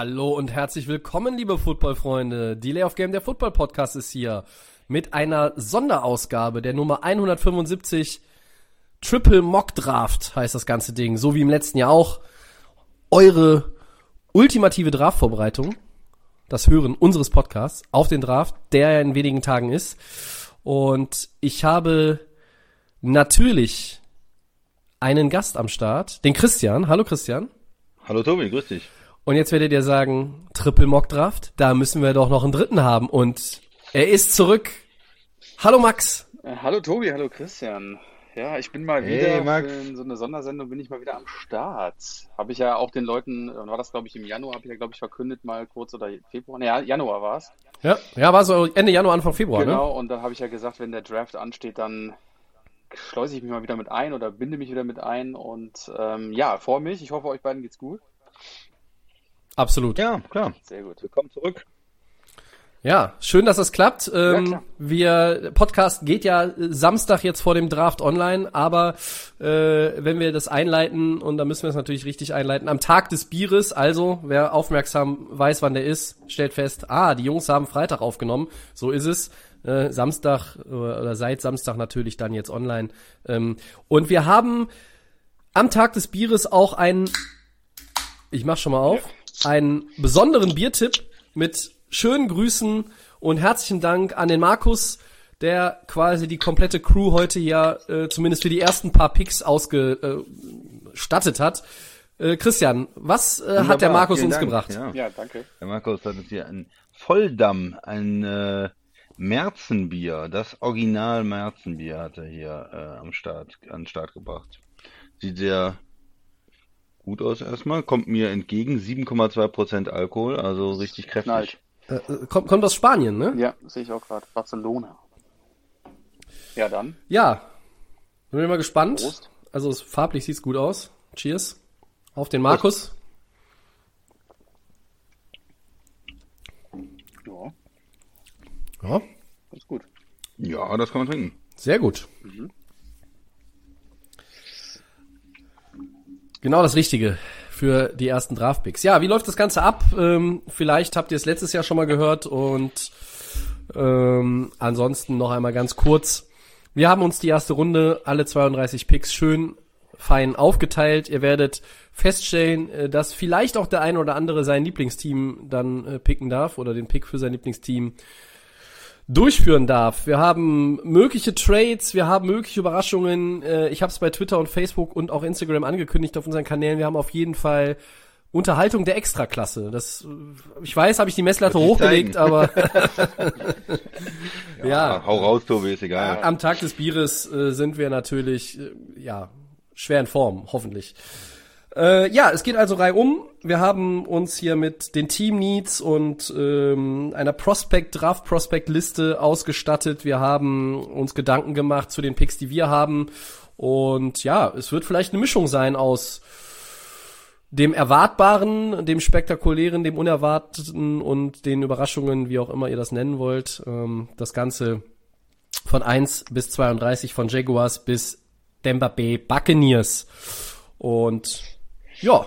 Hallo und herzlich willkommen, liebe Footballfreunde. Delay of Game, der Football Podcast ist hier mit einer Sonderausgabe der Nummer 175 Triple Mock Draft heißt das ganze Ding, so wie im letzten Jahr auch. Eure ultimative Draftvorbereitung, das Hören unseres Podcasts auf den Draft, der ja in wenigen Tagen ist. Und ich habe natürlich einen Gast am Start, den Christian. Hallo Christian. Hallo Tobi, grüß dich. Und jetzt werdet ihr sagen, Triple Mock Draft, da müssen wir doch noch einen dritten haben. Und er ist zurück. Hallo Max. Äh, Hallo Tobi, hallo Christian. Ja, ich bin mal Hey, wieder Max. für so eine Sondersendung bin ich mal wieder am Start. Habe ich ja auch den Leuten, wann war das glaube ich im Januar, habe ich ja glaube ich verkündet mal kurz oder Februar, ne, ja, Januar war es. Ja, ja, war so Ende Januar, Anfang Februar, ne? Genau, und dann habe ich ja gesagt, wenn der Draft ansteht, dann schleuse ich mich mal wieder mit ein oder binde mich wieder mit ein und ähm, ja, vor mich. Ich hoffe, euch beiden geht's gut. Absolut. Ja. Ja, klar. Sehr gut. Willkommen zurück. schön, dass das klappt. Ähm, klar. wir, Podcast geht ja Samstag jetzt vor dem Draft online, aber äh, wenn wir das einleiten, und da müssen wir es natürlich richtig einleiten, am Tag des Bieres, also wer aufmerksam weiß, wann der ist, stellt fest, ah, die Jungs haben Freitag aufgenommen, so ist es. Äh, Samstag äh, oder seit Samstag natürlich dann jetzt online. Ähm, und wir haben am Tag des Bieres auch einen, ich mach schon mal auf, einen besonderen Biertipp mit schönen Grüßen und herzlichen Dank an den Markus, der quasi die komplette Crew heute hier äh, zumindest für die ersten paar Picks ausgestattet hat. Äh, Christian, was äh, hat der Markus vielen uns Dank. gebracht? Ja. Ja, danke. Der Markus hat uns hier ein Volldamm, ein äh, Märzenbier, das Original Märzenbier hat er hier äh, am Start, an den Start gebracht. Sieht sehr gut aus erstmal, kommt mir entgegen, 7,2% Alkohol, also richtig kräftig. Knallt. Äh, kommt, kommt aus Spanien, ne? Ja, sehe ich auch gerade. Barcelona. Ja, dann. Ja. Bin mal gespannt. Prost. Also es, farblich sieht's gut aus. Cheers. Auf den Markus. Ja, Ja, ist gut. Ja, das kann man trinken. sehr gut. Genau das Richtige für die ersten Draftpicks. Ja, wie läuft das Ganze ab? Ähm, vielleicht habt ihr es letztes Jahr schon mal gehört und ähm, ansonsten noch einmal ganz kurz. Wir haben uns die erste Runde, alle 32 Picks, schön fein aufgeteilt. Ihr werdet feststellen, äh, dass vielleicht auch der ein oder andere sein Lieblingsteam dann äh, picken darf oder den Pick für sein Lieblingsteam durchführen darf. Wir haben mögliche Trades, wir haben mögliche Überraschungen. Äh, Ich habe es bei Twitter und Facebook und auch Instagram angekündigt auf unseren Kanälen. Wir haben auf jeden Fall Unterhaltung der Extraklasse. Das, äh, ich weiß, habe ich die Messlatte hochgelegt, zeigen. aber ja, Hau raus, Tobi, ist egal. am Tag des Bieres äh, sind wir natürlich äh, ja schwer in Form, hoffentlich. Äh, ja, es geht also reihum. Wir haben uns hier mit den Team Needs und ähm, einer Prospect Draft Prospect Liste ausgestattet. Wir haben uns Gedanken gemacht zu den Picks, die wir haben und ja, es wird vielleicht eine Mischung sein aus dem Erwartbaren, dem Spektakulären, dem Unerwarteten und den Überraschungen, wie auch immer ihr das nennen wollt. Ähm, das Ganze von 1 bis 32, von Jaguars bis Denver Bay Buccaneers. Und ja,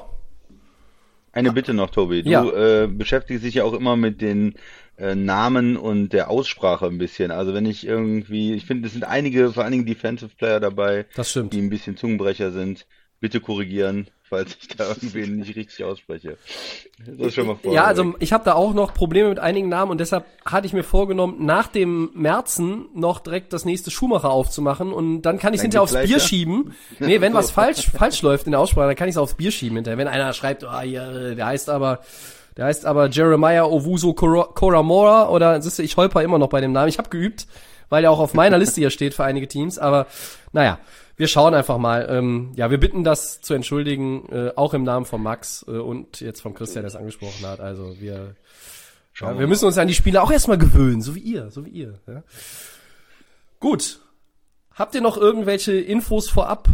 Eine Bitte noch, Tobi. Du Ja. äh, beschäftigst dich ja auch immer mit den äh, Namen und der Aussprache ein bisschen. Also wenn ich irgendwie, ich finde, es sind einige, vor allen Dingen Defensive Player dabei, die ein bisschen Zungenbrecher sind. Bitte korrigieren, falls ich da irgendwen nicht richtig ausspreche. Das ist schon mal vor. Ja, also ich habe da auch noch Probleme mit einigen Namen und deshalb hatte ich mir vorgenommen, nach dem Märzen noch direkt das nächste Schumacher aufzumachen und dann kann ich hinterher aufs Bier leichter? schieben. Nee, wenn So. was falsch falsch läuft in der Aussprache, dann kann ich es aufs Bier schieben hinterher. Wenn einer schreibt, ah, hier, der heißt aber der heißt aber Jeremiah Owusu Koro- Koramora oder siehst du, ich holper immer noch bei dem Namen. Ich habe geübt, weil er auch auf meiner Liste hier steht für einige Teams, aber naja, wir schauen einfach mal. Ähm, ja, wir bitten das zu entschuldigen, äh, auch im Namen von Max äh, und jetzt von Christian, der es angesprochen hat. Also wir Ja, wir müssen uns an die Spiele auch erstmal gewöhnen, so wie ihr, so wie ihr. Ja. Gut. Habt ihr noch irgendwelche Infos vorab?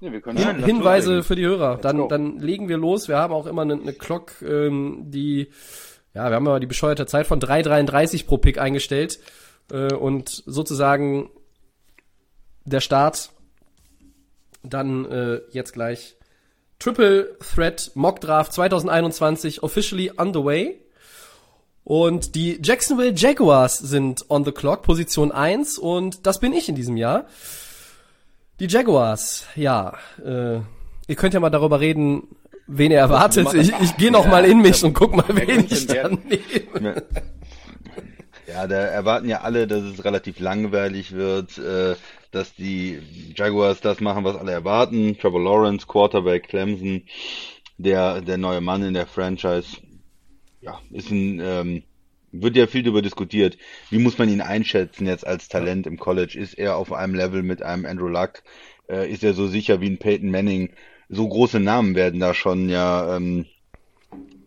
Nee, wir können Hin Hinweise für die Hörer. Dann, dann legen wir los. Wir haben auch immer eine, eine Clock, ähm, die, ja, wir haben aber die bescheuerte Zeit von 3,33 pro Pick eingestellt. Äh, und sozusagen der Start dann äh, jetzt gleich Triple Threat Mock Draft 2021 officially underway. Und die Jacksonville Jaguars sind on the clock, Position 1 und das bin ich in diesem Jahr. Die Jaguars, ja, äh, ihr könnt ja mal darüber reden, wen ihr erwartet. Ich, ich gehe noch mal in mich und guck mal, wen ich dann nehme. Ja, da erwarten ja alle, dass es relativ langweilig wird, äh, dass die Jaguars das machen, was alle erwarten. Trevor Lawrence, Quarterback, Clemson, der, der neue Mann in der Franchise. Ja, ist ein, ähm, wird ja viel darüber diskutiert. Wie muss man ihn einschätzen jetzt als Talent im College? Ist er auf einem Level mit einem Andrew Luck? Äh, ist er so sicher wie ein Peyton Manning? So große Namen werden da schon ja, ähm,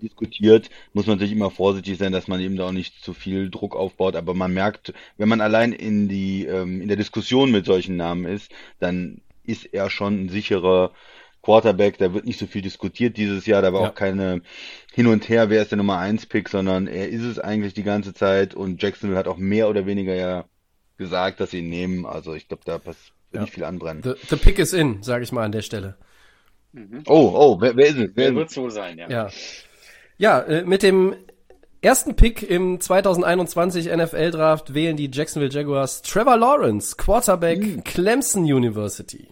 diskutiert, muss man natürlich immer vorsichtig sein, dass man eben da auch nicht zu viel Druck aufbaut. Aber man merkt, wenn man allein in die ähm, in der Diskussion mit solchen Namen ist, dann ist er schon ein sicherer Quarterback. Da wird nicht so viel diskutiert dieses Jahr. Da war Ja. auch keine hin und her, wer ist der Nummer 1 Pick, sondern er ist es eigentlich die ganze Zeit. Und Jacksonville hat auch mehr oder weniger ja gesagt, dass sie ihn nehmen. Also ich glaube, da pass- wird Ja. nicht viel anbrennen. The, the pick is in, sage ich mal an der Stelle. Oh, oh, wer, wer ist es? Wer Wer wird es? so sein, ja. Ja. Ja, äh, mit dem ersten Pick im 2021 NFL Draft wählen die Jacksonville Jaguars Trevor Lawrence, Quarterback Clemson University.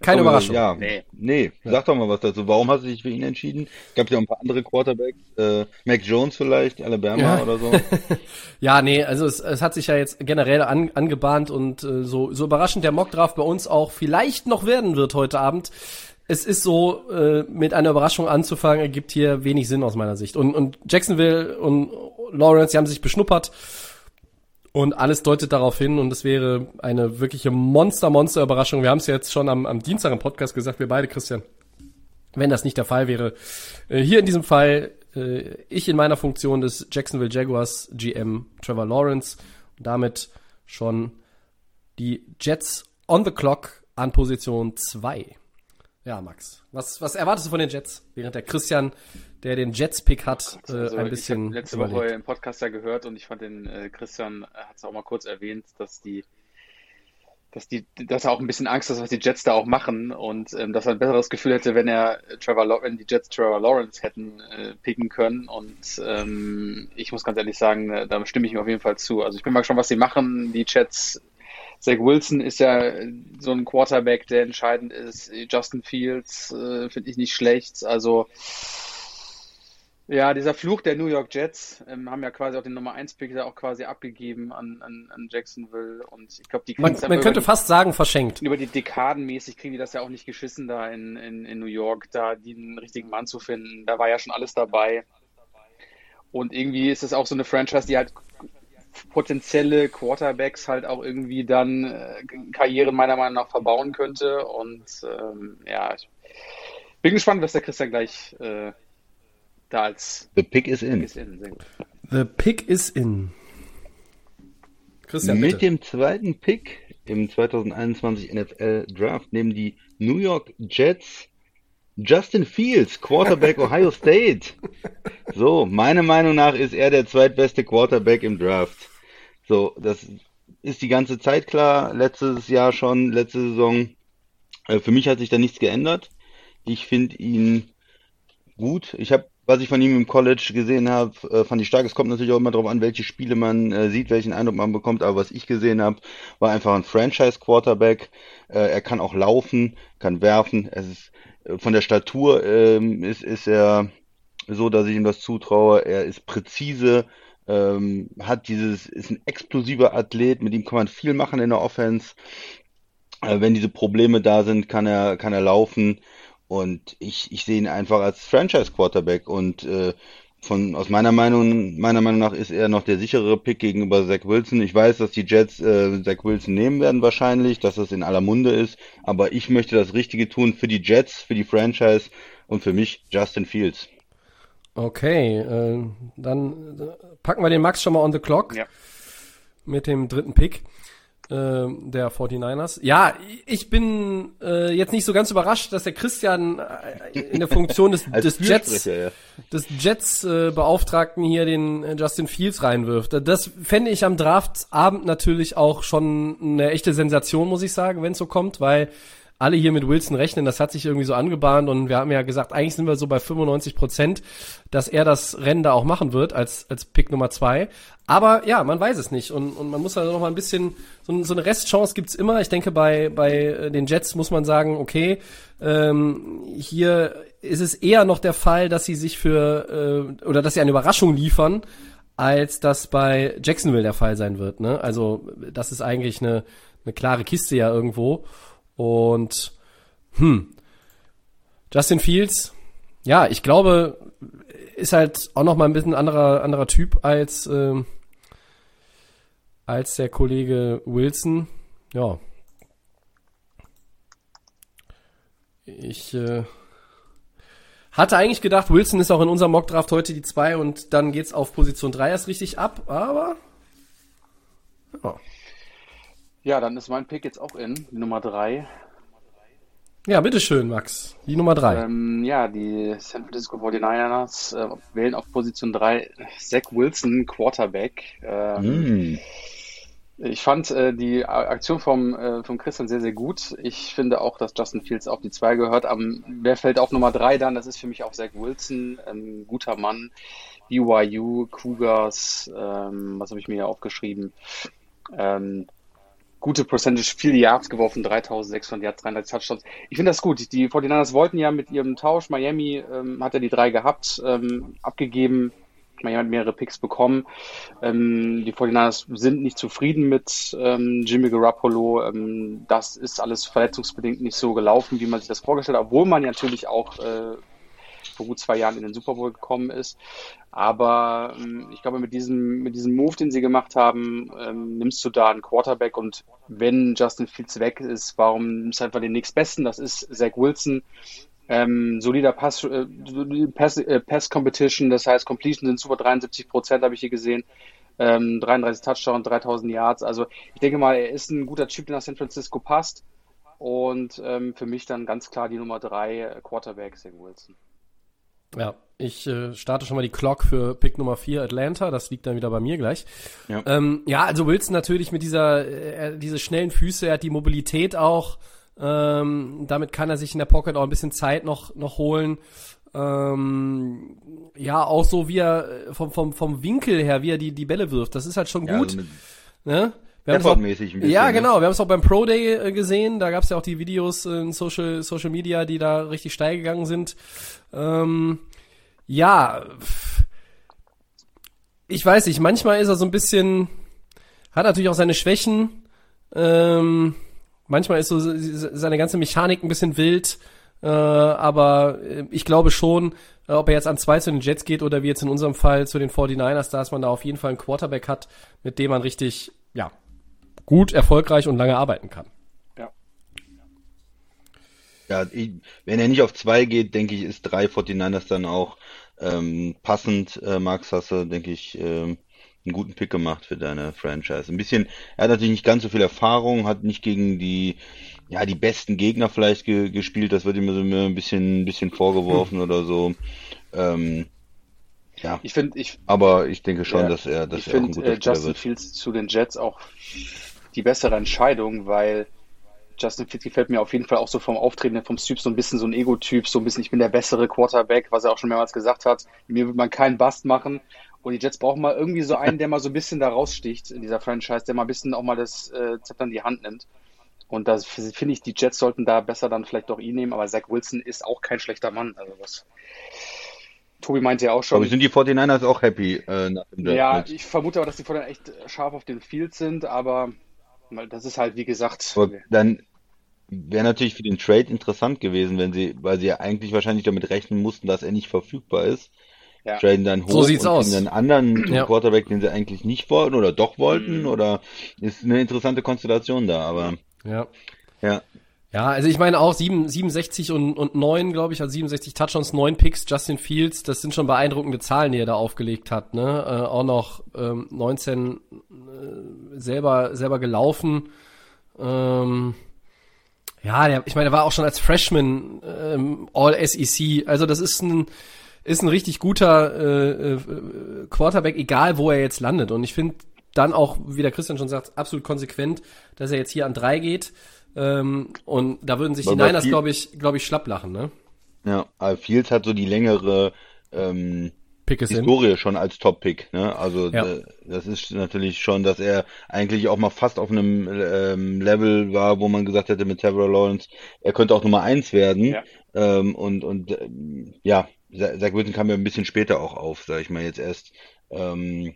Keine Aber, Überraschung. Ja, Nee. nee. Sag doch mal was dazu. Warum hast du dich für ihn entschieden? Gab ja auch ein paar andere Quarterbacks. Äh, Mac Jones vielleicht, Alabama Ja. oder so. Ja, nee, also es, es hat sich ja jetzt generell an, angebahnt und äh, so, so überraschend der Mockdraft bei uns auch vielleicht noch werden wird heute Abend. Es ist so, äh, mit einer Überraschung anzufangen, ergibt hier wenig Sinn aus meiner Sicht. Und, und Jacksonville und Lawrence, die haben sich beschnuppert und alles deutet darauf hin und es wäre eine wirkliche Monster-Monster-Überraschung. Wir haben es jetzt schon am, am Dienstag im Podcast gesagt, wir beide, Christian. Wenn das nicht der Fall wäre, äh, hier in diesem Fall äh, ich in meiner Funktion des Jacksonville Jaguars GM Trevor Lawrence und damit schon die Jets on the clock an Position 2. Ja, Max, was, was erwartest du von den Jets? Während der Christian, der den Jets-Pick hat, äh, Also, ein ich bisschen habe letzte überlegt. Woche im Podcast ja gehört und ich fand den äh, Christian hat es auch mal kurz erwähnt, dass die, dass die, dass er auch ein bisschen Angst hat, was die Jets da auch machen und ähm, dass er ein besseres Gefühl hätte, wenn er Trevor, wenn die Jets Trevor Lawrence hätten äh, picken können und ähm, ich muss ganz ehrlich sagen, äh, da stimme ich ihm auf jeden Fall zu. Also ich bin mal gespannt, was sie machen. Die Jets Zach Wilson ist ja so ein Quarterback, der entscheidend ist. Justin Fields äh, finde ich nicht schlecht. Also ja, dieser Fluch der New York Jets ähm, haben ja quasi auch den Nummer 1 Pick auch quasi abgegeben an, an, an Jacksonville und ich glaube, die Man, man könnte fast sagen, verschenkt. über die Dekaden mäßig kriegen die das ja auch nicht geschissen da in, in, in New York, da den richtigen Mann zu finden. Da war ja schon alles dabei. Und irgendwie ist es auch so eine Franchise, die halt potenzielle Quarterbacks halt auch irgendwie dann äh, Karrieren meiner Meinung nach verbauen könnte. Und ähm, ja, ich bin gespannt, was der Christian gleich äh, da als The pick is in. ist in. The pick is in. Christian, Mit bitte. dem zweiten Pick im 2021 NFL Draft nehmen die New York Jets Justin Fields, Quarterback Ohio State. So, meiner Meinung nach ist er der zweitbeste Quarterback im Draft. So, das ist die ganze Zeit klar. Letztes Jahr schon, letzte Saison. Äh, Für mich hat sich da nichts geändert. Ich finde ihn gut. Ich habe, was ich von ihm im College gesehen habe, äh, fand ich stark. Es kommt natürlich auch immer darauf an, welche Spiele man äh, sieht, welchen Eindruck man bekommt. Aber was ich gesehen habe, war einfach ein Franchise-Quarterback. Er kann auch laufen, kann werfen. Es ist von der Statur ähm, ist, ist er so, dass ich ihm das zutraue. Er ist präzise, ähm, hat dieses, ist ein explosiver Athlet. Mit ihm kann man viel machen in der Offense. Äh, wenn diese Probleme da sind, kann er, kann er laufen. Und ich, ich sehe ihn einfach als Franchise-Quarterback. Und äh, von, aus meiner Meinung, meiner Meinung nach ist er noch der sicherere Pick gegenüber Zach Wilson. Ich weiß, dass die Jets äh, Zach Wilson nehmen werden wahrscheinlich, dass das in aller Munde ist. Aber ich möchte das Richtige tun für die Jets, für die Franchise und für mich Justin Fields. Okay, äh, dann äh, packen wir den Max schon mal on the clock Ja. mit dem dritten Pick äh, der 49ers. Ja, ich bin äh, jetzt nicht so ganz überrascht, dass der Christian äh, in der Funktion des, des Jets, ja. des Jets äh, Beauftragten hier den äh, Justin Fields reinwirft. Das fände ich am Draftabend natürlich auch schon eine echte Sensation, muss ich sagen, wenn es so kommt, weil alle hier mit Wilson rechnen, das hat sich irgendwie so angebahnt und wir haben ja gesagt, eigentlich sind wir so bei 95 Prozent, dass er das Rennen da auch machen wird als, als Pick Nummer zwei. Aber ja, man weiß es nicht und, und man muss da noch mal ein bisschen, so, so eine Restchance gibt's immer. Ich denke, bei, bei äh, den Jets muss man sagen, okay, ähm, hier ist es eher noch der Fall, dass sie sich für, äh, oder dass sie eine Überraschung liefern, als das bei Jacksonville der Fall sein wird. Ne? Also das ist eigentlich eine, eine klare Kiste ja irgendwo. Und hm, Justin Fields, ja, ich glaube, ist halt auch noch mal ein bisschen anderer anderer Typ als ähm, als der Kollege Wilson. Ja, ich äh, hatte eigentlich gedacht, Wilson ist auch in unserem Mockdraft heute die 2 und dann geht's auf Position 3 erst richtig ab, aber ja. Ja, dann ist mein Pick jetzt auch in, die Nummer drei. Ja, bitteschön, Max. Die Nummer drei. Ähm, ja, die San Francisco 49ers äh, wählen auf Position 3 Zach Wilson, Quarterback. Ähm, Mm. Ich fand äh, die Aktion vom, äh, vom Christian sehr, sehr gut. Ich finde auch, dass Justin Fields auf die 2 gehört. Am, wer fällt auf Nummer 3 dann? Das ist für mich auch Zach Wilson, ein guter Mann. BYU, Cougars, ähm, was habe ich mir hier aufgeschrieben? Ähm, gute Percentage, viele Yards geworfen, 3600 Yards, 33 Touchdowns. Ich finde das gut. Die 49ers wollten ja mit ihrem Tausch, Miami ähm, hat ja die drei gehabt, ähm, abgegeben. Miami hat mehrere Picks bekommen. Ähm, die 49ers sind nicht zufrieden mit ähm, Jimmy Garoppolo. Ähm, das ist alles verletzungsbedingt nicht so gelaufen, wie man sich das vorgestellt hat, obwohl man natürlich auch äh, vor gut zwei Jahren in den Super Bowl gekommen ist. Aber ähm, ich glaube, mit diesem, mit diesem Move, den sie gemacht haben, ähm, nimmst du da einen Quarterback und wenn Justin Fields weg ist, warum nimmst du einfach den nächstbesten? Das ist Zach Wilson. Ähm, solider Pass, äh, Pass, äh, Pass Competition, das heißt Completion sind super 73 Prozent, habe ich hier gesehen. Ähm, 33 Touchdowns, 3000 Yards. Also ich denke mal, er ist ein guter Typ, der nach San Francisco passt. Und ähm, für mich dann ganz klar die Nummer drei äh, Quarterback, Zach Wilson. Ja, ich äh, starte schon mal die Clock für Pick Nummer 4 Atlanta. Das liegt dann wieder bei mir gleich. Ja. Ähm, ja, also Wilson natürlich mit dieser, äh, diese schnellen Füße, er hat die Mobilität auch. Ähm, damit kann er sich in der Pocket auch ein bisschen Zeit noch, noch holen. Ähm, ja, auch so wie er äh, vom, vom, vom Winkel her, wie er die, die Bälle wirft. Das ist halt schon Ja, gut. also ne? Stafford-mäßig ein bisschen, ja, ne? genau. Wir haben es auch beim Pro Day äh, gesehen. Da gab es ja auch die Videos in Social, Social Media, die da richtig steil gegangen sind. Ähm, ja, ich weiß nicht. Manchmal ist er so ein bisschen, hat natürlich auch seine Schwächen. Ähm, manchmal ist so seine ganze Mechanik ein bisschen wild. Äh, aber äh, ich glaube schon, äh, ob er jetzt an zwei zu den Jets geht oder wie jetzt in unserem Fall zu den 49ers, dass man da auf jeden Fall einen Quarterback hat, mit dem man richtig, ja, gut, erfolgreich und lange arbeiten kann. Ja. Ja, ich, wenn er nicht auf zwei geht, denke ich, ist drei 49ers dann auch ähm, passend. Äh, Max, hast du, denke ich, ähm, einen guten Pick gemacht für deine Franchise. Ein bisschen, er hat natürlich nicht ganz so viel Erfahrung, hat nicht gegen die, ja, die besten Gegner vielleicht ge gespielt. Das wird ihm so ein bisschen, ein bisschen vorgeworfen oder so. Ähm, ja, Ich finde, ich, aber ich denke schon, Ja, dass er, dass ich er auch ein finde guter äh, Justin. Fields zu den Jets auch die bessere Entscheidung, weil Justin Fields gefällt mir auf jeden Fall auch so vom Auftreten, vom Typ so ein bisschen so ein Ego-Typ, so ein bisschen, ich bin der bessere Quarterback, was er auch schon mehrmals gesagt hat. Mir wird man keinen Bust machen. Und die Jets brauchen mal irgendwie so einen, der mal so ein bisschen da raussticht in dieser Franchise, der mal ein bisschen auch mal das äh, Zepter in die Hand nimmt. Und da finde ich, die Jets sollten da besser dann vielleicht doch ihn nehmen, aber Zach Wilson ist auch kein schlechter Mann. Also was Tobi meinte ja auch schon. Aber sind die 49ers auch happy äh, nach dem Draft Ja, ich vermute aber, dass die vorher echt scharf auf den Field sind, aber mal, das ist halt, wie gesagt, Aber dann wäre natürlich für den Trade interessant gewesen, wenn sie, weil sie ja eigentlich wahrscheinlich damit rechnen mussten, dass er nicht verfügbar ist. Ja. Traden dann hoch So sieht's und aus. einen anderen Ja. Quarterback, den sie eigentlich nicht wollten oder doch wollten Mhm. oder ist eine interessante Konstellation da, aber Ja. ja. Ja, also ich meine auch 7, 67 und, und 9, glaube ich, also 67 Touchdowns, 9 Picks, Justin Fields, das sind schon beeindruckende Zahlen, die er da aufgelegt hat. Ne? Äh, auch noch ähm, 19 äh, selber, selber gelaufen. Ähm, ja, der, ich meine, der war auch schon als Freshman ähm, All-SEC. Also das ist ein, ist ein richtig guter äh, äh, Quarterback, egal wo er jetzt landet. Und ich finde dann auch, wie der Christian schon sagt, absolut konsequent, dass er jetzt hier an drei geht. Ähm, und da würden sich Aber die Niners, glaube ich, glaube ich, schlapp lachen, ne? Ja, aber Fields hat so die längere ähm, Pick es in. Historie schon als Top-Pick. Ne? Also Ja. äh, das ist natürlich schon, dass er eigentlich auch mal fast auf einem ähm, Level war, wo man gesagt hätte mit Trevor Lawrence, er könnte auch Nummer eins werden. Ja. Ähm, und und ähm, ja, Zach Wilson kam ja ein bisschen später auch auf, sag ich mal jetzt erst ähm,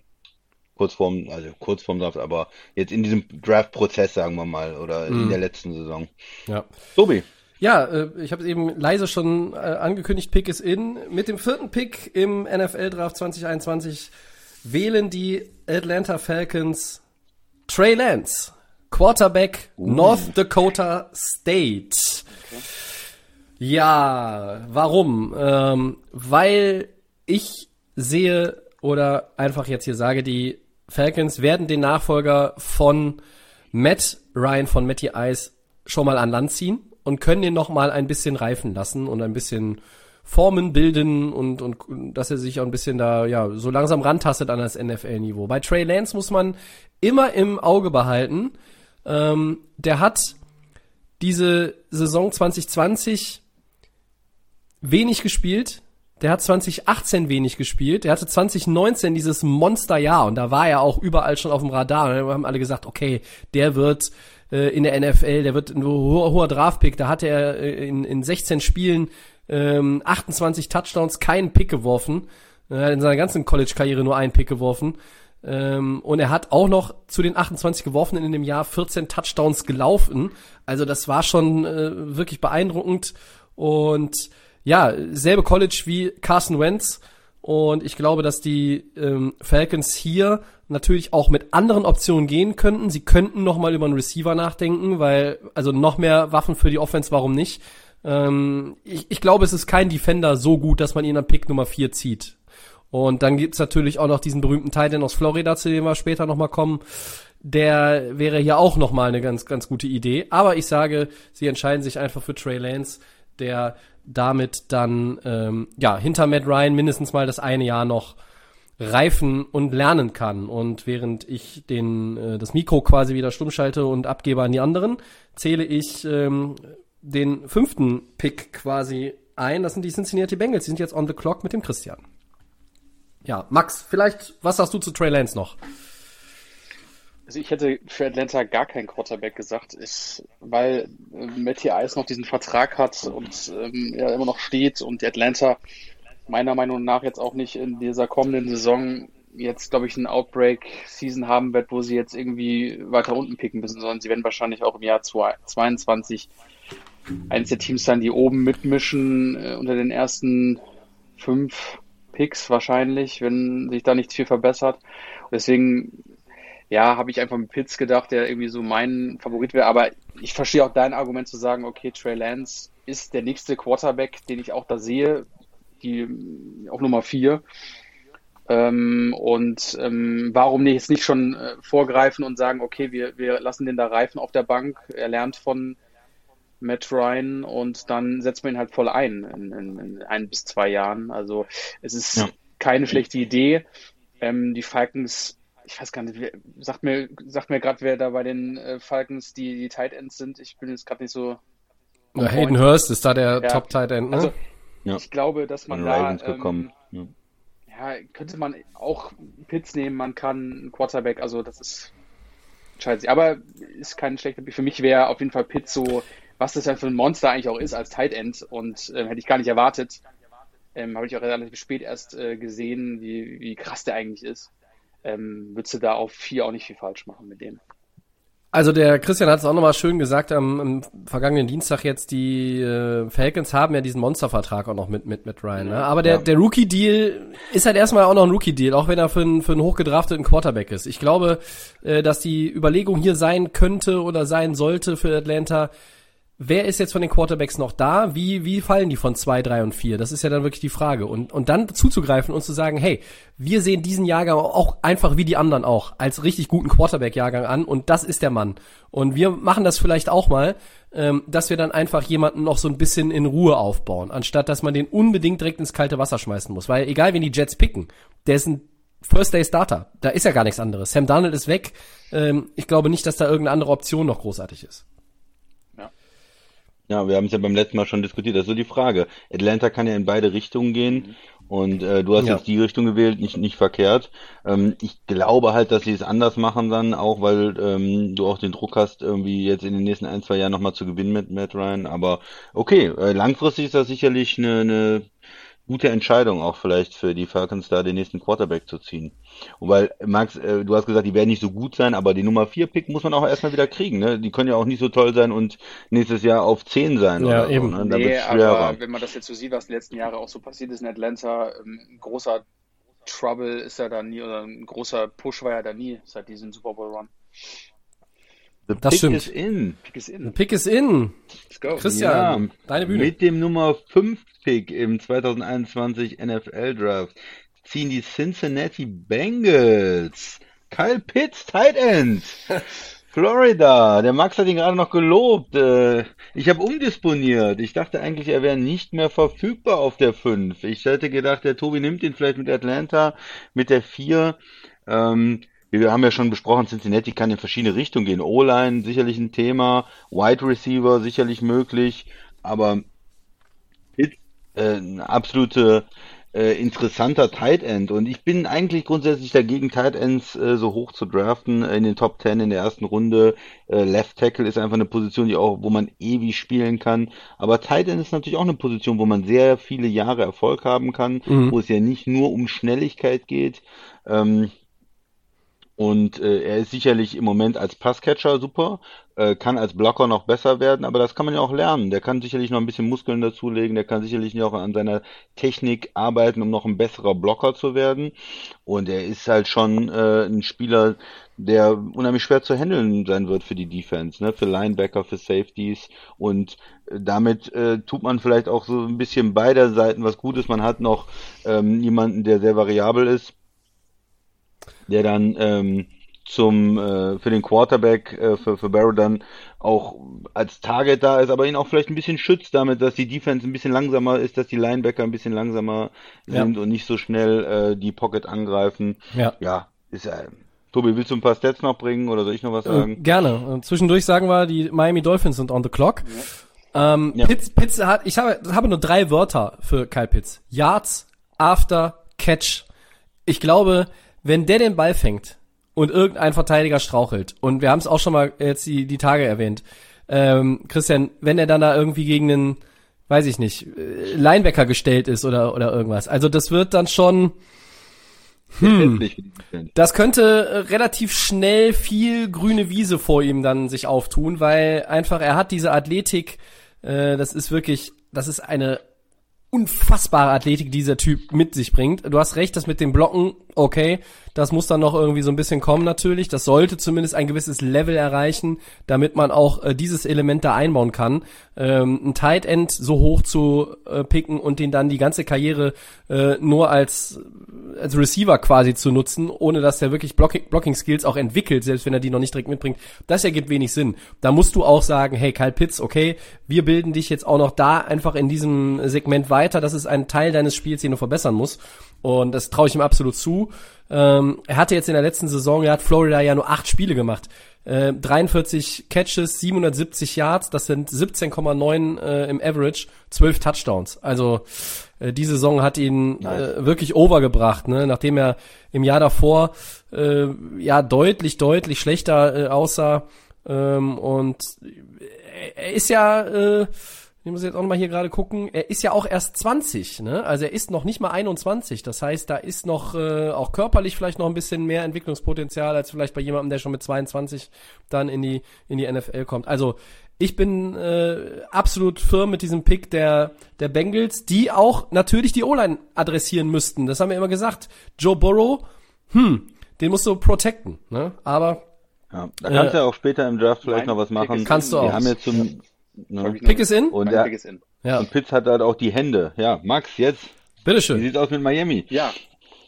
kurz vorm, also kurz vorm Draft, aber jetzt in diesem Draft-Prozess, sagen wir mal, oder in Mhm. der letzten Saison. Ja. Tobi. Ja, äh, ich habe es eben leise schon äh, angekündigt, Pick ist in. Mit dem vierten Pick im NFL-Draft 2021 wählen die Atlanta Falcons Trey Lance, Quarterback North Dakota State. Ja, warum? Ähm, weil ich sehe oder einfach jetzt hier sage, die Falcons werden den Nachfolger von Matt Ryan von Matty Ice schon mal an Land ziehen und können den noch mal ein bisschen reifen lassen und ein bisschen Formen bilden und, und dass er sich auch ein bisschen da ja so langsam rantastet an das NFL-Niveau. Bei Trey Lance muss man immer im Auge behalten, ähm, der hat diese Saison 2020 wenig gespielt. Der hat 2018 wenig gespielt. Der hatte 2019 dieses Monsterjahr und da war er auch überall schon auf dem Radar. Und da haben alle gesagt, okay, der wird äh, in der NFL, der wird ein hoher, hoher Draftpick. Da hat er äh, in, in 16 Spielen ähm, 28 Touchdowns, keinen Pick geworfen. Er hat in seiner ganzen College-Karriere nur einen Pick geworfen. Ähm, und er hat auch noch zu den 28 geworfenen in dem Jahr 14 Touchdowns gelaufen. Also das war schon äh, wirklich beeindruckend. Und ja, selbe College wie Carson Wentz. Und ich glaube, dass die ähm, Falcons hier natürlich auch mit anderen Optionen gehen könnten. Sie könnten noch mal über einen Receiver nachdenken, weil also noch mehr Waffen für die Offense, warum nicht? Ähm, ich, ich glaube, es ist kein Defender so gut, dass man ihn an Pick Nummer 4 zieht. Und dann gibt's natürlich auch noch diesen berühmten Titan aus Florida, zu dem wir später noch mal kommen. Der wäre hier auch noch mal eine ganz, ganz gute Idee. Aber ich sage, sie entscheiden sich einfach für Trey Lance, der damit dann ähm, ja hinter Matt Ryan mindestens mal das eine Jahr noch reifen und lernen kann. Und während ich den äh, das Mikro quasi wieder stumm schalte und abgebe an die anderen, zähle ich ähm, den fünften Pick quasi ein. Das sind die Cincinnati Bengals. Die sind jetzt on the clock mit dem Christian. Ja, Max, vielleicht, was sagst du zu Trey Lance noch? Also ich hätte für Atlanta gar keinen Quarterback gesagt, ich, weil äh, Matty Ice noch diesen Vertrag hat und ähm, er immer noch steht und Atlanta meiner Meinung nach jetzt auch nicht in dieser kommenden Saison jetzt, glaube ich, einen Outbreak-Season haben wird, wo sie jetzt irgendwie weiter unten picken müssen, sondern sie werden wahrscheinlich auch im Jahr 2022 eines der Teams sein, die oben mitmischen äh, unter den ersten fünf Picks wahrscheinlich, wenn sich da nicht viel verbessert. Deswegen ja, habe ich einfach mit Pitts gedacht, der irgendwie so mein Favorit wäre. Aber ich verstehe auch dein Argument zu sagen, okay, Trey Lance ist der nächste Quarterback, den ich auch da sehe, die auf Nummer vier. Ähm, und ähm, warum nicht jetzt nicht schon äh, vorgreifen und sagen, okay, wir, wir lassen den da reifen auf der Bank, er lernt von Matt Ryan und dann setzt man ihn halt voll ein in, in, in ein bis zwei Jahren. Also es ist Ja. keine schlechte Idee. Ähm, die Falcons ich weiß gar nicht, wer, sagt mir, sagt mir gerade, wer da bei den äh, Falcons die, die Tight Ends sind. Ich bin jetzt gerade nicht so. on Ja, Hayden point. Hurst ist da der Ja. Top Tight End, ne? Also, Ja. ich glaube, dass man da. Gekommen. Ja. Ähm, ja, könnte man auch Pitts nehmen, man kann einen Quarterback, also das ist. Sich. Aber ist kein schlechter. Für mich wäre auf jeden Fall Pitts so, was das ja für ein Monster eigentlich auch ist als Tight End. Und ähm, hätte ich gar nicht erwartet. Ähm, Habe ich auch relativ spät erst äh, gesehen, wie, wie krass der eigentlich ist ähm, würdest du da auf vier auch nicht viel falsch machen mit dem. Also der Christian hat es auch nochmal schön gesagt am, am vergangenen Dienstag jetzt, die äh, Falcons haben ja diesen Monstervertrag auch noch mit, mit, mit Ryan. Ne? Aber der, Ja. der Rookie-Deal ist halt erstmal auch noch ein Rookie-Deal, auch wenn er für, einen- für einen hochgedrafteten Quarterback ist. Ich glaube, äh, dass die Überlegung hier sein könnte oder sein sollte für Atlanta, wer ist jetzt von den Quarterbacks noch da? Wie, wie fallen die von zwei, drei und vier? Das ist ja dann wirklich die Frage. Und, und dann zuzugreifen und zu sagen, hey, wir sehen diesen Jahrgang auch einfach wie die anderen auch als richtig guten Quarterback-Jahrgang an und das ist der Mann. Und wir machen das vielleicht auch mal, ähm, dass wir dann einfach jemanden noch so ein bisschen in Ruhe aufbauen, anstatt dass man den unbedingt direkt ins kalte Wasser schmeißen muss. Weil egal, wen die Jets picken, der ist ein First Day Starter. Da ist ja gar nichts anderes. Sam Darnold ist weg. Ähm, ich glaube nicht, dass da irgendeine andere Option noch großartig ist. Ja, wir haben es ja beim letzten Mal schon diskutiert. Das ist so die Frage. Atlanta kann ja in beide Richtungen gehen. Und äh, du hast Ja. jetzt die Richtung gewählt, nicht, nicht verkehrt. Ähm, ich glaube halt, dass sie es anders machen dann, auch weil ähm, du auch den Druck hast, irgendwie jetzt in den nächsten ein, zwei Jahren nochmal zu gewinnen mit Matt Ryan. Aber okay, äh, langfristig ist das sicherlich eine, eine gute Entscheidung auch vielleicht für die Falcons da den nächsten Quarterback zu ziehen. Und weil, Max, äh, du hast gesagt, die werden nicht so gut sein, aber die Nummer 4 Pick muss man auch erstmal wieder kriegen, ne? Die können ja auch nicht so toll sein und nächstes Jahr auf 10 sein Ja, oder eben. so, ne? Da Nee, aber wenn man das jetzt so sieht, was die letzten Jahre auch so passiert ist in Atlanta, ähm, ein großer Trouble ist er da nie, oder ein großer Push war er da nie seit diesem Super Bowl Run. The Das pick stimmt. is in. Pick is The in. Pick is in. Let's go. Christian, Ja, deine Bühne. Mit dem Nummer 5 Pick im 2021 NFL Draft ziehen die Cincinnati Bengals. Kyle Pitts, Tight End. Florida. Der Max hat ihn gerade noch gelobt. Äh, Ich habe umdisponiert. Ich dachte eigentlich, er wäre nicht mehr verfügbar auf der 5. Ich hätte gedacht, der Tobi nimmt ihn vielleicht mit Atlanta, mit der 4. Ähm, wir haben ja schon besprochen, Cincinnati kann in verschiedene Richtungen gehen. O-Line sicherlich ein Thema, Wide Receiver sicherlich möglich, aber Pitts, äh, ein absolute äh, interessanter Tight End und ich bin eigentlich grundsätzlich dagegen, Tight Ends äh, so hoch zu draften in den Top 10 in der ersten Runde. Äh, Left Tackle ist einfach eine Position, die auch, wo man ewig spielen kann. Aber Tight End ist natürlich auch eine Position, wo man sehr viele Jahre Erfolg haben kann, Mhm. wo es ja nicht nur um Schnelligkeit geht. Ähm, und äh, er ist sicherlich im Moment als Passcatcher super, äh, kann als Blocker noch besser werden, aber das kann man ja auch lernen. Der kann sicherlich noch ein bisschen Muskeln dazulegen, der kann sicherlich auch an seiner Technik arbeiten, um noch ein besserer Blocker zu werden. Und er ist halt schon äh, ein Spieler, der unheimlich schwer zu handeln sein wird für die Defense, ne? Für Linebacker, für Safeties und äh, damit äh, tut man vielleicht auch so ein bisschen beider Seiten was Gutes. Man hat noch ähm, jemanden, der sehr variabel ist, der dann ähm, zum äh, für den Quarterback äh, für für Barrow dann auch als Target da ist, aber ihn auch vielleicht ein bisschen schützt damit, dass die Defense ein bisschen langsamer ist, dass die Linebacker ein bisschen langsamer Ja. sind und nicht so schnell äh, die Pocket angreifen. Ja. Ja, ist äh, Tobi, willst du ein paar Stats noch bringen oder soll ich noch was Äh, sagen? gerne. Und zwischendurch sagen wir, die Miami Dolphins sind on the clock. Ähm, Ja. Pitts, Pitts hat, ich habe, habe nur drei Wörter für Kyle Pitts. Yards, After, Catch. Ich glaube, wenn der den Ball fängt und irgendein Verteidiger strauchelt, und wir haben es auch schon mal jetzt die, die Tage erwähnt, ähm, Christian, wenn er dann da irgendwie gegen einen, weiß ich nicht, äh, Linebacker gestellt ist oder, oder irgendwas. Also das wird dann schon, hm. Defense. Das könnte äh, relativ schnell viel grüne Wiese vor ihm dann sich auftun, weil einfach er hat diese Athletik, äh, das ist wirklich, das ist eine unfassbare Athletik, die dieser Typ mit sich bringt. Du hast recht, das mit dem Blocken, okay, das muss dann noch irgendwie so ein bisschen kommen natürlich. Das sollte zumindest ein gewisses Level erreichen, damit man auch äh, dieses Element da einbauen kann. Ähm, ein Tight End so hoch zu äh, picken und den dann die ganze Karriere äh, nur als als Receiver quasi zu nutzen, ohne dass er wirklich Blocking, Blocking Skills auch entwickelt, selbst wenn er die noch nicht direkt mitbringt, das ergibt wenig Sinn. Da musst du auch sagen, hey Kyle Pitts, okay, wir bilden dich jetzt auch noch da einfach in diesem Segment weiter. Das ist ein Teil deines Spiels, den du verbessern musst. Und das traue ich ihm absolut zu. Ähm, er hatte jetzt in der letzten Saison, er hat Florida ja nur acht Spiele gemacht. Äh, 43 Catches, 770 Yards, das sind 17,9 äh, im Average, 12 Touchdowns. Also äh, die Saison hat ihn äh, wirklich overgebracht, ne? nachdem er im Jahr davor äh, ja deutlich, deutlich schlechter äh, aussah. Ähm, und er- ist ja, äh, ich muss jetzt auch noch mal hier gerade gucken, er ist ja auch erst 20, ne? Also er ist noch nicht mal 21. Das heißt, da ist noch äh, auch körperlich vielleicht noch ein bisschen mehr Entwicklungspotenzial als vielleicht bei jemandem, der schon mit 22 dann in die in die NFL kommt. Also ich bin äh, absolut firm mit diesem Pick der der Bengals, die auch natürlich die O-Line adressieren müssten. Das haben wir immer gesagt. Joe Burrow, hm, den musst du protecten, ne? Aber Ja, da kannst Äh, du ja auch später im Draft vielleicht noch was machen. Kannst du Wir auch. haben jetzt zum, Ne? Pick ist in? Und, Mein er, Pick ist in. Ja, und Pitts hat halt auch die Hände. Ja, Max, jetzt. Wie bitteschön. sieht's aus mit Miami? Ja,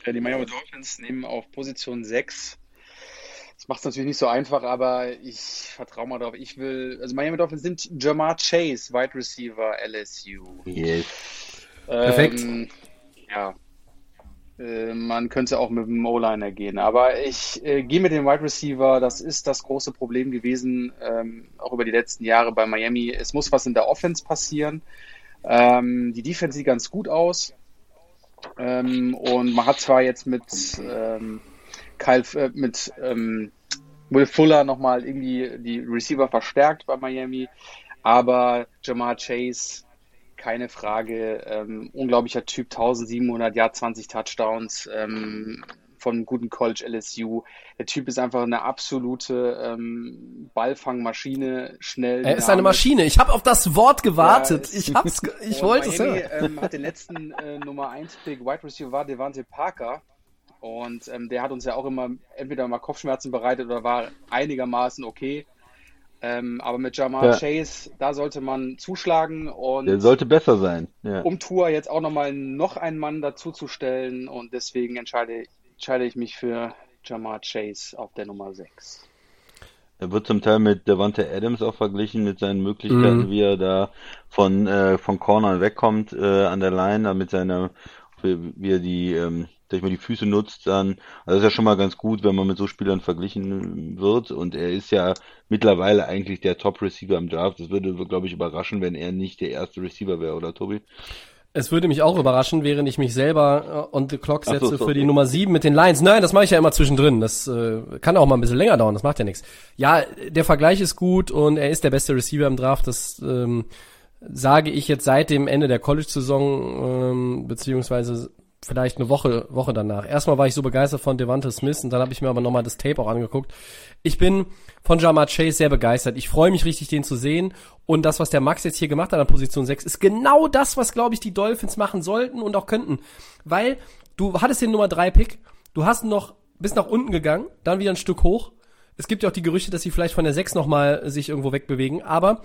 die Miami Dolphins nehmen auf Position 6. Das macht es natürlich nicht so einfach, aber ich vertraue mal drauf. Ich will, also Miami Dolphins sind Jamar Chase, Wide Receiver, LSU. Yes. Perfekt. Ähm, ja. Äh, man könnte auch mit dem O-Liner gehen, aber ich äh, gehe mit dem Wide Receiver. Das ist das große Problem gewesen, ähm, auch über die letzten Jahre bei Miami. Es muss was in der Offense passieren. Ähm, die Defense sieht ganz gut aus. Ähm, und man hat zwar jetzt mit ähm, Kyle, äh, mit ähm, Will Fuller nochmal irgendwie die Receiver verstärkt bei Miami, aber Jamar Chase, keine Frage, ähm, unglaublicher Typ, 1700 Jahr 20 Touchdowns ähm, von guten College LSU. Der Typ ist einfach eine absolute ähm, Ballfangmaschine, schnell. Er ist eine. Maschine. Ich habe auf das Wort gewartet. Ja, ich hab's, ich wollte es hören. ähm, hat den letzten äh, Nummer 1 Pick, Wide Receiver war Devante Parker. Und ähm, der hat uns ja auch immer entweder mal Kopfschmerzen bereitet oder war einigermaßen okay. Ähm, aber mit Jamar Ja. Chase, da sollte man zuschlagen und Der sollte besser sein. Ja. um Tour jetzt auch nochmal noch einen Mann dazuzustellen. Und deswegen entscheide, entscheide ich mich für Jamar Chase auf der Nummer 6. Er wird zum Teil mit Devante Adams auch verglichen mit seinen Möglichkeiten, Mhm. wie er da von, äh, von Corner wegkommt äh, an der Line, da mit seiner, wie, wie er die, ähm, sag ich mal, die Füße nutzt dann. Also das ist ja schon mal ganz gut, wenn man mit so Spielern verglichen wird. Und er ist ja mittlerweile eigentlich der Top-Receiver im Draft. Das würde, glaube ich, überraschen, wenn er nicht der erste Receiver wäre, oder Tobi? Es würde mich auch überraschen, während ich mich selber äh, on the clock Ach so, setze so, für die. Nummer 7 mit den Lions. Nein, das mache ich ja immer zwischendrin. Das äh, kann auch mal ein bisschen länger dauern, das macht ja nichts. Ja, der Vergleich ist gut und er ist der beste Receiver im Draft. Das ähm, sage ich jetzt seit dem Ende der College-Saison, ähm, beziehungsweise vielleicht eine Woche, Woche danach. Erstmal war ich so begeistert von Devante Smith und dann habe ich mir aber nochmal das Tape auch angeguckt. Ich bin von Jamar Chase sehr begeistert. Ich freue mich richtig, den zu sehen. Und das, was der Max jetzt hier gemacht hat an Position 6, ist genau das, was, glaube ich, die Dolphins machen sollten und auch könnten. Weil du hattest den Nummer 3 Pick, du hast noch bis nach unten gegangen, dann wieder ein Stück hoch. Es gibt ja auch die Gerüchte, dass sie vielleicht von der 6 nochmal sich irgendwo wegbewegen, aber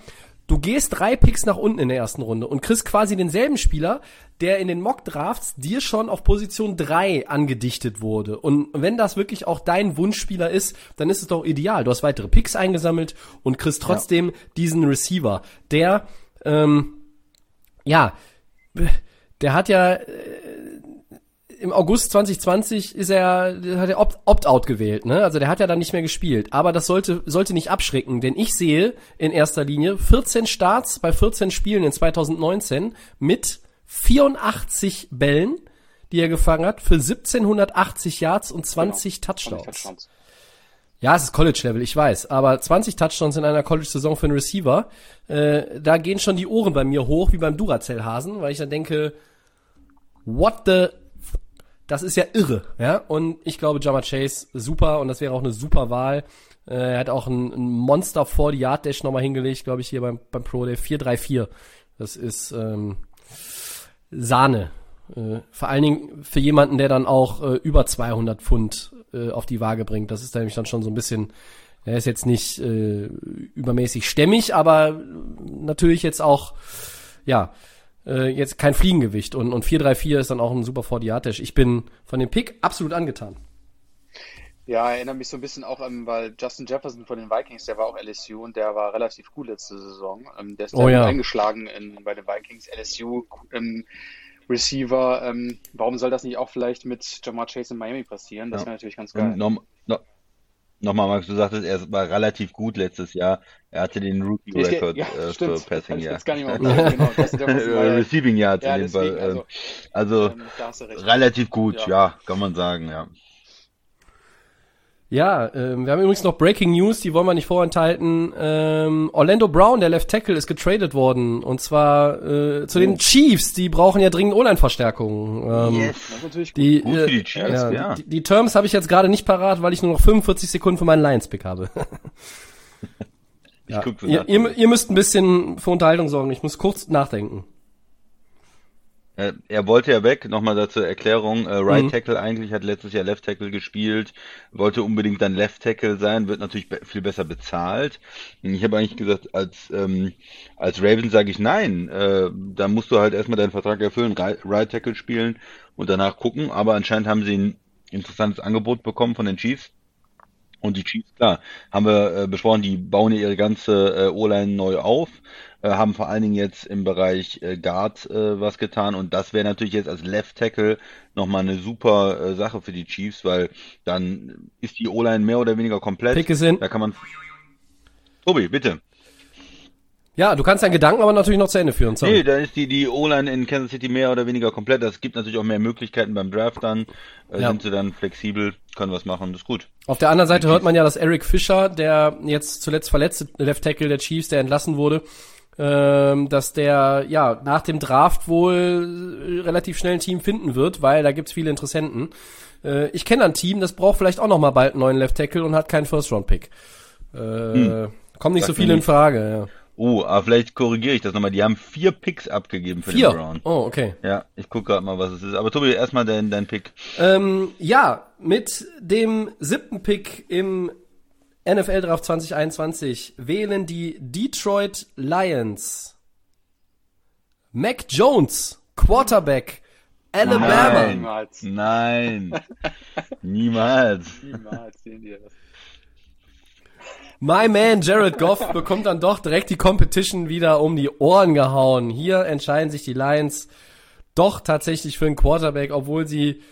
du gehst drei Picks nach unten in der ersten Runde und kriegst quasi denselben Spieler, der in den Mock-Drafts dir schon auf Position 3 angedichtet wurde. Und wenn das wirklich auch dein Wunschspieler ist, dann ist es doch ideal. Du hast weitere Picks eingesammelt und kriegst trotzdem diesen Receiver, der, ähm, ja, der hat ja äh, im August 2020 ist er, hat er Opt- Opt-out gewählt, ne? Also der hat ja dann nicht mehr gespielt. Aber das sollte, sollte nicht abschrecken, denn ich sehe in erster Linie 14 Starts bei 14 Spielen in 2019 mit 84 Bällen, die er gefangen hat, für 1780 Yards und 20 Touchdowns. Touchdowns. Ja, es ist College-Level, ich weiß. Aber 20 Touchdowns in einer College-Saison für einen Receiver, äh, da gehen schon die Ohren bei mir hoch, wie beim Duracell-Hasen, weil ich dann denke, what the... Das ist ja irre, ja. Und ich glaube, Jamar Chase super und das wäre auch eine super Wahl. Äh, er hat auch ein, ein Monster vor die Yard Dash nochmal hingelegt, glaube ich, hier beim, beim Pro Day 434. Das ist ähm, Sahne. Äh, vor allen Dingen für jemanden, der dann auch äh, über 200 Pfund äh, auf die Waage bringt. Das ist nämlich dann schon so ein bisschen, er ist jetzt nicht äh, übermäßig stämmig, aber natürlich jetzt auch, ja, äh, jetzt kein Fliegengewicht. Und, und 434 ist dann auch ein super 40 Dash. Ich bin von dem Pick absolut angetan. Ja, erinnert mich so ein bisschen auch an, weil Justin Jefferson von den Vikings, der war auch LSU und der war relativ gut letzte Saison. Ähm, der ist Oh ja. gut eingeschlagen in, bei den Vikings. LSU ähm, Receiver. Ähm, warum soll das nicht auch vielleicht mit Jamar Chase in Miami passieren? Das Ja. wäre natürlich ganz geil. Und noch, noch, nochmal, Max, du sagtest, er war relativ gut letztes Jahr. Er hatte den Rookie-Record ja, äh, für. Passing aufgeschrieben. Genau, ja- Receiving Yards Ja, in dem Fall. also, ähm, Also ähm, du recht. relativ gut, Ja. ja, kann man sagen, ja. Ja, ähm, wir haben übrigens noch Breaking News, die wollen wir nicht vorenthalten. Ähm, Orlando Brown, der Left Tackle, ist getradet worden. Und zwar äh, zu den Chiefs, die brauchen ja dringend O-Line-Verstärkung. Ähm, gut. Die, Gut für äh, die Chiefs, ja, ja. Die, die Terms habe ich jetzt gerade nicht parat, weil ich nur noch 45 Sekunden für meinen Lions-Pick habe. Ich ja. ihr, ihr, ihr müsst ein bisschen für Unterhaltung sorgen. Ich muss kurz nachdenken. Äh, er wollte ja weg, nochmal dazu Erklärung. Äh, right Mhm. Tackle eigentlich, hat letztes Jahr Left Tackle gespielt, wollte unbedingt dann Left Tackle sein, wird natürlich viel besser bezahlt. Ich habe eigentlich gesagt, als, ähm, als Raven sage ich nein. Äh, da musst du halt erstmal deinen Vertrag erfüllen, right Tackle spielen und danach gucken. Aber anscheinend haben sie ein interessantes Angebot bekommen von den Chiefs. Und die Chiefs, klar, haben wir äh, besprochen, die bauen ja ihre ganze äh, O-Line neu auf, äh, haben vor allen Dingen jetzt im Bereich äh, Guard äh, was getan und das wäre natürlich jetzt als Left Tackle nochmal eine super äh, Sache für die Chiefs, weil dann ist die O-Line mehr oder weniger komplett. Pick ist in. Da kann man. Tobi, bitte. Ja, du kannst deinen Gedanken aber natürlich noch zu Ende führen. Sorry. Nee, da ist die, die O-Line in Kansas City mehr oder weniger komplett. Das gibt natürlich auch mehr Möglichkeiten beim Draft dann. Äh, Ja. Sind sie dann flexibel, können was machen, das ist gut. Auf der anderen Seite hört man ja, dass Eric Fischer, der jetzt zuletzt verletzte Left Tackle der Chiefs, der entlassen wurde, ähm, dass der ja nach dem Draft wohl äh, relativ schnell ein Team finden wird, weil da gibt's viele Interessenten. Äh, ich kenne ein Team, das braucht vielleicht auch noch mal bald einen neuen Left Tackle und hat keinen First Round Pick. Äh, Kommen nicht so Sagt mir viele in nichts. Frage. Ja. Oh, aber vielleicht korrigiere ich das nochmal. Die haben vier Picks abgegeben für Vier. den Brown. Oh, okay. Ja, ich gucke gerade mal, was es ist. Aber Tobi, erstmal dein, dein Pick. Ähm, ja, mit dem siebten Pick im NFL Draft 2021 wählen die Detroit Lions Mac Jones, Quarterback, Alabama. Nein. Niemals. Nein. Niemals. Niemals sehen die das. My man Jared Goff bekommt dann doch direkt die Competition wieder um die Ohren gehauen. Hier entscheiden sich die Lions doch tatsächlich für einen Quarterback, obwohl sie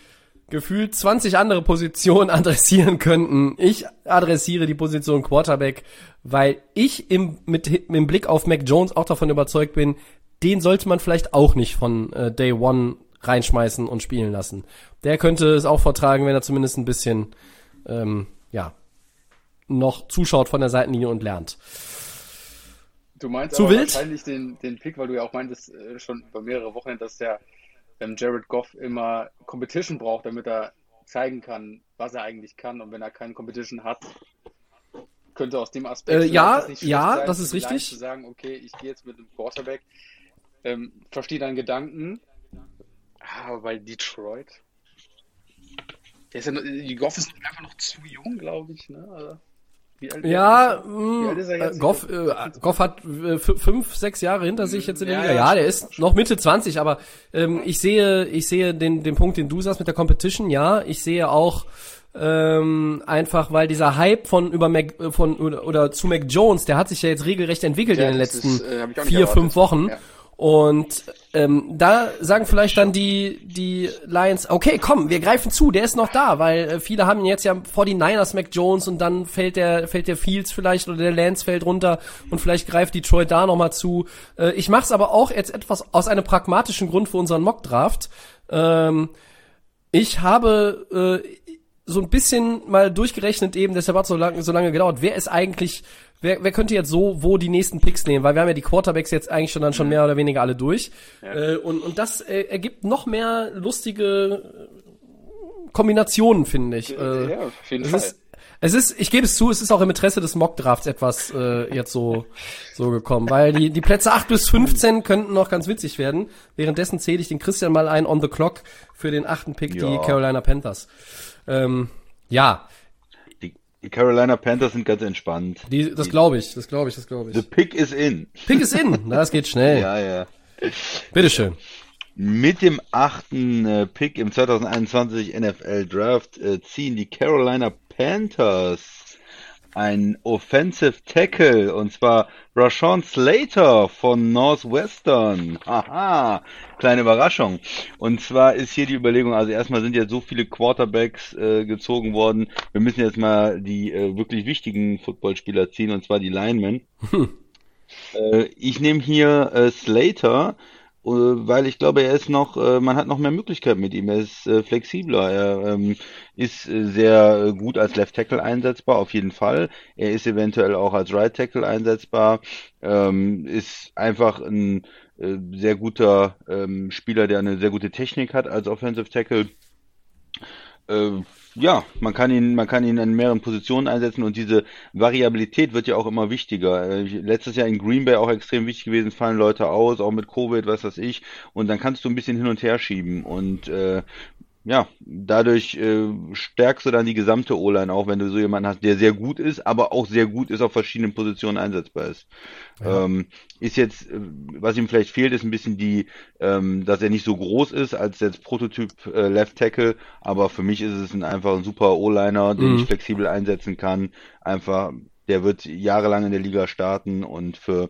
gefühlt 20 andere Positionen adressieren könnten. Ich adressiere die Position Quarterback, weil ich im, mit, im Blick auf Mac Jones auch davon überzeugt bin, den sollte man vielleicht auch nicht von äh, Day One reinschmeißen und spielen lassen. Der könnte es auch vertragen, wenn er zumindest ein bisschen, ähm, ja, noch zuschaut von der Seitenlinie und lernt. Du meinst Zu aber wild? wahrscheinlich den, den Pick, weil du ja auch meintest, äh, schon über mehrere Wochen, dass der ähm, Jared Goff immer Competition braucht, damit er zeigen kann, was er eigentlich kann. Und wenn er keine Competition hat, könnte aus dem Aspekt Äh, ja, das ja, sein, das ist richtig. Zu sagen, okay, ich gehe jetzt mit einem Quarterback, ähm, verstehe deinen Gedanken, Ah, aber bei Detroit, der ist ja, Goff ist einfach noch zu jung, glaube ich. Ne? Wie alt, Ja, mh, er äh? Goff, äh, Goff hat äh, fünf, sechs Jahre hinter sich jetzt in der Ja, Liga. ja, der ist noch Mitte 20, aber ähm, ich sehe, ich sehe den, den Punkt, den du sagst mit der Competition. Ja, ich sehe auch ähm, einfach, weil dieser Hype von über Mac, äh, von oder, oder zu Mac Jones, der hat sich ja jetzt regelrecht entwickelt Ja, in den letzten ist, äh, vier, erwartet. fünf Wochen. Ja. Und ähm, da sagen vielleicht dann die, die Lions, okay, komm, wir greifen zu, der ist noch da, weil äh, viele haben jetzt ja 49ers Mac Jones und dann fällt der, fällt der Fields vielleicht oder der Lance fällt runter und vielleicht greift Detroit da nochmal zu. Äh, ich mache es aber auch jetzt etwas aus einem pragmatischen Grund für unseren Mock-Draft. Ähm, ich habe äh, so ein bisschen mal durchgerechnet eben, deshalb hat so lange, so lange gedauert, wer ist eigentlich, wer, wer könnte jetzt so wo die nächsten Picks nehmen, weil wir haben ja die Quarterbacks jetzt eigentlich schon dann schon mehr oder weniger alle durch. Äh, und, und das äh, ergibt noch mehr lustige äh, Kombinationen, finde ich. Äh, ja, auf jeden es Fall. ist, es ist, ich gebe es zu, es ist auch im Interesse des Mock-Drafts etwas äh, jetzt so, so gekommen, weil die, die Plätze 8 bis 15 könnten noch ganz witzig werden. Währenddessen zähle ich den Christian mal ein on the clock für den achten Pick, die Ja. Carolina Panthers. Ähm, ja, Die, die Carolina Panthers sind ganz entspannt. die, das glaube ich, das glaube ich, das glaube The ich. pick is in. Pick ist in, das geht schnell. Ja, ja. Bitteschön. Mit dem achten äh, Pick im 2021 NFL Draft äh, ziehen die Carolina Panthers ein Offensive Tackle und zwar Rashawn Slater von Northwestern. Haha, kleine Überraschung. Und zwar ist hier die Überlegung, also erstmal sind jetzt so viele Quarterbacks äh, gezogen worden. Wir müssen jetzt mal die äh, wirklich wichtigen Footballspieler ziehen und zwar die Linemen. Äh, ich nehme hier äh, Slater, äh, weil ich glaube, er ist noch, äh, man hat noch mehr Möglichkeiten mit ihm. Er ist äh, flexibler. Er ähm, ist äh, sehr äh, gut als Left Tackle einsetzbar, auf jeden Fall. Er ist eventuell auch als Right Tackle einsetzbar. Ähm, ist einfach ein äh, sehr guter ähm, Spieler, der eine sehr gute Technik hat als Offensive Tackle. Äh, ja, man kann ihn, man kann ihn in mehreren Positionen einsetzen und diese Variabilität wird ja auch immer wichtiger. Äh, letztes Jahr in Green Bay auch extrem wichtig gewesen, fallen Leute aus, auch mit Covid, was weiß ich, und dann kannst du ein bisschen hin und her schieben und äh, ja, dadurch äh, stärkst du dann die gesamte O-Line auch, wenn du so jemanden hast, der sehr gut ist, aber auch sehr gut ist, auf verschiedenen Positionen einsetzbar ist. Ja. Ähm, ist jetzt, äh, was ihm vielleicht fehlt, ist ein bisschen die, ähm, dass er nicht so groß ist als jetzt Prototyp äh, Left Tackle, aber für mich ist es ein, einfach ein super O-Liner, den mhm. ich flexibel einsetzen kann. Einfach, der wird jahrelang in der Liga starten und für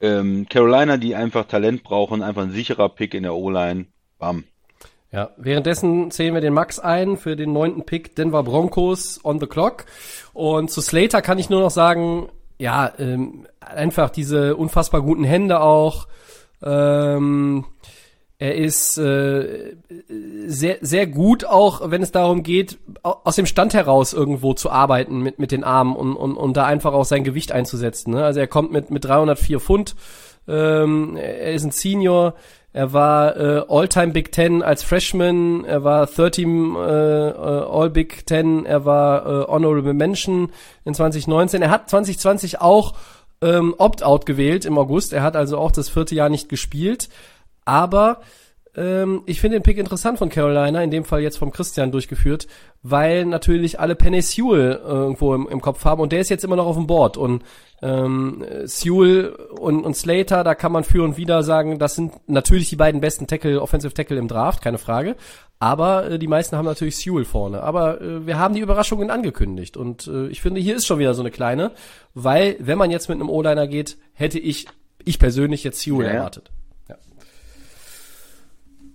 ähm, Carolina, die einfach Talent brauchen, einfach ein sicherer Pick in der O-Line. Bam. Ja, währenddessen zählen wir den Max ein für den neunten Pick Denver Broncos on the clock. Und zu Slater kann ich nur noch sagen, ja, ähm, einfach diese unfassbar guten Hände auch. Ähm, er ist äh, sehr, sehr gut auch, wenn es darum geht, aus dem Stand heraus irgendwo zu arbeiten mit, mit den Armen und, und, und da einfach auch sein Gewicht einzusetzen. Ne? Also er kommt mit, mit 304 Pfund, ähm, er ist ein Senior, er war äh, All-Time Big Ten als Freshman, er war Third Team äh, äh, All Big Ten, er war äh, Honorable Mention in 2019. Er hat 2020 auch ähm, Opt-out gewählt im August. Er hat also auch das vierte Jahr nicht gespielt. Aber ähm, ich finde den Pick interessant von Carolina, in dem Fall jetzt vom Christian durchgeführt, weil natürlich alle Penny Sewell irgendwo im, im Kopf haben und der ist jetzt immer noch auf dem Board und ähm, Sewell und, und Slater, da kann man für und wieder sagen, das sind natürlich die beiden besten Tackle, Offensive Tackle im Draft, keine Frage. Aber äh, die meisten haben natürlich Sewell vorne. Aber äh, wir haben die Überraschungen angekündigt. Und äh, ich finde, hier ist schon wieder so eine kleine, weil, wenn man jetzt mit einem O-Liner geht, hätte ich, ich persönlich jetzt Sewell ja. erwartet.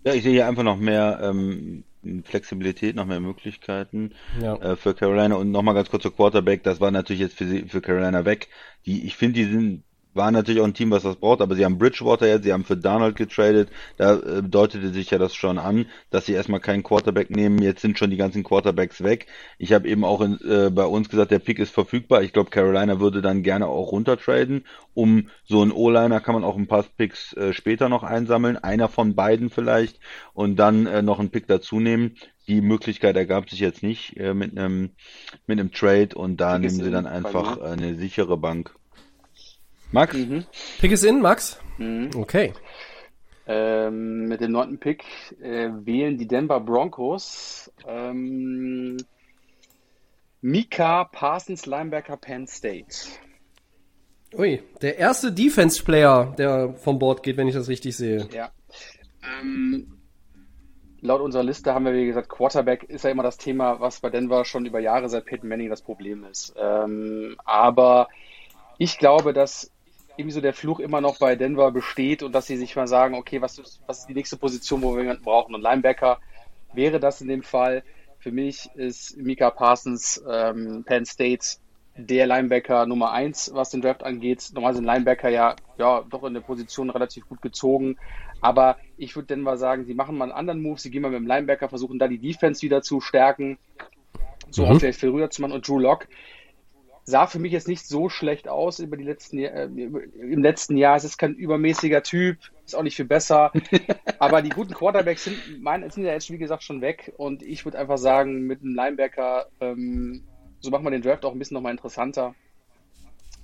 Ja, ich sehe hier einfach noch mehr ähm, Flexibilität, noch mehr Möglichkeiten ja. äh, für Carolina. Und nochmal ganz kurz zur Quarterback, das war natürlich jetzt für, sie, für Carolina weg. Die, ich finde, die sind war natürlich auch ein Team, was das braucht, aber sie haben Bridgewater jetzt, sie haben für Donald getradet, da äh, deutete sich ja das schon an, dass sie erstmal keinen Quarterback nehmen, jetzt sind schon die ganzen Quarterbacks weg. Ich habe eben auch in, äh, bei uns gesagt, der Pick ist verfügbar, ich glaube Carolina würde dann gerne auch runtertraden, um so einen O-Liner kann man auch ein paar Picks äh, später noch einsammeln, einer von beiden vielleicht. Und dann äh, noch einen Pick dazu nehmen. Die Möglichkeit ergab sich jetzt nicht äh, mit einem mit einem Trade. Und da nehmen sie dann einfach eine sichere Bank. Max? Mhm. Pick ist in, Max? Mhm. Okay. Ähm, mit dem neunten Pick äh, wählen die Denver Broncos ähm, Mika Parsons, Linebacker Penn State. Ui, der erste Defense-Player, der vom Board geht, wenn ich das richtig sehe. Ja. Ähm, laut unserer Liste haben wir, wie gesagt, Quarterback ist ja immer das Thema, was bei Denver schon über Jahre seit Peyton Manning das Problem ist. Ähm, aber ich glaube, dass irgendwie so der Fluch immer noch bei Denver besteht und dass sie sich mal sagen, okay, was ist, was ist die nächste Position, wo wir jemanden brauchen? Und Linebacker wäre das in dem Fall. Für mich ist Mika Parsons ähm, Penn State der Linebacker Nummer eins, was den Draft angeht. Normal sind Linebacker ja, ja doch in der Position relativ gut gezogen. Aber ich würde Denver sagen, sie machen mal einen anderen Move, sie gehen mal mit dem Linebacker, versuchen da die Defense wieder zu stärken, so mhm. auch vielleicht viel rüber zu machen. Und Drew Lock sah für mich jetzt nicht so schlecht aus über die letzten äh, im letzten Jahr. Es ist kein übermäßiger Typ, ist auch nicht viel besser. aber die guten Quarterbacks sind, mein, sind ja jetzt wie gesagt schon weg und ich würde einfach sagen, mit einem Linebacker, ähm, so macht man den Draft auch ein bisschen nochmal interessanter.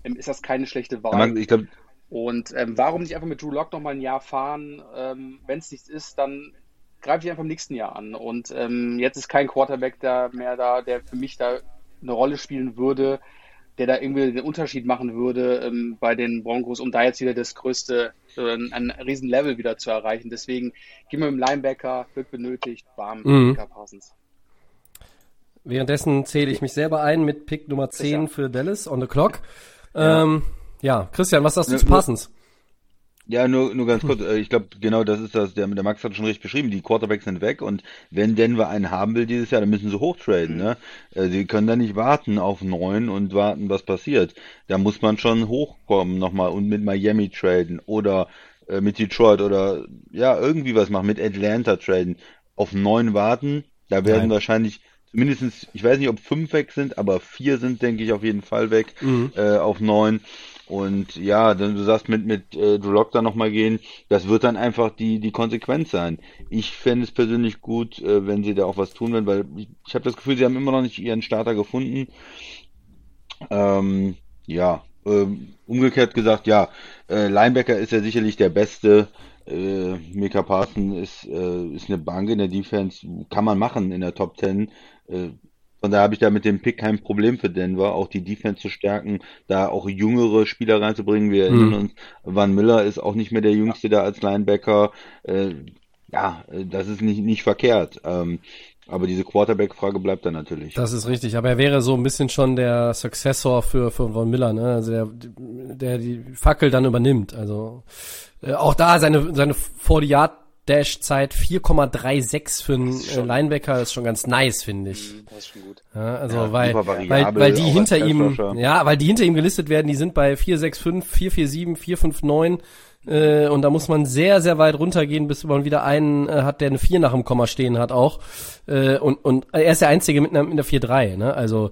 Ähm, ist das keine schlechte Wahl. glaub... Und ähm, warum nicht einfach mit Drew Lock nochmal ein Jahr fahren? Ähm, Wenn es nichts ist, dann greife ich einfach im nächsten Jahr an. Und ähm, jetzt ist kein Quarterback da mehr da, der für mich da eine Rolle spielen würde der da irgendwie den Unterschied machen würde ähm, bei den Broncos, um da jetzt wieder das größte, äh, ein, riesen Level wieder zu erreichen. Deswegen gehen wir mit dem Linebacker, wird benötigt, warm, mhm. Parsons. Währenddessen zähle ich mich selber ein mit Pick Nummer 10 für Dallas on the clock. Ja, ähm, ja Christian, was sagst du zu Parsons? Ja, nur, nur ganz kurz, äh, ich glaube, genau das ist das, der, der Max hat schon richtig beschrieben, die Quarterbacks sind weg und wenn Denver einen haben will dieses Jahr, dann müssen sie hochtraden, mhm. ne? Äh, sie können da nicht warten auf neun und warten, was passiert. Da muss man schon hochkommen nochmal und mit Miami traden oder äh, mit Detroit oder ja, irgendwie was machen, mit Atlanta traden. Auf neun warten, da werden Nein. wahrscheinlich mindestens, ich weiß nicht, ob fünf weg sind, aber vier sind, denke ich, auf jeden Fall weg mhm. äh, auf neun. Und ja, dann du sagst mit mit äh, Drew Lock da nochmal gehen, das wird dann einfach die die Konsequenz sein. Ich fände es persönlich gut, äh, wenn sie da auch was tun werden, weil ich, ich habe das Gefühl, sie haben immer noch nicht ihren Starter gefunden. Ähm, ja, ähm, umgekehrt gesagt, ja, äh, Linebacker ist ja sicherlich der beste. Äh, Mika Parson ist, äh, ist eine Bank in der Defense, kann man machen in der Top 10. Äh, von daher habe ich da mit dem Pick kein Problem für Denver, auch die Defense zu stärken, da auch jüngere Spieler reinzubringen. Wir erinnern uns, Van Miller ist auch nicht mehr der Jüngste da als Linebacker. Äh, ja, äh, das ist nicht, nicht verkehrt. Ähm, aber diese Quarterback-Frage bleibt dann natürlich. Das ist richtig, aber er wäre so ein bisschen schon der Successor für, für Von Miller, ne? Also der, der die Fackel dann übernimmt. Also äh, auch da seine, seine 40 Yard Dash-Zeit 4,36 für einen äh, Linebacker ist schon ganz nice, finde ich. Mhm, Das ist schon gut. Ja, also Ja, weil, weil, weil die hinter ihm, ja, weil die hinter ihm gelistet werden, die sind bei 465, 447, 459 äh, und da muss man sehr, sehr weit runtergehen, bis man wieder einen äh, hat, der eine 4 nach dem Komma stehen hat auch. Äh, und, und er ist der Einzige mit einer, mit einer 4-3, ne? Also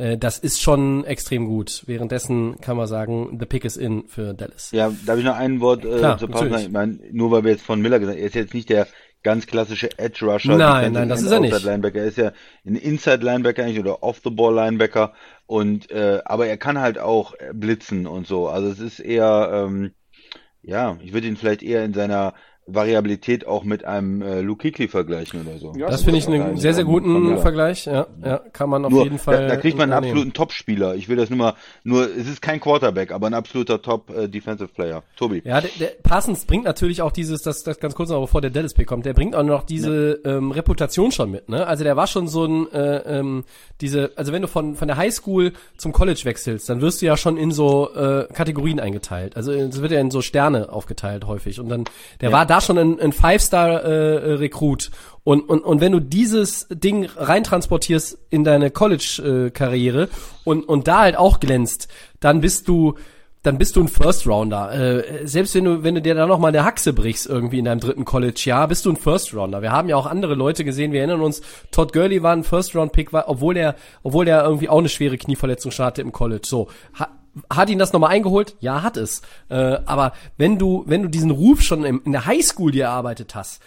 äh, das ist schon extrem gut. Währenddessen kann man sagen, the pick is in für Dallas. Ja, darf ich noch ein Wort äh, Klar, zu natürlich. Ich meine, nur weil wir jetzt von Miller gesagt haben, er ist jetzt nicht der ganz klassische Edge Rusher. Nein, nein, das ist er nicht. Linebacker. Er ist ja ein Inside Linebacker eigentlich oder Off the Ball Linebacker und äh, aber er kann halt auch blitzen und so. Also es ist eher ähm, ja, ich würde ihn vielleicht eher in seiner Variabilität auch mit einem äh, Luke Kuechly vergleichen oder so. Ja, Das finde ich einen sehr, sehr guten. Vergleich. Ja, ja, kann man auf Nur, jeden Fall. da, da kriegt man einen absoluten Top-Spieler. Ich will das nur mal, nur, es ist kein Quarterback, aber ein absoluter Top-Defensive Player. Tobi. Ja, der, der Parsons bringt natürlich auch dieses, das, das ganz kurz noch, bevor der Dallas Pick kommt, der bringt auch noch diese ähm, Reputation schon mit, ne? Also der war schon so ein, äh, ähm, diese, also wenn du von, von der Highschool zum College wechselst, dann wirst du ja schon in so äh, Kategorien eingeteilt. Also es wird ja in so Sterne aufgeteilt häufig. Und dann, der war da schon ein, ein Five-Star-Recruit. und, und, und wenn du dieses Ding reintransportierst in deine College-Karriere und, und da halt auch glänzt, dann bist du dann bist du ein First Rounder. Äh, selbst wenn du, wenn du dir da noch mal eine Haxe brichst irgendwie in deinem dritten College-Jahr, bist du ein First Rounder. Wir haben ja auch andere Leute gesehen. Wir erinnern uns, Todd Gurley war ein First Round Pick, war, obwohl er, obwohl er irgendwie auch eine schwere Knieverletzung schon hatte im College. So. Ha, hat ihn das nochmal eingeholt? Ja, hat es. Äh, aber wenn du, wenn du diesen Ruf schon im, in der Highschool dir erarbeitet hast,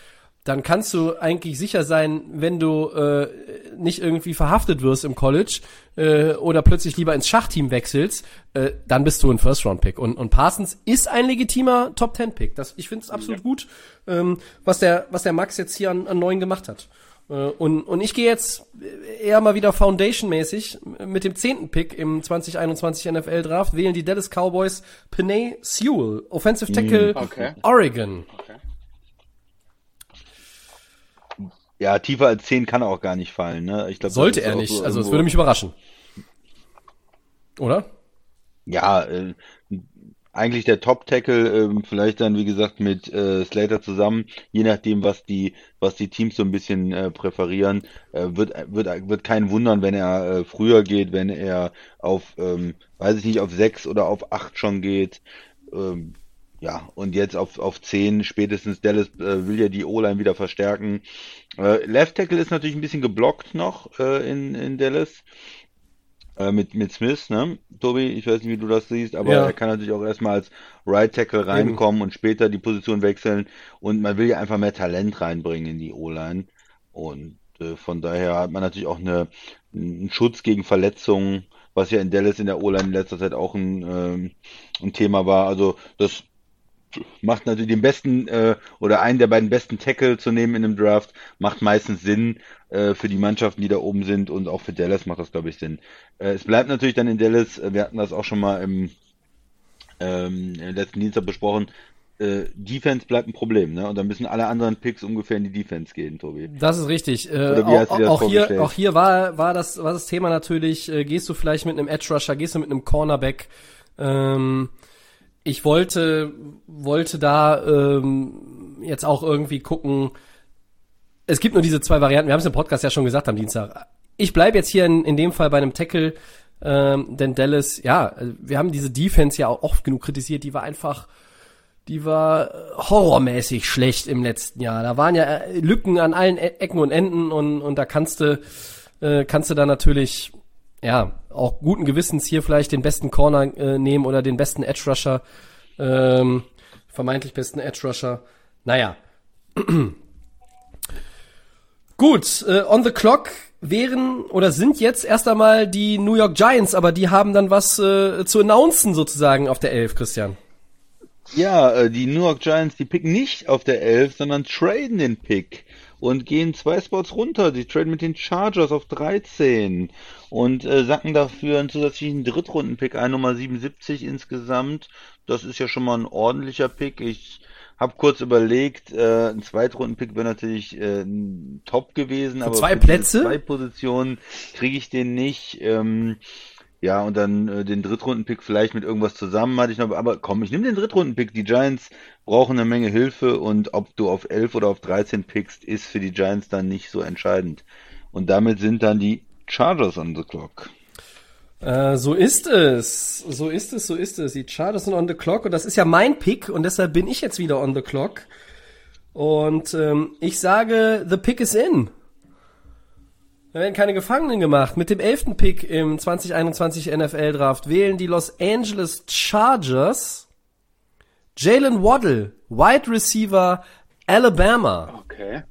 dann kannst du eigentlich sicher sein, wenn du äh, nicht irgendwie verhaftet wirst im College äh, oder plötzlich lieber ins Schachteam wechselst, äh, dann bist du ein First-Round-Pick. Und, und Parsons ist ein legitimer Top-10-Pick. Das, ich finde es absolut gut, ähm, was, der, was der Max jetzt hier an, an neuen gemacht hat. Äh, und, und ich gehe jetzt eher mal wieder Foundation-mäßig mit dem zehnten Pick im 2021 NFL-Draft, wählen die Dallas Cowboys Panay Sewell, Offensive Tackle Okay. Oregon. Ja, tiefer als 10 kann er auch gar nicht fallen, ne? Ich glaub, Sollte er nicht. so Also es würde mich überraschen. Oder? Ja, äh, eigentlich der Top-Tackle, ähm, vielleicht dann, wie gesagt, mit äh, Slater zusammen, je nachdem, was die, was die Teams so ein bisschen äh, präferieren, äh, wird, wird, wird keinen wundern, wenn er äh, früher geht, wenn er auf, ähm, weiß ich nicht, auf 6 oder auf 8 schon geht. Ähm, ja, und jetzt auf, auf 10, spätestens Dallas äh, will ja die O-Line wieder verstärken. Äh, Left Tackle ist natürlich ein bisschen geblockt noch äh, in, in Dallas. Äh, mit, mit Smith, ne? Tobi, ich weiß nicht, wie du das siehst, aber Ja. er kann natürlich auch erstmal als Right Tackle reinkommen und später die Position wechseln. Und man will ja einfach mehr Talent reinbringen in die O-Line. Und äh, von daher hat man natürlich auch eine, einen Schutz gegen Verletzungen, was ja in Dallas in der O-Line in letzter Zeit auch ein, ähm, ein Thema war. Also das macht natürlich den besten äh, oder einen der beiden besten Tackle zu nehmen in einem Draft, macht meistens Sinn äh, für die Mannschaften, die da oben sind und auch für Dallas macht das, glaube ich, Sinn. Äh, es bleibt natürlich dann in Dallas, äh, wir hatten das auch schon mal im ähm, letzten Dienstag besprochen, äh, Defense bleibt ein Problem, ne? Und dann müssen alle anderen Picks ungefähr in die Defense gehen, Tobi. Das ist richtig. Äh, auch, auch hier, auch hier war, war das, war das Thema natürlich, äh, gehst du vielleicht mit einem Edge Rusher, gehst du mit einem Cornerback, ähm, ich wollte, wollte da ähm, jetzt auch irgendwie gucken. Es gibt nur diese zwei Varianten. Wir haben es im Podcast ja schon gesagt am Dienstag. Ich bleibe jetzt hier in, in dem Fall bei einem Tackle, ähm, denn Dallas, ja, wir haben diese Defense ja auch oft genug kritisiert. Die war einfach, die war äh, horrormäßig schlecht im letzten Jahr. Da waren ja äh, Lücken an allen E- Ecken und Enden und, und da kannst du, äh, kannst du da natürlich ja, auch guten Gewissens hier vielleicht den besten Corner äh, nehmen oder den besten Edge Rusher, ähm, vermeintlich besten Edge Rusher. Naja. Gut, äh, on the clock wären oder sind jetzt erst einmal die New York Giants, aber die haben dann was äh, zu announcen sozusagen auf der Elf, Christian. Ja, äh, die New York Giants, die picken nicht auf der 11, sondern traden den Pick und gehen zwei Spots runter. Die traden mit den Chargers auf 13 und äh, sacken dafür einen zusätzlichen Drittrunden-Pick ein, Nummer 77 insgesamt. Das ist ja schon mal ein ordentlicher Pick. Ich hab kurz überlegt, äh, ein Zweitrunden-Pick wäre natürlich äh, Top gewesen, Für aber zwei Plätze? zwei Positionen kriege ich den nicht. Ähm, ja, und dann äh, den Drittrunden-Pick vielleicht mit irgendwas zusammen hatte ich noch, aber komm, ich nehme den Drittrunden-Pick. Die Giants brauchen eine Menge Hilfe und ob du auf 11 oder auf 13 pickst, ist für die Giants dann nicht so entscheidend. Und damit sind dann die Chargers on the clock. Äh, so ist es. So ist es, so ist es. Die Chargers sind on the clock und das ist ja mein Pick und deshalb bin ich jetzt wieder on the clock. Und ähm, ich sage, the pick is in. Da werden keine Gefangenen gemacht. Mit dem elften Pick im 2021 NFL Draft wählen die Los Angeles Chargers Jalen Waddle, Wide Receiver Alabama. Okay.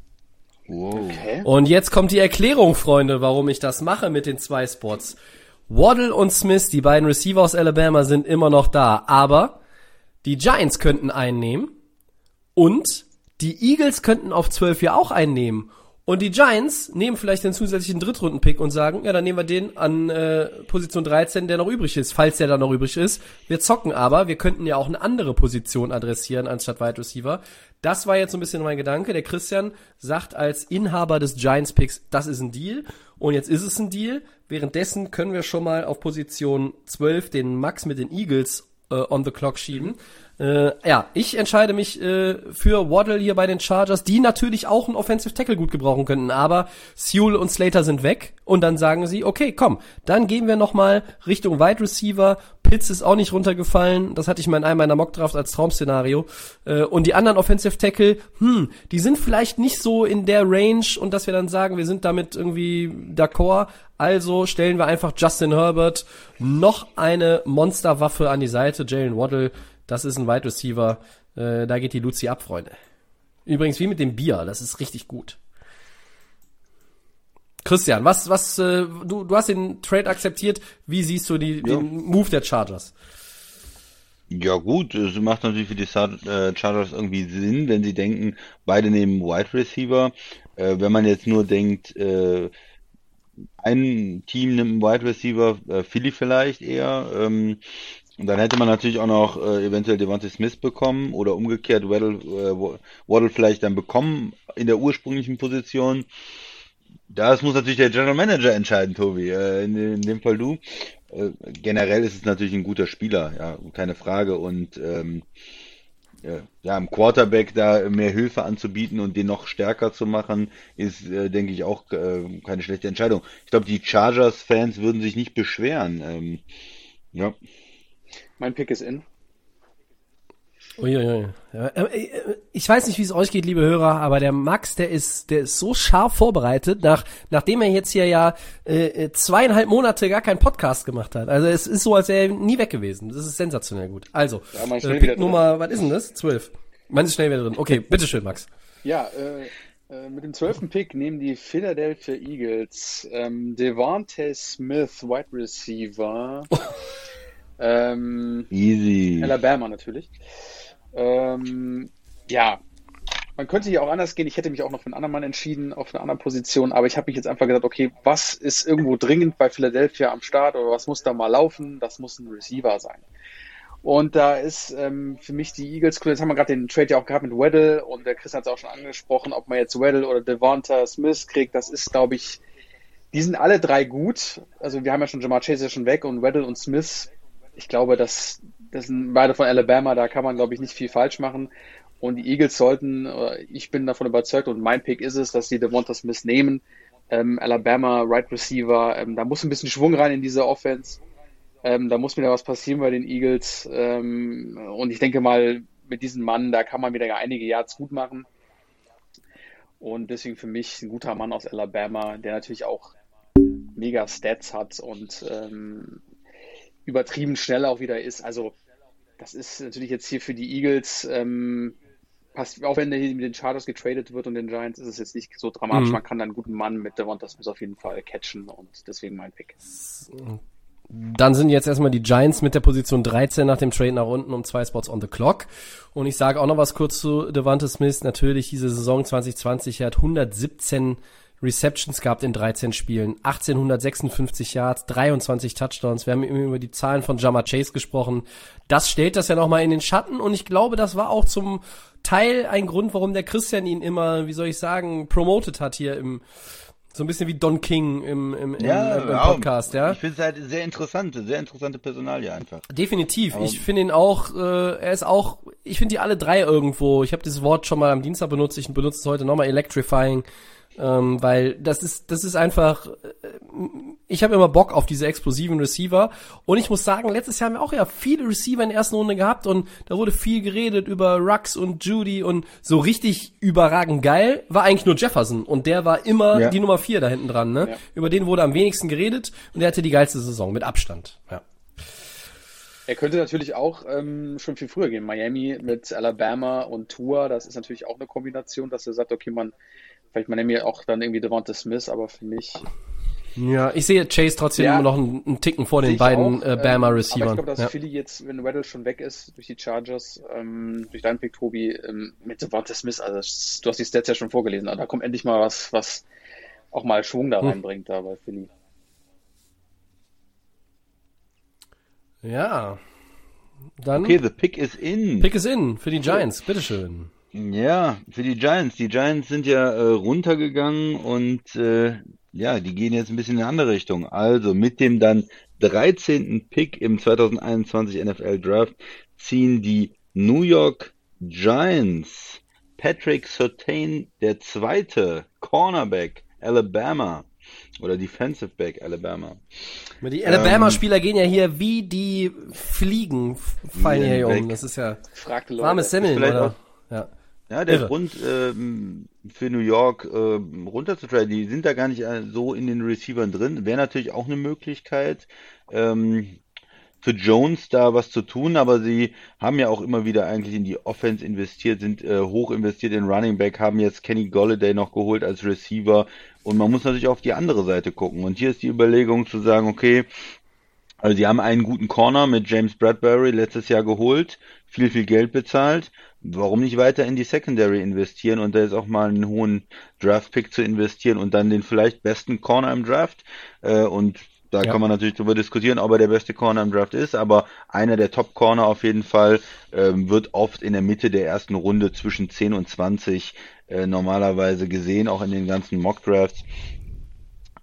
Wow. Okay. Und jetzt kommt die Erklärung, Freunde, warum ich das mache mit den zwei Spots. Waddle und Smith, die beiden Receiver aus Alabama, sind immer noch da, aber die Giants könnten einnehmen und die Eagles könnten auf 12 ja auch einnehmen. Und die Giants nehmen vielleicht den zusätzlichen Drittrunden-Pick und sagen, ja, dann nehmen wir den an äh, Position 13, der noch übrig ist, falls der da noch übrig ist. Wir zocken aber, wir könnten ja auch eine andere Position adressieren anstatt Wide Receiver. Das war jetzt so ein bisschen mein Gedanke. Der Christian sagt als Inhaber des Giants-Picks, das ist ein Deal. Und jetzt ist es ein Deal. Währenddessen können wir schon mal auf Position 12 den Max mit den Eagles äh, on the clock schieben. Äh, ja, ich entscheide mich äh, für Waddle hier bei den Chargers, die natürlich auch einen Offensive Tackle gut gebrauchen könnten, aber Sewell und Slater sind weg und dann sagen sie, okay, komm, dann gehen wir noch mal Richtung Wide Receiver. Pitts ist auch nicht runtergefallen, das hatte ich mal in einem meiner Mockdraft als Traumszenario. Äh, und die anderen Offensive Tackle, hm, die sind vielleicht nicht so in der Range und dass wir dann sagen, wir sind damit irgendwie d'accord. Also stellen wir einfach Justin Herbert noch eine Monsterwaffe an die Seite, Jalen Waddle. Das ist ein Wide Receiver. Äh, da geht die Luzi ab, Freunde. Übrigens wie mit dem Bier, das ist richtig gut. Christian, was, was, äh, du, du hast den Trade akzeptiert. Wie siehst du die, Ja. den Move der Chargers? Ja gut, es macht natürlich für die äh, Chargers irgendwie Sinn, wenn sie denken, beide nehmen Wide Receiver. Äh, wenn man jetzt nur denkt, äh, ein Team nimmt einen Wide Receiver, äh, Philly vielleicht eher, ähm, und dann hätte man natürlich auch noch äh, eventuell Devontae Smith bekommen oder umgekehrt Waddle, äh, Waddle vielleicht dann bekommen in der ursprünglichen Position. Das muss natürlich der General Manager entscheiden, Tobi. Äh, in, in dem Fall du. Äh, generell ist es natürlich ein guter Spieler, ja, keine Frage. Und ähm, äh, ja, im Quarterback da mehr Hilfe anzubieten und den noch stärker zu machen, ist, äh, denke ich, auch äh, keine schlechte Entscheidung. Ich glaube, die Chargers-Fans würden sich nicht beschweren. Ähm, ja. Mein Pick ist in. Uiuiui. Äh, äh, ich weiß nicht, wie es euch geht, liebe Hörer, aber der Max, der ist, der ist so scharf vorbereitet, nach, nachdem er jetzt hier ja äh, äh, zweieinhalb Monate gar keinen Podcast gemacht hat. Also es ist so, als wäre er nie weg gewesen. Das ist sensationell gut. Also, Ja, äh, Pick. Nummer, was ist denn das? Zwölf. Man ist schnell wieder drin. Okay, bitteschön, Max. Ja, äh, mit dem zwölften Pick nehmen die Philadelphia Eagles ähm, Devontae Smith, Wide Receiver. ähm, Easy. Alabama natürlich. Ähm, ja, man könnte hier auch anders gehen. Ich hätte mich auch noch für einen anderen Mann entschieden, auf einer anderen Position, aber ich habe mich jetzt einfach gesagt, okay, was ist irgendwo dringend bei Philadelphia am Start oder was muss da mal laufen? Das muss ein Receiver sein. Und da ist ähm, für mich die Eagles, jetzt haben wir gerade den Trade ja auch gehabt mit Weddle und der Chris hat es auch schon angesprochen, ob man jetzt Weddle oder Devonta Smith kriegt, das ist, glaube ich, die sind alle drei gut. Also wir haben ja schon Jamar Chase ist schon weg und Weddle und Smith, ich glaube, das, das sind beide von Alabama, da kann man, glaube ich, nicht viel falsch machen. Und die Eagles sollten, äh, ich bin davon überzeugt und mein Pick ist es, dass sie Devonta Smith nehmen. Ähm, Alabama, Right Receiver, ähm, da muss ein bisschen Schwung rein in diese Offense. Ähm, da muss wieder was passieren bei den Eagles. Ähm, und ich denke mal, mit diesem Mann, da kann man wieder einige Yards gut machen. Und deswegen für mich ein guter Mann aus Alabama, der natürlich auch mega Stats hat und ähm, übertrieben schnell auch wieder ist. Also das ist natürlich jetzt hier für die Eagles, ähm, passt, auch wenn der hier mit den Chargers getradet wird und den Giants, ist es jetzt nicht so dramatisch. Mhm. Man kann einen guten Mann mit Devonta Smith auf jeden Fall catchen und deswegen mein Pick. Dann sind jetzt erstmal die Giants mit der Position 13 nach dem Trade nach unten um zwei Spots on the clock. Und ich sage auch noch was kurz zu Devante Smith. Natürlich diese Saison 2020, er hat 117 Receptions gehabt in 13 Spielen, 1856 Yards, 23 Touchdowns. Wir haben eben über die Zahlen von Jama Chase gesprochen. Das stellt das ja nochmal in den Schatten und ich glaube, das war auch zum Teil ein Grund, warum der Christian ihn immer, wie soll ich sagen, promoted hat hier im, so ein bisschen wie Don King im, im, im, im Podcast, ja. Ich finde es halt sehr interessante, sehr interessante Personalie einfach. Definitiv. Ich finde ihn auch, äh, er ist auch, ich finde die alle drei irgendwo, ich habe dieses Wort schon mal am Dienstag benutzt, ich benutze es heute nochmal, electrifying, ähm, weil das ist, das ist einfach, äh, ich habe immer Bock auf diese explosiven Receiver und ich muss sagen, letztes Jahr haben wir auch ja viele Receiver in der ersten Runde gehabt und da wurde viel geredet über Rux und Judy und so richtig überragend geil war eigentlich nur Jefferson und der war immer Ja. die Nummer vier da hinten dran, ne? Ja. Über den wurde am wenigsten geredet und der hatte die geilste Saison mit Abstand, ja. Er könnte natürlich auch ähm, schon viel früher gehen. Miami mit Alabama und Tua, das ist natürlich auch eine Kombination, dass er sagt, okay, man, vielleicht Miami auch dann irgendwie Devonta Smith, aber für mich Ja, ich sehe Chase trotzdem Ja. immer noch einen, einen Ticken vor den beiden auch, äh, ähm, Bama Aber ich glaube, dass ja. Philly jetzt, wenn Weddle schon weg ist durch die Chargers, ähm, durch deinen Pick, Tobi, ähm, mit Devonta Smith, also du hast die Stats ja schon vorgelesen, aber da kommt endlich mal was, was auch mal Schwung Hm. da reinbringt da bei Philly. ja. Dann Okay, the pick is in. Pick is in für die Giants, bitteschön. Ja, für die Giants. Die Giants sind ja äh, runtergegangen und äh, ja, die gehen jetzt ein bisschen in eine andere Richtung. Also mit dem dann 13. Pick im 2021 NFL Draft ziehen die New York Giants Patrick Surtain, der zweite Cornerback Alabama oder Defensive Back Alabama. Die Ähm, Alabama-Spieler gehen ja hier wie die Fliegen, fallen hier um. Das ist ja warmes Semmeln, oder? auch- Ja. Ja, der Irre. Grund ähm, für New York ähm, runterzutraden, die sind da gar nicht äh, so in den Receivern drin, wäre natürlich auch eine Möglichkeit ähm, für Jones da was zu tun, aber sie haben ja auch immer wieder eigentlich in die Offense investiert, sind äh, hoch investiert in Running Back, haben jetzt Kenny Golladay noch geholt als Receiver und man muss natürlich auf die andere Seite gucken. Und hier ist die Überlegung zu sagen, okay, also sie haben einen guten Corner mit James Bradbury letztes Jahr geholt, viel, viel Geld bezahlt. Warum nicht weiter in die Secondary investieren und da jetzt auch mal einen hohen Draft-Pick zu investieren und dann den vielleicht besten Corner im Draft? Äh, und da Ja. kann man natürlich darüber diskutieren, ob er der beste Corner im Draft ist, aber einer der Top-Corner auf jeden Fall ähm, wird oft in der Mitte der ersten Runde zwischen 10 und 20 äh, normalerweise gesehen, auch in den ganzen Mock-Drafts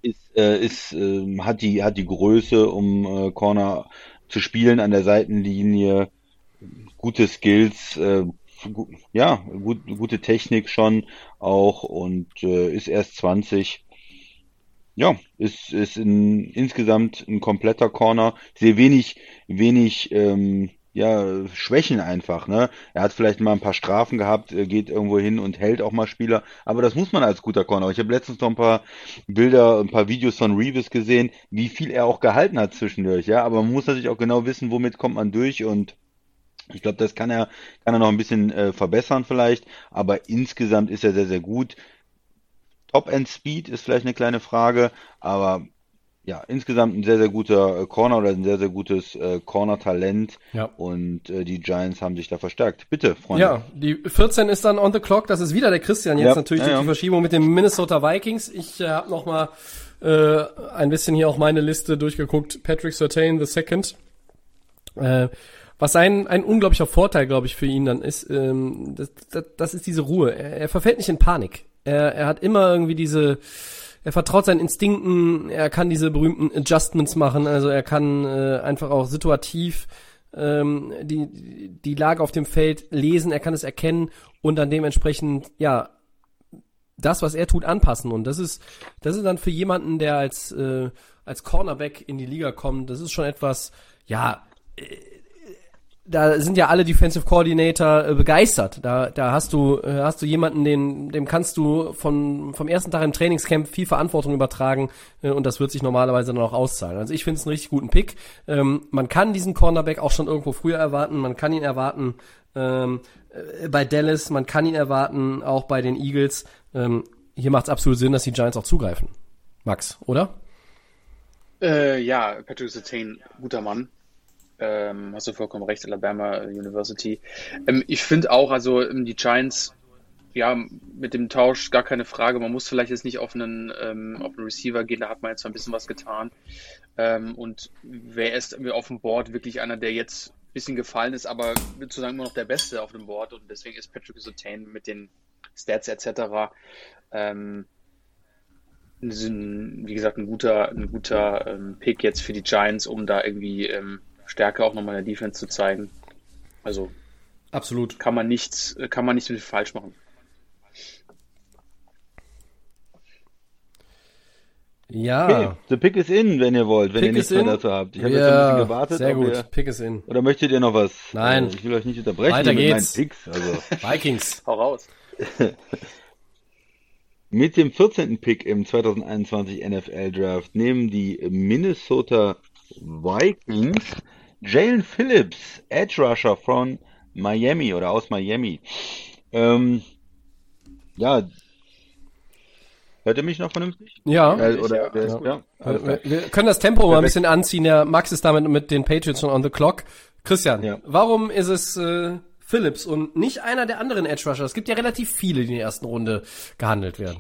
ist, äh, ist ähm, hat die hat die Größe, um äh, Corner zu spielen an der Seitenlinie, gute Skills, äh, ja, gut, gute Technik schon auch und äh, ist erst 20. Ja, ist ist in, insgesamt ein kompletter Corner. Ich sehe wenig wenig ähm, ja, Schwächen einfach, ne? Er hat vielleicht mal ein paar Strafen gehabt, äh, geht irgendwo hin und hält auch mal Spieler, aber das muss man als guter Corner. Ich habe letztens noch ein paar Bilder, ein paar Videos von Reeves gesehen, wie viel er auch gehalten hat zwischendurch, ja, aber man muss natürlich auch genau wissen, womit kommt man durch und ich glaube, das kann er, kann er noch ein bisschen äh, verbessern vielleicht, aber insgesamt ist er sehr, sehr gut. Top-End-Speed ist vielleicht eine kleine Frage, aber ja, insgesamt ein sehr, sehr guter äh, Corner oder ein sehr, sehr gutes äh, Corner-Talent Ja. und äh, die Giants haben sich da verstärkt. Bitte, Freunde. Ja, die 14 ist dann on the clock. Das ist wieder der Christian jetzt Ja, natürlich ja, durch ja. die Verschiebung mit den Minnesota Vikings. Ich äh, habe noch mal äh, ein bisschen hier auch meine Liste durchgeguckt. Patrick Surtain the Second. Äh, was ein, ein unglaublicher Vorteil, glaube ich, für ihn dann ist, ähm, das, das, das ist diese Ruhe. Er, er verfällt nicht in Panik. Er, er hat immer irgendwie diese, er vertraut seinen Instinkten, er kann diese berühmten Adjustments machen, also er kann äh, einfach auch situativ ähm, die, die Lage auf dem Feld lesen, er kann es erkennen und dann dementsprechend, ja, das, was er tut, anpassen. Und das ist, das ist dann für jemanden, der als, äh, als Cornerback in die Liga kommt, das ist schon etwas, ja, äh, da sind ja alle Defensive Coordinator äh, begeistert. Da, da hast du, äh, hast du jemanden, den, dem kannst du von, vom ersten Tag im Trainingscamp viel Verantwortung übertragen äh, und das wird sich normalerweise dann auch auszahlen. Also ich finde es einen richtig guten Pick. Ähm, man kann diesen Cornerback auch schon irgendwo früher erwarten. Man kann ihn erwarten ähm, äh, bei Dallas, man kann ihn erwarten auch bei den Eagles. Ähm, hier macht es absolut Sinn, dass die Giants auch zugreifen. Max, oder? Äh, ja, Patrick Sertain, guter Mann. Ähm, hast du vollkommen recht, Alabama University. Ähm, ich finde auch, also ähm, die Giants, ja, mit dem Tausch gar keine Frage. Man muss vielleicht jetzt nicht auf einen, ähm, auf einen Receiver gehen, da hat man jetzt ein bisschen was getan. Ähm, und wer ist auf dem Board wirklich einer, der jetzt ein bisschen gefallen ist, aber sozusagen immer noch der Beste auf dem Board und deswegen ist Patrick Sertain mit den Stats etc. Ähm, wie gesagt, ein guter, ein guter Pick jetzt für die Giants, um da irgendwie Stärke auch nochmal in der Defense zu zeigen. Also absolut kann man nichts, kann man nicht so viel falsch machen. Ja. Okay, the pick is in, wenn ihr wollt, wenn Pick ihr nichts mehr dazu habt. Ich habe ja, jetzt ein bisschen gewartet. Sehr gut. Ihr, Pick is in. oder möchtet ihr noch was? Nein. Äh, Ich will euch nicht unterbrechen Weiter mit geht's. meinen Picks. Also. Vikings. Hau raus. Mit dem 14. Pick im 2021 NFL Draft nehmen die Minnesota Vikings Jalen Phillips, Edge Rusher von Miami oder aus Miami. Ähm, ja, hört ihr mich noch vernünftig? Ja. Äh, oder, Ja, gut. ja. Wir, wir können das Tempo mal ein bisschen anziehen. Der Max ist damit mit den Patriots schon on the clock. Christian, Ja. warum ist es äh, Phillips und nicht einer der anderen Edge Rusher? Es gibt ja relativ viele, die in der ersten Runde gehandelt werden.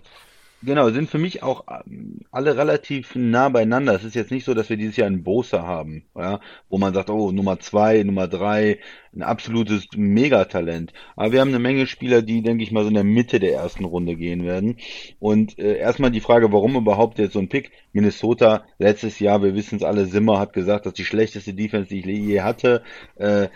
Genau, sind für mich auch ähm, alle relativ nah beieinander. Es ist jetzt nicht so, dass wir dieses Jahr einen Bosa haben, ja, wo man sagt, oh, Nummer zwei, Nummer drei, ein absolutes Megatalent. Aber wir haben eine Menge Spieler, die, denke ich mal, so in der Mitte der ersten Runde gehen werden. Und äh, erstmal die Frage, warum überhaupt jetzt so ein Pick? Minnesota, letztes Jahr, wir wissen es alle, Simmer hat gesagt, das ist die schlechteste Defense, die ich je hatte. Äh,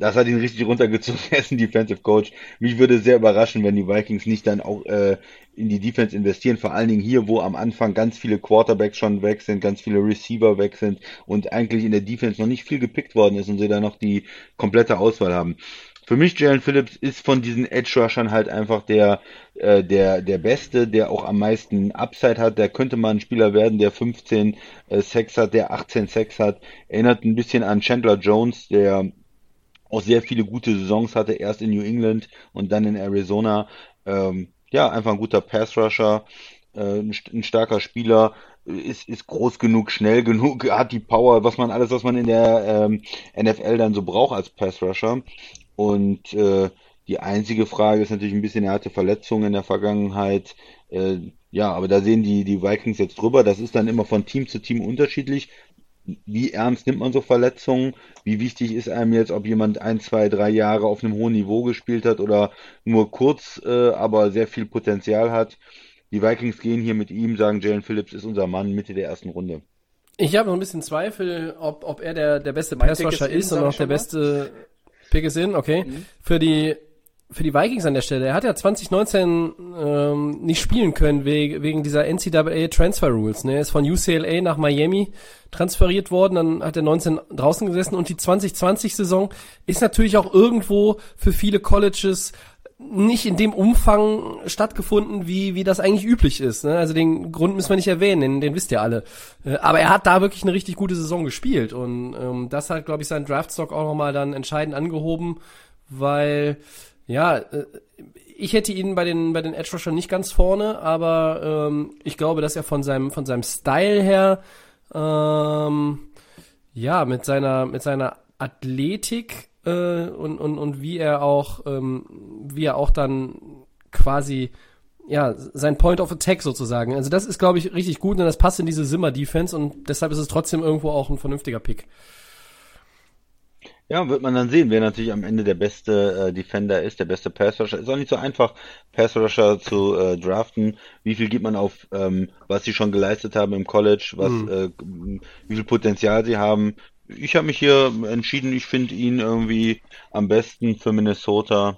das hat ihn richtig runtergezogen. Er ist ein Defensive Coach. Mich würde sehr überraschen, wenn die Vikings nicht dann auch äh, in die Defense investieren. Vor allen Dingen hier, wo am Anfang ganz viele Quarterbacks schon weg sind, ganz viele Receiver weg sind und eigentlich in der Defense noch nicht viel gepickt worden ist und sie da noch die komplette Auswahl haben. Für mich Jalen Phillips ist von diesen Edge Rushern halt einfach der äh, der der Beste, der auch am meisten Upside hat. Der könnte mal ein Spieler werden, der 15 äh, Sacks hat, der 18 Sacks hat. Erinnert ein bisschen an Chandler Jones, der auch sehr viele gute Saisons hatte, erst in New England und dann in Arizona. Ähm, ja, einfach ein guter Pass-Rusher, äh, ein, st- ein starker Spieler, ist, ist groß genug, schnell genug, hat die Power, was man alles, was man in der ähm, NFL dann so braucht als Pass-Rusher. Und äh, die einzige Frage ist natürlich ein bisschen, er hatte Verletzungen in der Vergangenheit. Äh, ja, aber da sehen die, die Vikings jetzt drüber. Das ist dann immer von Team zu Team unterschiedlich wie ernst nimmt man so Verletzungen? Wie wichtig ist einem jetzt, ob jemand ein, zwei, drei Jahre auf einem hohen Niveau gespielt hat oder nur kurz, äh, aber sehr viel Potenzial hat? Die Vikings gehen hier mit ihm, sagen Jalen Phillips ist unser Mann Mitte der ersten Runde. Ich habe noch ein bisschen Zweifel, ob, ob er der, der beste Mein Pass Pick ist ist und auch ich der beste Pick ist in, okay. Für die für die Vikings an der Stelle. Er hat ja 2019 ähm, nicht spielen können wegen, wegen dieser NCAA Transfer Rules. Ne? Er ist von UCLA nach Miami transferiert worden, dann hat er 19 draußen gesessen und die 2020-Saison ist natürlich auch irgendwo für viele Colleges nicht in dem Umfang stattgefunden, wie, wie das eigentlich üblich ist. Ne? Also den Grund müssen wir nicht erwähnen, den, den wisst ihr alle. Äh, aber er hat da wirklich eine richtig gute Saison gespielt und ähm, das hat, glaube ich, seinen Draftstock auch nochmal dann entscheidend angehoben, weil ja, äh, ich hätte ihn bei den bei den Edge Rushern nicht ganz vorne, aber ähm, ich glaube, dass er von seinem von seinem Style her ähm, ja mit seiner mit seiner Athletik äh, und, und und wie er auch ähm, wie er auch dann quasi ja sein Point of Attack sozusagen. Also das ist glaube ich richtig gut und das passt in diese Simmer Defense und deshalb ist es trotzdem irgendwo auch ein vernünftiger Pick. Ja, wird man dann sehen, wer natürlich am Ende der beste äh, Defender ist, der beste Pass-Rusher. Ist auch nicht so einfach, Pass-Rusher zu äh, draften. Wie viel gibt man auf, ähm, was sie schon geleistet haben im College, was, äh, wie viel Potenzial sie haben. Ich habe mich hier entschieden, ich finde ihn irgendwie am besten für Minnesota.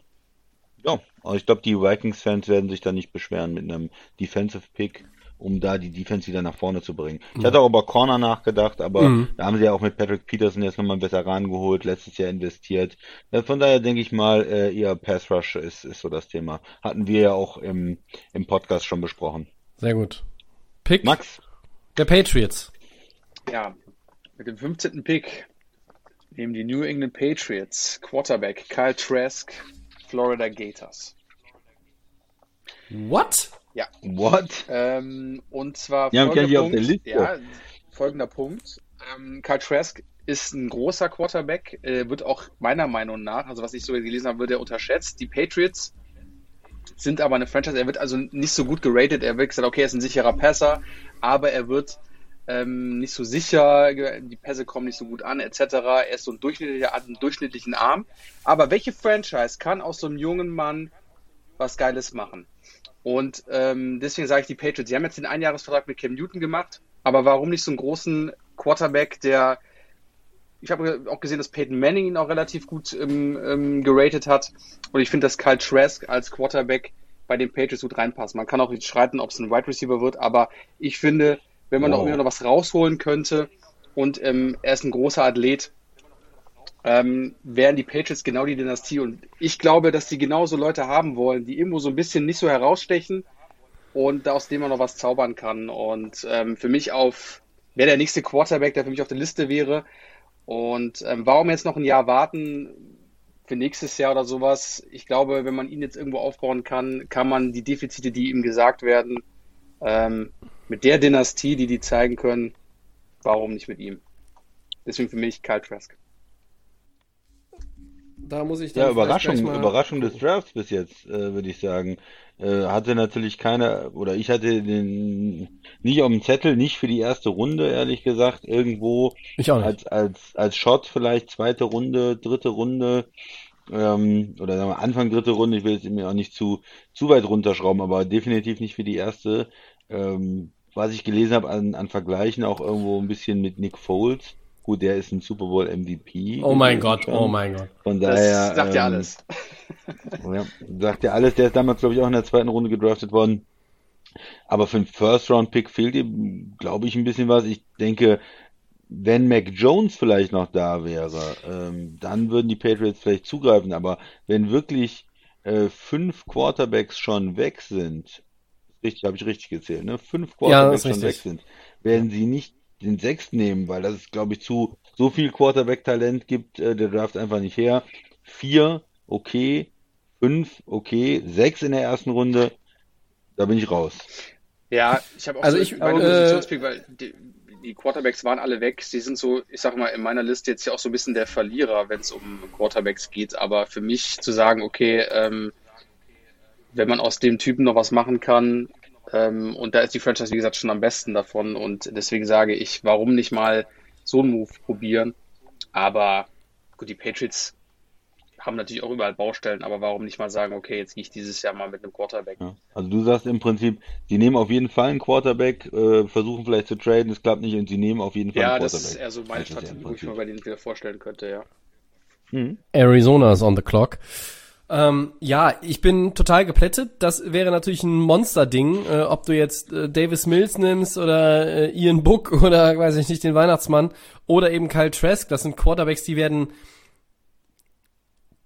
Ja, aber ich glaube, die Vikings-Fans werden sich da nicht beschweren mit einem Defensive Pick. Um da die Defense wieder nach vorne zu bringen. Ich hatte auch über Corner nachgedacht, aber Mhm. da haben sie ja auch mit Patrick Peterson jetzt nochmal einen Veteran geholt, letztes Jahr investiert. Ja, Von daher denke ich mal, äh, ihr Pass Rush ist, ist so das Thema. Hatten wir ja auch im, im Podcast schon besprochen. Sehr gut. Pick Max, der Patriots. Ja, mit dem 15. Pick nehmen die New England Patriots Quarterback Kyle Trask, Florida Gators. What? Ja, what? ähm, und zwar Ja, kenn ich auf folgender der Punkt. Liste. Ja, folgender Punkt. Ähm, Kyle Trask ist ein großer Quarterback, äh, wird auch meiner Meinung nach, also was ich so gelesen habe, wird er unterschätzt. Die Patriots sind aber eine Franchise, er wird also nicht so gut geratet. Er wird gesagt, okay, er ist ein sicherer Passer, aber er wird ähm, nicht so sicher, die Pässe kommen nicht so gut an, etc. Er ist so ein durchschnittlicher, hat einen durchschnittlichen Arm. Aber welche Franchise kann aus so einem jungen Mann was Geiles machen? Und ähm, deswegen sage ich die Patriots. Sie haben jetzt den Einjahresvertrag mit Cam Newton gemacht, aber warum nicht so einen großen Quarterback, der ich habe auch gesehen, dass Peyton Manning ihn auch relativ gut ähm, ähm, geratet hat. Und ich finde, dass Kyle Trask als Quarterback bei den Patriots gut reinpasst. Man kann auch nicht streiten, ob es ein Wide Receiver wird, aber ich finde, wenn man Wow. noch, noch was rausholen könnte und ähm, er ist ein großer Athlet, ähm, wären die Patriots genau die Dynastie. Und ich glaube, dass die genauso Leute haben wollen, die irgendwo so ein bisschen nicht so herausstechen und aus dem man noch was zaubern kann. Und ähm, für mich auf, wer der nächste Quarterback, der für mich auf der Liste wäre. Und ähm, warum jetzt noch ein Jahr warten für nächstes Jahr oder sowas? Ich glaube, wenn man ihn jetzt irgendwo aufbauen kann, kann man die Defizite, die ihm gesagt werden, ähm, mit der Dynastie, die die zeigen können, warum nicht mit ihm? Deswegen für mich Kyle Trask. Da muss ich dann Ja, Überraschung, Überraschung des Drafts bis jetzt, äh, würde ich sagen. Äh, hatte natürlich keiner, oder ich hatte den nicht auf dem Zettel, nicht für die erste Runde, ehrlich gesagt, irgendwo Ich auch nicht. als, als, als Shot vielleicht zweite Runde, dritte Runde, ähm, oder sagen wir Anfang dritte Runde, ich will jetzt mir auch nicht zu, zu weit runterschrauben, aber definitiv nicht für die erste. Ähm, was ich gelesen habe an, an Vergleichen auch irgendwo ein bisschen mit Nick Foles. Gut, der ist ein Super Bowl MVP. Oh mein Gott, schon. oh mein Gott. Von Das daher, sagt ja ähm, alles. ja, sagt ja alles. Der ist damals, glaube ich, auch in der zweiten Runde gedraftet worden. Aber für einen First-Round-Pick fehlt ihm, glaube ich, ein bisschen was. Ich denke, wenn Mac Jones vielleicht noch da wäre, ähm, dann würden die Patriots vielleicht zugreifen. Aber wenn wirklich äh, fünf Quarterbacks schon weg sind, richtig, habe ich richtig gezählt, ne? Fünf Ja, Quarterbacks ist schon weg sind, werden sie nicht den sechsten nehmen, weil das ist, glaube ich, zu so viel Quarterback-Talent gibt äh, der Draft einfach nicht her. Vier, okay. Fünf, okay. Sechs in der ersten Runde, da bin ich raus. Ja, ich habe auch Also so ich, bei den äh, Positionspick, weil die, die Quarterbacks waren alle weg. Sie sind so, ich sag mal, in meiner Liste jetzt ja auch so ein bisschen der Verlierer, wenn es um Quarterbacks geht. Aber für mich zu sagen, okay, ähm, wenn man aus dem Typen noch was machen kann, ähm, und da ist die Franchise, wie gesagt, schon am besten davon. Und deswegen sage ich, warum nicht mal so einen Move probieren? Aber gut, die Patriots haben natürlich auch überall Baustellen, aber warum nicht mal sagen, okay, jetzt gehe ich dieses Jahr mal mit einem Quarterback. Ja. Also du sagst im Prinzip, die nehmen auf jeden Fall einen Quarterback, äh, versuchen vielleicht zu traden, es klappt nicht und sie nehmen auf jeden Fall Ja, einen das Quarterback. ist eher so meine Das ja Strategie, wo ich mir bei denen wieder vorstellen könnte, ja. Mhm. Arizona is on the clock. Ähm, ja, ich bin total geplättet. Das wäre natürlich ein Monster-Ding, äh, ob du jetzt äh, Davis Mills nimmst oder äh, Ian Book oder weiß ich nicht, den Weihnachtsmann oder eben Kyle Trask. Das sind Quarterbacks, die werden,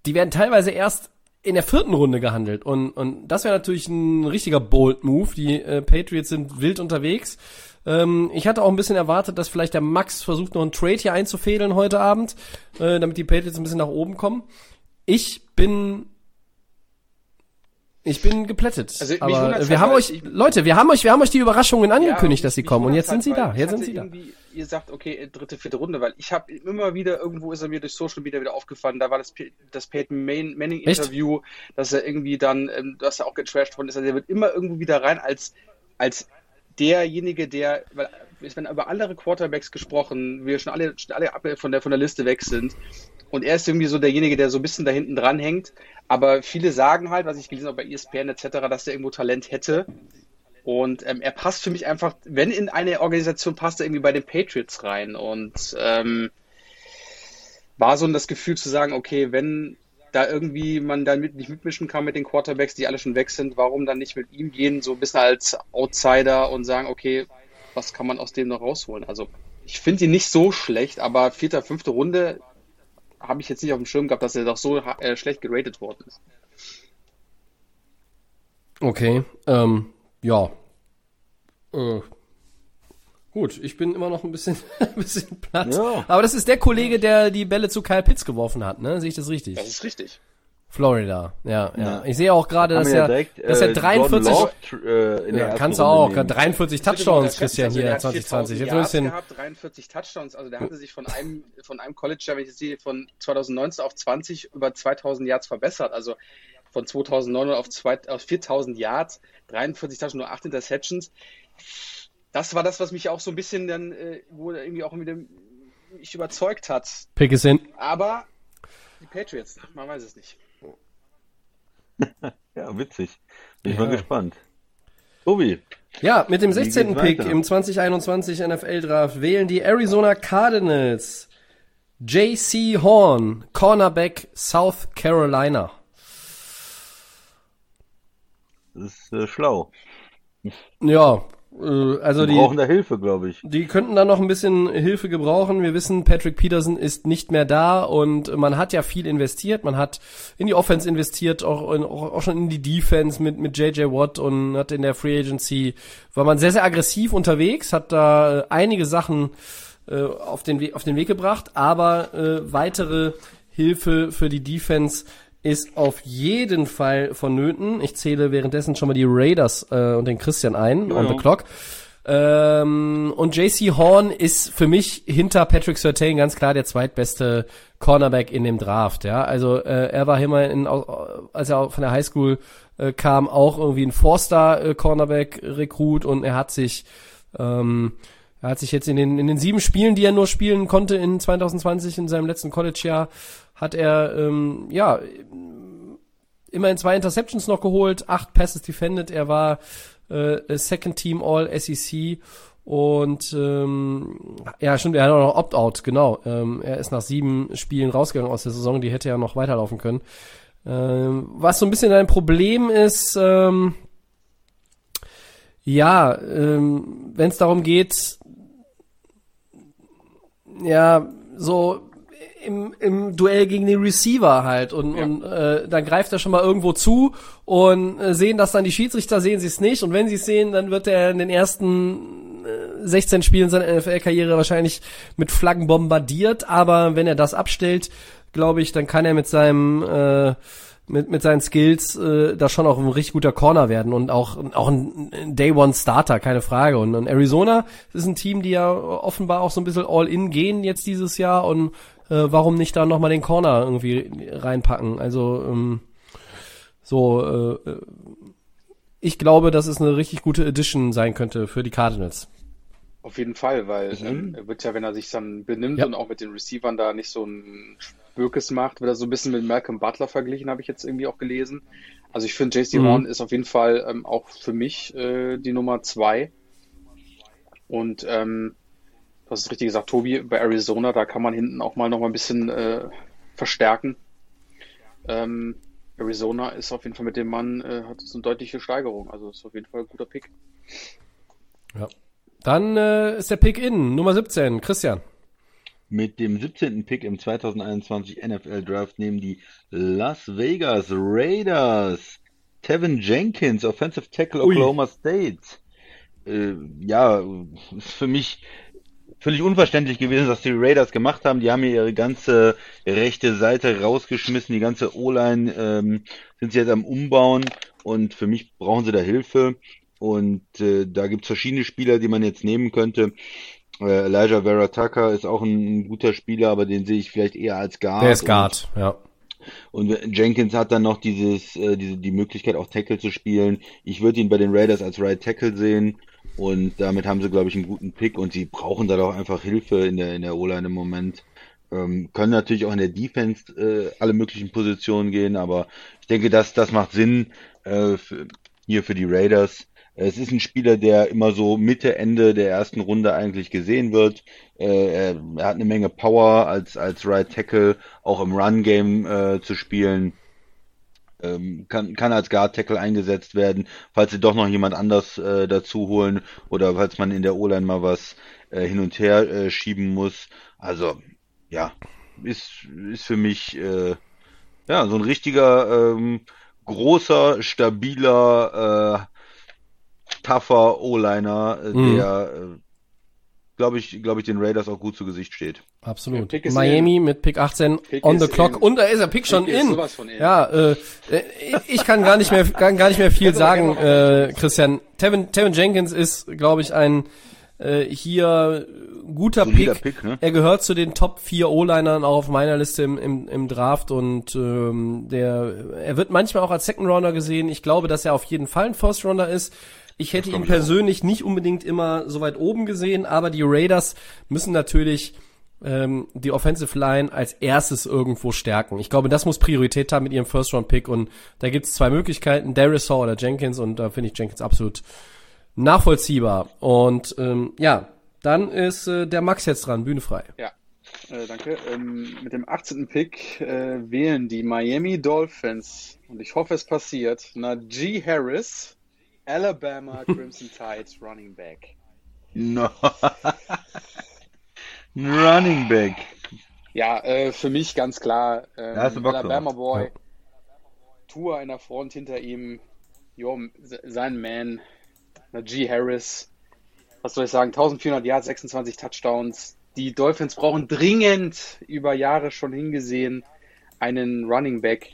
die werden teilweise erst in der vierten Runde gehandelt und und das wäre natürlich ein richtiger bold Move. Die äh, Patriots sind wild unterwegs. Ähm, ich hatte auch ein bisschen erwartet, dass vielleicht der Max versucht noch einen Trade hier einzufädeln heute Abend, äh, damit die Patriots ein bisschen nach oben kommen. Ich bin ich bin geplättet. Also, aber wir halt, haben euch ich- Leute, wir haben euch wir haben euch die Überraschungen angekündigt, Ja, dass sie kommen und jetzt sind wundert's sie halt, da. Jetzt sind sie da. ihr sagt, okay, dritte, vierte Runde, weil ich habe immer wieder, irgendwo ist er mir durch Social Media wieder aufgefallen, da war das, das Peyton Man- Manning Echt? Interview, dass er irgendwie dann, ähm, dass er auch getrashed worden ist, also er wird immer irgendwo wieder rein als, als derjenige, der, weil es werden über andere Quarterbacks gesprochen, wir schon alle, schon alle von der, von der Liste weg sind. Und er ist irgendwie so derjenige, der so ein bisschen da hinten dran hängt. Aber viele sagen halt, was ich gelesen habe bei ESPN etc., dass er irgendwo Talent hätte. Und ähm, er passt für mich einfach, wenn in eine Organisation passt, er irgendwie bei den Patriots rein. Und ähm, war so das Gefühl zu sagen, okay, wenn da irgendwie man da mit, nicht mitmischen kann mit den Quarterbacks, die alle schon weg sind, warum dann nicht mit ihm gehen, so ein bisschen als Outsider und sagen, okay, was kann man aus dem noch rausholen? Also ich finde ihn nicht so schlecht, aber vierte, fünfte Runde habe ich jetzt nicht auf dem Schirm gehabt, dass er doch so äh, schlecht geratet worden ist. Okay, ähm, ja. Äh, gut, ich bin immer noch ein bisschen, ein bisschen platt. Ja. Aber das ist der Kollege, der die Bälle zu Kyle Pitts geworfen hat, ne? Sehe ich das richtig? Das ist richtig. Florida, ja, ja. Ja. Ich sehe auch gerade, dass er, direkt, dass er äh, 43, Jordan Love, äh, in der ja, kannst du auch, nehmen. 43 Bitte mal Touchdowns, Christian, also hier, der hat 2020. 4000 Jetzt Yards bisschen, gehabt, 43 Touchdowns, also der hatte sich von einem, von einem College-Jahr, wenn ich jetzt sehe, von 2019 auf 20 über 2000 Yards verbessert, also von 2009 auf, zwei, auf 4000 Yards, 43 Touchdowns, nur 8 Interceptions. Das war das, was mich auch so ein bisschen dann, äh, wo er irgendwie auch wieder mich überzeugt hat. Pick is in. Aber die Patriots, man weiß es nicht. Ja, witzig. Bin ich Ja. mal gespannt. Tobi, Ja, mit dem Wie 16. geht's Pick weiter? im 2021 NFL Draft wählen die Arizona Cardinals JC Horn, Cornerback South Carolina. das ist äh, schlau. Ja, also Wir die, brauchen da Hilfe, glaube ich. die könnten da noch ein bisschen Hilfe gebrauchen. Wir wissen, Patrick Peterson ist nicht mehr da und man hat ja viel investiert. Man hat in die Offense investiert, auch, in, auch, auch schon in die Defense mit, mit JJ Watt und hat in der Free Agency, war man sehr, sehr aggressiv unterwegs, hat da äh, einige Sachen äh, auf, den auf den Weg gebracht, aber äh, weitere Hilfe für die Defense ist auf jeden Fall vonnöten. Ich zähle währenddessen schon mal die Raiders äh, und den Christian ein, on the clock. Ähm, und JC Horn ist für mich hinter Patrick Surtain ganz klar der zweitbeste Cornerback in dem Draft. Ja, also äh, er war immer in, als er von der Highschool äh, kam, auch irgendwie ein Four-Star äh, Cornerback Rekrut und er hat sich ähm, er hat sich jetzt in den, in den sieben Spielen, die er nur spielen konnte in 2020, in seinem letzten College-Jahr, hat er, ähm, ja, immerhin zwei Interceptions noch geholt, acht Passes defended. Er war äh, Second Team All SEC und ähm, ja, stimmt, er hat auch noch Opt-out, genau. Ähm, er ist nach sieben Spielen rausgegangen aus der Saison, die hätte ja noch weiterlaufen können. Ähm, was so ein bisschen ein Problem ist, ähm, ja, ähm, wenn es darum geht, ja, so im, im Duell gegen den Receiver halt. Und, und äh, dann greift er schon mal irgendwo zu und äh, sehen das dann die Schiedsrichter, sehen sie es nicht. Und wenn sie es sehen, dann wird er in den ersten äh, 16 Spielen seiner NFL-Karriere wahrscheinlich mit Flaggen bombardiert, aber wenn er das abstellt, glaube ich, dann kann er mit seinem äh, mit, mit seinen Skills äh, da schon auch ein richtig guter Corner werden und auch, auch ein Day One Starter, keine Frage. Und, und Arizona ist ein Team, die ja offenbar auch so ein bisschen All-In gehen jetzt dieses Jahr und äh, warum nicht da nochmal den Corner irgendwie reinpacken? Also ähm, so, äh, ich glaube, dass es eine richtig gute Edition sein könnte für die Cardinals. Auf jeden Fall, weil ähm, er wird ja, wenn er sich dann benimmt Ja. und auch mit den Receivern da nicht so ein Spürkes macht, wird er so ein bisschen mit Malcolm Butler verglichen, habe ich jetzt irgendwie auch gelesen. Also ich finde, JC Mhm. Horn ist auf jeden Fall ähm, auch für mich äh, die Nummer zwei. Und ähm, du hast es richtig gesagt, Tobi, bei Arizona, da kann man hinten auch mal noch mal ein bisschen äh, verstärken. Ähm, Arizona ist auf jeden Fall mit dem Mann, äh, hat so eine deutliche Steigerung. Also ist auf jeden Fall ein guter Pick. Ja. Dann äh, ist der Pick in, Nummer 17, Christian. Mit dem 17. Pick im 2021 NFL Draft nehmen die Las Vegas Raiders Tevin Jenkins, Offensive Tackle Ui. Oklahoma State. Äh, ja, ist für mich völlig unverständlich gewesen, was die Raiders gemacht haben. Die haben hier ihre ganze rechte Seite rausgeschmissen, die ganze O-Line ähm, sind sie jetzt am Umbauen und für mich brauchen sie da Hilfe. Und äh, da gibt's verschiedene Spieler, die man jetzt nehmen könnte. Äh, Elijah Vera Tucker ist auch ein, ein guter Spieler, aber den sehe ich vielleicht eher als Guard. Der ist Guard, ja. Und, und Jenkins hat dann noch dieses, äh, diese, die Möglichkeit, auch Tackle zu spielen. Ich würde ihn bei den Raiders als Right Tackle sehen. Und damit haben sie, glaube ich, einen guten Pick. Und sie brauchen da doch einfach Hilfe in der, in der O-Line im Moment. Ähm, können natürlich auch in der Defense äh, alle möglichen Positionen gehen, aber ich denke, das, das macht Sinn äh, für, hier für die Raiders. Es ist ein Spieler, der immer so Mitte, Ende der ersten Runde eigentlich gesehen wird. Äh, er, er hat eine Menge Power als, als Right Tackle, auch im Run-Game äh, zu spielen. Ähm, kann, kann als Guard Tackle eingesetzt werden, falls sie doch noch jemand anders äh, dazu holen oder falls man in der O-Line mal was äh, hin und her äh, schieben muss. Also, ja, ist, ist für mich äh, ja so ein richtiger ähm, großer, stabiler, äh, tougher O-Liner, äh, Mhm. der äh, glaube ich, glaube ich, den Raiders auch gut zu Gesicht steht. Absolut. Miami mit Pick 18 Pick on the clock in. und da ist der Pick schon Pick ist in. sowas von in. Ja, äh, äh, ich kann gar nicht mehr kann gar nicht mehr viel sagen, äh, Christian. Tevin, Tevin Jenkins ist, glaube ich, ein äh, hier guter Solider Pick. Pick, ne? Er gehört zu den Top 4 O-Linern auch auf meiner Liste im, im, im Draft und ähm, der er wird manchmal auch als Second Rounder gesehen. Ich glaube, dass er auf jeden Fall ein First Rounder ist. Ich hätte ihn persönlich nicht unbedingt immer so weit oben gesehen, aber die Raiders müssen natürlich ähm, die Offensive Line als erstes irgendwo stärken. Ich glaube, das muss Priorität haben mit ihrem First Round Pick und da gibt es zwei Möglichkeiten, Darisaw oder Jenkins und da finde ich Jenkins absolut nachvollziehbar. Und ähm, ja, dann ist äh, der Max jetzt dran, Bühne frei. Ja, äh, danke. Ähm, mit dem 18. Pick äh, wählen die Miami Dolphins, und ich hoffe, es passiert, Najee Harris, Alabama Crimson Tide Running Back. No. Ein Running Back. Ja, äh, für mich ganz klar, ähm, drauf. Alabama Boy, Ja. Tour in der Front hinter ihm, jo, se- sein Man, Najee Harris, was soll ich sagen, 1400 Yards, 26 Touchdowns. Die Dolphins brauchen dringend über Jahre schon hingesehen einen Running Back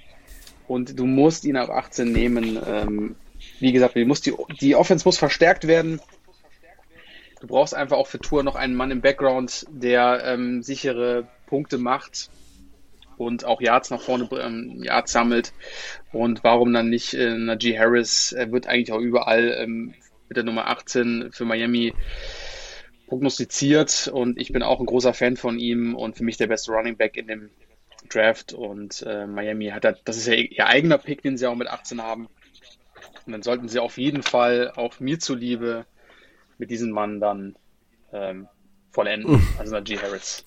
und du musst ihn ab 18 nehmen. Ähm, wie gesagt, die, muss die, die Offense muss verstärkt werden. Du brauchst einfach auch für Tour noch einen Mann im Background, der ähm, sichere Punkte macht und auch Yards nach vorne ähm, Yards sammelt. Und warum dann nicht äh, Najee Harris? Er wird eigentlich auch überall ähm, mit der Nummer 18 für Miami prognostiziert und ich bin auch ein großer Fan von ihm und für mich der beste Running Back in dem Draft und äh, Miami hat da, das ist ja ihr eigener Pick, den sie auch mit 18 haben. Und dann sollten sie auf jeden Fall auch mir zuliebe mit diesem Mann dann ähm, vollenden, also Najee Harris.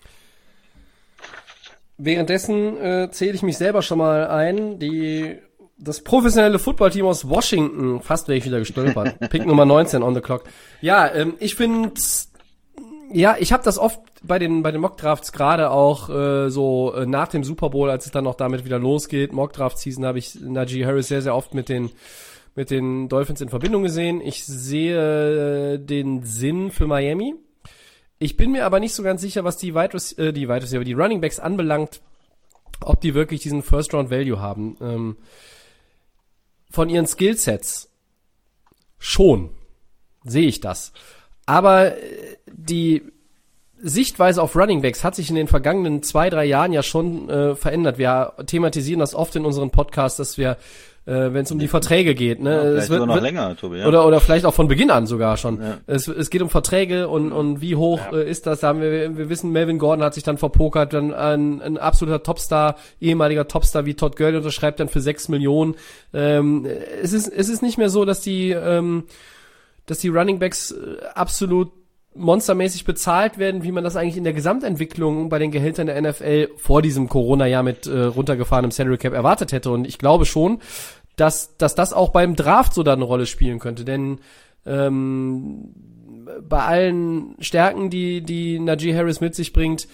Währenddessen äh, zähle ich mich selber schon mal ein. Die das professionelle Footballteam aus Washington, fast wäre ich wieder gestolpert. Pick Nummer 19 on the clock. Ja, ähm, ich finde, ja, ich habe das oft bei den bei den Mockdrafts gerade auch äh, so äh, nach dem Super Bowl, als es dann noch damit wieder losgeht, Mockdraft Season, habe ich Najee Harris sehr sehr oft mit den mit den Dolphins in Verbindung gesehen. Ich sehe äh, den Sinn für Miami. Ich bin mir aber nicht so ganz sicher, was die Wide äh, die Wide Receiver, die Running Backs anbelangt, ob die wirklich diesen First Round Value haben. Ähm, von ihren Skillsets schon sehe ich das. Aber äh, die Sichtweise auf Running Backs hat sich in den vergangenen zwei, drei Jahren ja schon äh, verändert. Wir thematisieren das oft in unseren Podcasts, dass wir, äh, wenn es um die Verträge geht, ne, Ja, es vielleicht wird, sogar noch wird, länger, Tobi. Ja. oder, oder vielleicht auch von Beginn an sogar schon. Ja. Es, es geht um Verträge und, und wie hoch äh, ist das? Da haben wir, wir wissen, Melvin Gordon hat sich dann verpokert, dann ein, ein absoluter Topstar, ehemaliger Topstar wie Todd Gurley unterschreibt dann für sechs Millionen. Ähm, es ist, es ist nicht mehr so, dass die, ähm, dass die Running Backs äh, absolut monstermäßig bezahlt werden, wie man das eigentlich in der Gesamtentwicklung bei den Gehältern der NFL vor diesem Corona-Jahr mit äh, runtergefahrenem Salary Cap erwartet hätte. Und ich glaube schon, dass, dass das auch beim Draft so dann eine Rolle spielen könnte. Denn ähm, bei allen Stärken, die, die Najee Harris mit sich bringt,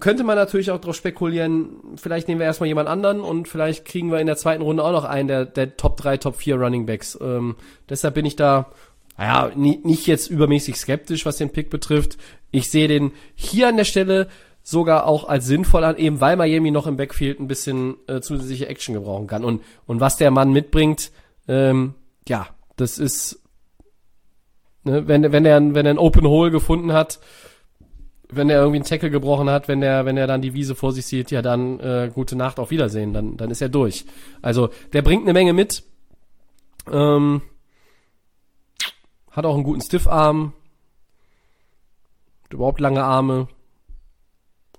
könnte man natürlich auch darauf spekulieren, vielleicht nehmen wir erstmal jemand anderen und vielleicht kriegen wir in der zweiten Runde auch noch einen der, der Top 3, Top 4 Running Backs. Ähm, deshalb bin ich da, naja, nicht jetzt übermäßig skeptisch, was den Pick betrifft. Ich sehe den hier an der Stelle sogar auch als sinnvoll an, eben weil Miami noch im Backfield ein bisschen äh, zusätzliche Action gebrauchen kann. Und, und was der Mann mitbringt, ähm, ja, das ist, ne, wenn, wenn er, wenn er ein Open Hole gefunden hat, wenn er irgendwie einen Tackle gebrochen hat, wenn er, wenn er dann die Wiese vor sich sieht, ja dann äh, gute Nacht, auf Wiedersehen, dann, dann ist er durch. Also der bringt eine Menge mit, ähm, hat auch einen guten Stiffarm, überhaupt lange Arme,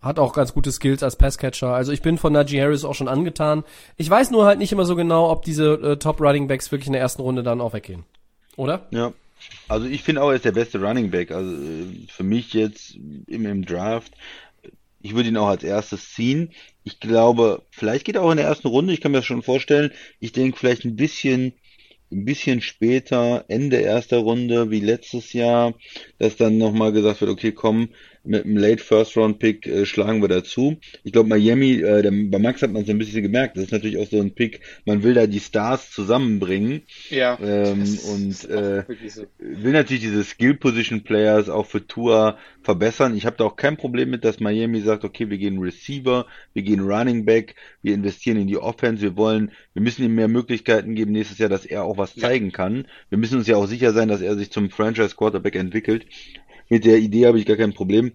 hat auch ganz gute Skills als Passcatcher. Also ich bin von Najee Harris auch schon angetan. Ich weiß nur halt nicht immer so genau, ob diese äh, Top Running Backs wirklich in der ersten Runde dann auch weggehen. Oder? Ja. Also ich finde auch, er ist der beste Running Back. Also äh, für mich jetzt im, im Draft. Ich würde ihn auch als erstes ziehen. Ich glaube, vielleicht geht er auch in der ersten Runde. Ich kann mir das schon vorstellen. Ich denke vielleicht ein bisschen ein bisschen später, Ende erster Runde, wie letztes Jahr, dass dann nochmal gesagt wird, okay, komm, mit einem Late First Round Pick äh, schlagen wir dazu. Ich glaube, Miami, äh, der, bei Max hat man so ein bisschen gemerkt, das ist natürlich auch so ein Pick, man will da die Stars zusammenbringen. Ja. Ähm, und äh, so. will natürlich diese Skill Position Players auch für Tour verbessern. Ich habe da auch kein Problem mit, dass Miami sagt, okay, wir gehen Receiver, wir gehen Running Back, wir investieren in die Offense, wir wollen, wir müssen ihm mehr Möglichkeiten geben nächstes Jahr, dass er auch was zeigen ja. kann. Wir müssen uns ja auch sicher sein, dass er sich zum Franchise Quarterback entwickelt. Mit der Idee habe ich gar kein Problem.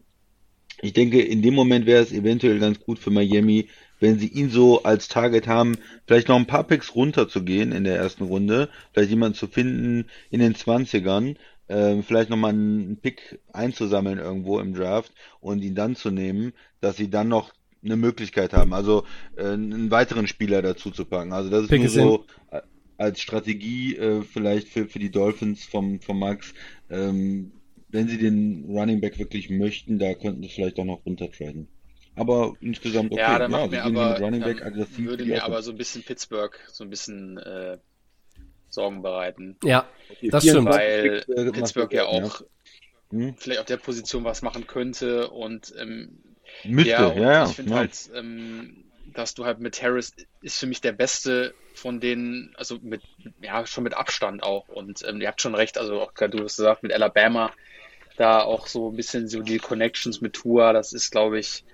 Ich denke, in dem Moment wäre es eventuell ganz gut für Miami, wenn sie ihn so als Target haben, vielleicht noch ein paar Picks runterzugehen in der ersten Runde, vielleicht jemanden zu finden in den 20ern, äh, vielleicht nochmal einen Pick einzusammeln irgendwo im Draft und ihn dann zu nehmen, dass sie dann noch eine Möglichkeit haben, also äh, einen weiteren Spieler dazu zu packen. Also das ist Pick nur so in. als Strategie äh, vielleicht für, für die Dolphins vom, vom Max, ähm, wenn sie den Running Back wirklich möchten, da könnten sie vielleicht auch noch runtertraden. Aber insgesamt okay. Ja, dann ja, mir aber, Running Back aggressiv würde mir aber so ein bisschen Pittsburgh so ein bisschen äh, Sorgen bereiten. Ja, okay, das stimmt. Weil Pittsburgh, Pittsburgh ja auch ja. Hm? vielleicht auf der Position was machen könnte und ähm, Müsste, ja, und ja, ich finde ja. halt, ähm, dass du halt mit Harris ist für mich der beste von denen, also mit, ja, schon mit Abstand auch. Und ähm, ihr habt schon recht, also auch gerade du hast gesagt, mit Alabama da auch so ein bisschen so die Connections mit Tour, das ist, glaube ich,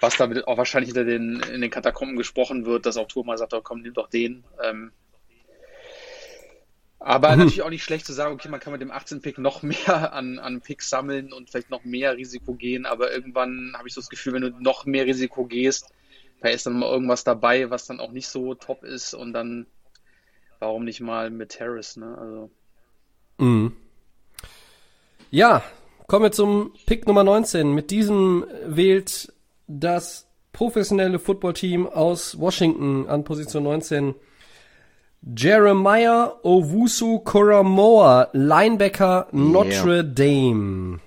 was damit auch wahrscheinlich hinter den, in den Katakomben gesprochen wird, dass auch Tour mal sagt, oh, komm, nimm doch den. Ähm, aber mhm. natürlich auch nicht schlecht zu sagen, okay, man kann mit dem 18 Pick noch mehr an, an Picks sammeln und vielleicht noch mehr Risiko gehen, aber irgendwann habe ich so das Gefühl, wenn du noch mehr Risiko gehst, da ist dann mal irgendwas dabei, was dann auch nicht so top ist und dann warum nicht mal mit Harris, ne? Also. Mhm. Ja, kommen wir zum Pick Nummer 19. Mit diesem wählt das professionelle Footballteam aus Washington an Position 19 Jeremiah Owusu Koramoa, Linebacker Notre yeah. Dame.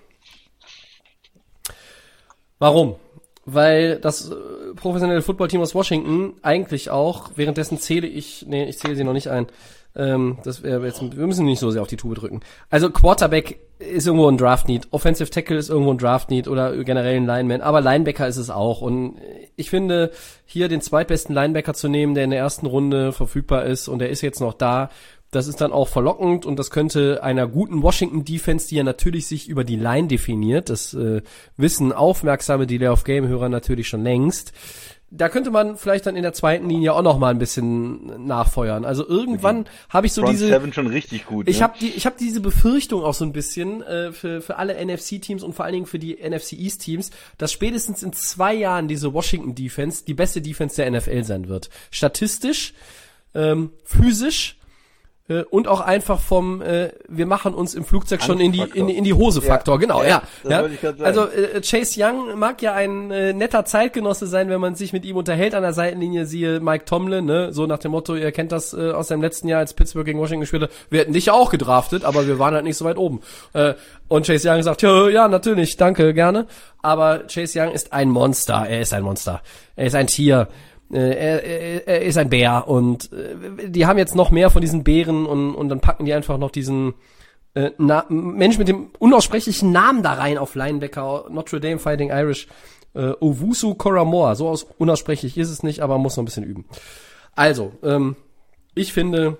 Warum? Weil das äh, professionelle Footballteam aus Washington eigentlich auch, währenddessen zähle ich, nee, ich zähle sie noch nicht ein, ähm, das wäre jetzt, wir müssen nicht so sehr auf die Tube drücken. Also Quarterback ist irgendwo ein Draft Need, Offensive Tackle ist irgendwo ein Draft Need oder generell ein Lineman, aber Linebacker ist es auch. Und ich finde, hier den zweitbesten Linebacker zu nehmen, der in der ersten Runde verfügbar ist und der ist jetzt noch da, das ist dann auch verlockend und das könnte einer guten Washington Defense, die ja natürlich sich über die Line definiert, das äh, wissen aufmerksame Delay of Game Hörer natürlich schon längst da könnte man vielleicht dann in der zweiten Linie auch noch mal ein bisschen nachfeuern. Also irgendwann habe ich so Front diese Seven schon richtig gut. Ich ne? habe die ich habe diese Befürchtung auch so ein bisschen äh, für für alle NFC Teams und vor allen Dingen für die NFC East Teams, dass spätestens in zwei Jahren diese Washington Defense die beste Defense der NFL sein wird. Statistisch, ähm, physisch äh, und auch einfach vom äh, wir machen uns im Flugzeug schon in die in, in die Hose Faktor, ja. genau, ja. ja. ja. Also äh, Chase Young mag ja ein äh, netter Zeitgenosse sein, wenn man sich mit ihm unterhält an der Seitenlinie, siehe Mike Tomlin, ne, so nach dem Motto, ihr kennt das äh, aus seinem letzten Jahr als Pittsburgh gegen Washington gespielt hat, wir hätten dich ja auch gedraftet, aber wir waren halt nicht so weit oben. Äh, und Chase Young sagt, ja, ja, natürlich, danke, gerne, aber Chase Young ist ein Monster, er ist ein Monster. Er ist ein Tier. Äh, er, er, er ist ein Bär und äh, die haben jetzt noch mehr von diesen Bären und, und dann packen die einfach noch diesen äh, Na Mensch mit dem unaussprechlichen Namen da rein auf Linebacker, Notre Dame Fighting Irish, äh, Owusu Koramoa. So aus unaussprechlich ist es nicht, aber muss noch ein bisschen üben. Also, ähm, ich finde,